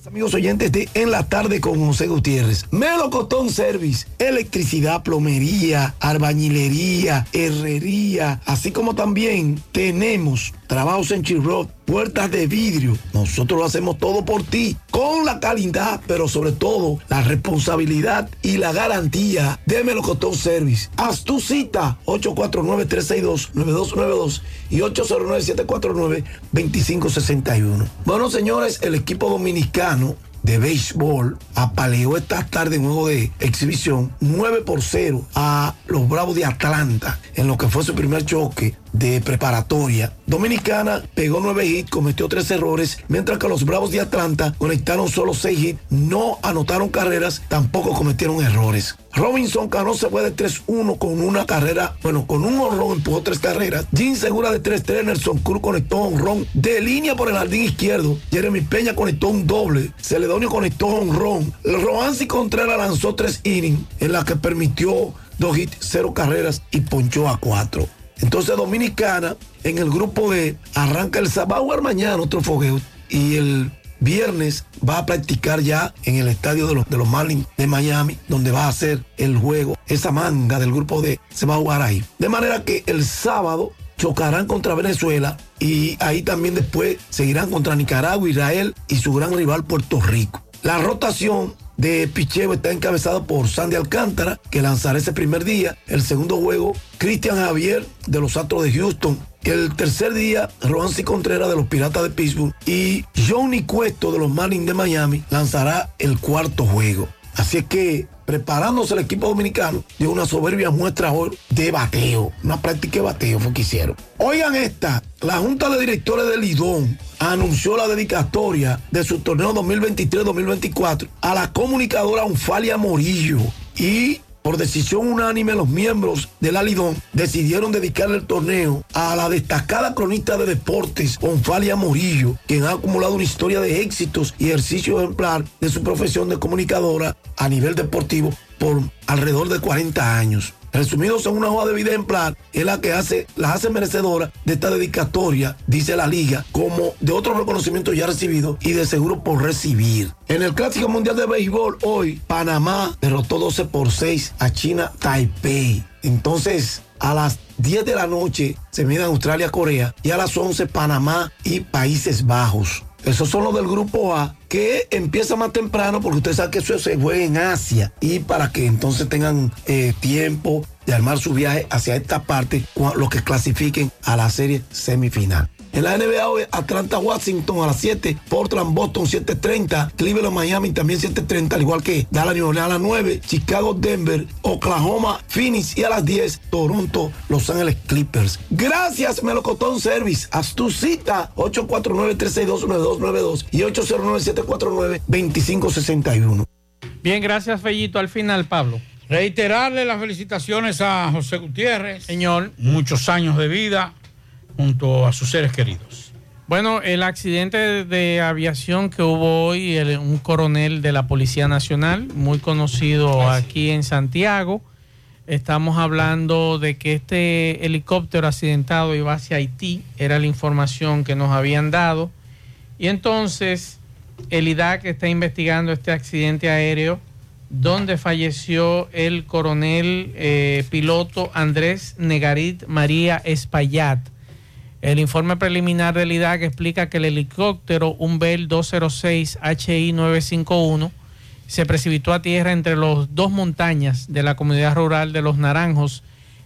Amigos oyentes de En la Tarde con José Gutiérrez. Melocotón Service, electricidad, plomería, albañilería, herrería, así como también tenemos trabajos en Chirrot, puertas de vidrio. Nosotros lo hacemos todo por ti, con la calidad, pero sobre todo la responsabilidad y la garantía de Melocotón Service. Haz tu cita 849-362-9292 y 809-749-2561. Bueno, señores, el equipo dominicano de béisbol apaleó esta tarde en juego de exhibición 9 por 0 a los Bravos de Atlanta en lo que fue su primer choque de preparatoria. Dominicana pegó 9 hits, cometió 3 errores, mientras que los Bravos de Atlanta conectaron solo 6 hits, no anotaron carreras, tampoco cometieron errores. Robinson Cano se fue de 3-1 con una carrera, bueno, con un honrón empujó tres carreras. Jim Segura de 3-3, Nelson Cruz conectó honrón de línea por el jardín izquierdo. Jeremy Peña conectó un doble. Celedonio conectó honrón. Roansi Contreras lanzó 3 innings en la que permitió 2 hits, 0 carreras y ponchó a 4. Entonces Dominicana en el grupo D arranca el sábado mañana otro fogueo y el viernes va a practicar ya en el estadio de los, de los Marlins de Miami, donde va a hacer el juego. Esa manga del grupo D se va a jugar ahí. De manera que el sábado chocarán contra Venezuela y ahí también después seguirán contra Nicaragua, Israel y su gran rival Puerto Rico. La rotación de picheo está encabezada por Sandy Alcántara, que lanzará ese primer día. El segundo juego, Cristian Javier de los Astros de Houston. El tercer día, Roansi Contreras de los Piratas de Pittsburgh y Johnny Cuesto de los Marlins de Miami lanzará el cuarto juego. Así es que preparándose el equipo dominicano dio una soberbia muestra hoy de bateo, una práctica de bateo fue que hicieron. Oigan esta, la Junta de Directores del Lidón anunció la dedicatoria de su torneo 2023-2024 a la comunicadora Unfalia Morillo y por decisión unánime, los miembros del Alidón decidieron dedicarle el torneo a la destacada cronista de deportes, Onfalia Morillo, quien ha acumulado una historia de éxitos y ejercicio ejemplar de su profesión de comunicadora a nivel deportivo por alrededor de 40 años. Resumidos en una hoja de vida ejemplar, es la que hace, las hace merecedora de esta dedicatoria, dice la liga, como de otros reconocimientos ya recibidos y de seguro por recibir. En el Clásico Mundial de Béisbol, hoy, Panamá derrotó 12 por 6 a China Taipei. Entonces, a las 10 de la noche se miden Australia-Corea y a las 11 Panamá y Países Bajos. Esos son los del grupo A, que empieza más temprano porque usted sabe que eso se juega en Asia y para que entonces tengan eh, tiempo de armar su viaje hacia esta parte, los que clasifiquen a la serie semifinal. En la NBA hoy, Atlanta, Washington a las 7, Portland, Boston 7.30, Cleveland, Miami también 7.30, al igual que Dallas, New Orleans a las 9, Chicago, Denver, Oklahoma, Phoenix y a las 10, Toronto, Los Ángeles Clippers. Gracias, Melocotón Service. Haz tu cita 849-362-9292 y 809-749-2561. Bien, gracias, Fellito. Al final, Pablo. Reiterarle las felicitaciones a José Gutiérrez. Señor. Muchos años de vida junto a sus seres queridos. Bueno, el accidente de aviación que hubo hoy, el- un coronel de la Policía Nacional, muy conocido aquí en Santiago. Estamos hablando de que este helicóptero accidentado iba hacia Haití, era la información que nos habían dado. Y entonces el IDAC está investigando este accidente aéreo donde falleció el coronel eh, piloto Andrés Negarit María Espaillat. El informe preliminar del IDAC explica que el helicóptero, un Bell 206 HI 951, se precipitó a tierra entre las dos montañas de la comunidad rural de Los Naranjos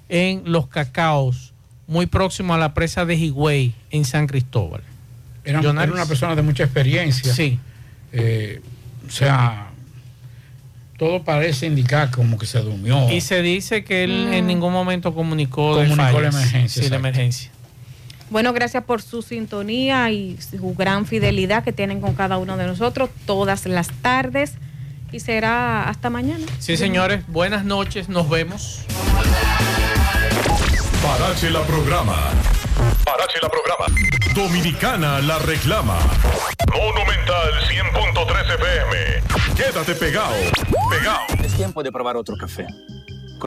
en Los Cacaos, muy próximo a la presa de Higüey, en San Cristóbal. Era, era una persona de mucha experiencia. Sí. Eh, o sea, todo parece indicar como que se durmió. Y se dice que él en ningún momento comunicó, de Comunicó la fallas. emergencia, Sí, la emergencia. Bueno, gracias por su sintonía y su gran fidelidad que tienen con cada uno de nosotros todas las tardes. Y será hasta mañana. Sí, señores, buenas noches, nos vemos. Parache la programa. Parache la programa. Dominicana la reclama. Monumental 100.13 FM. Quédate pegado. Pegado. Es tiempo de probar otro café.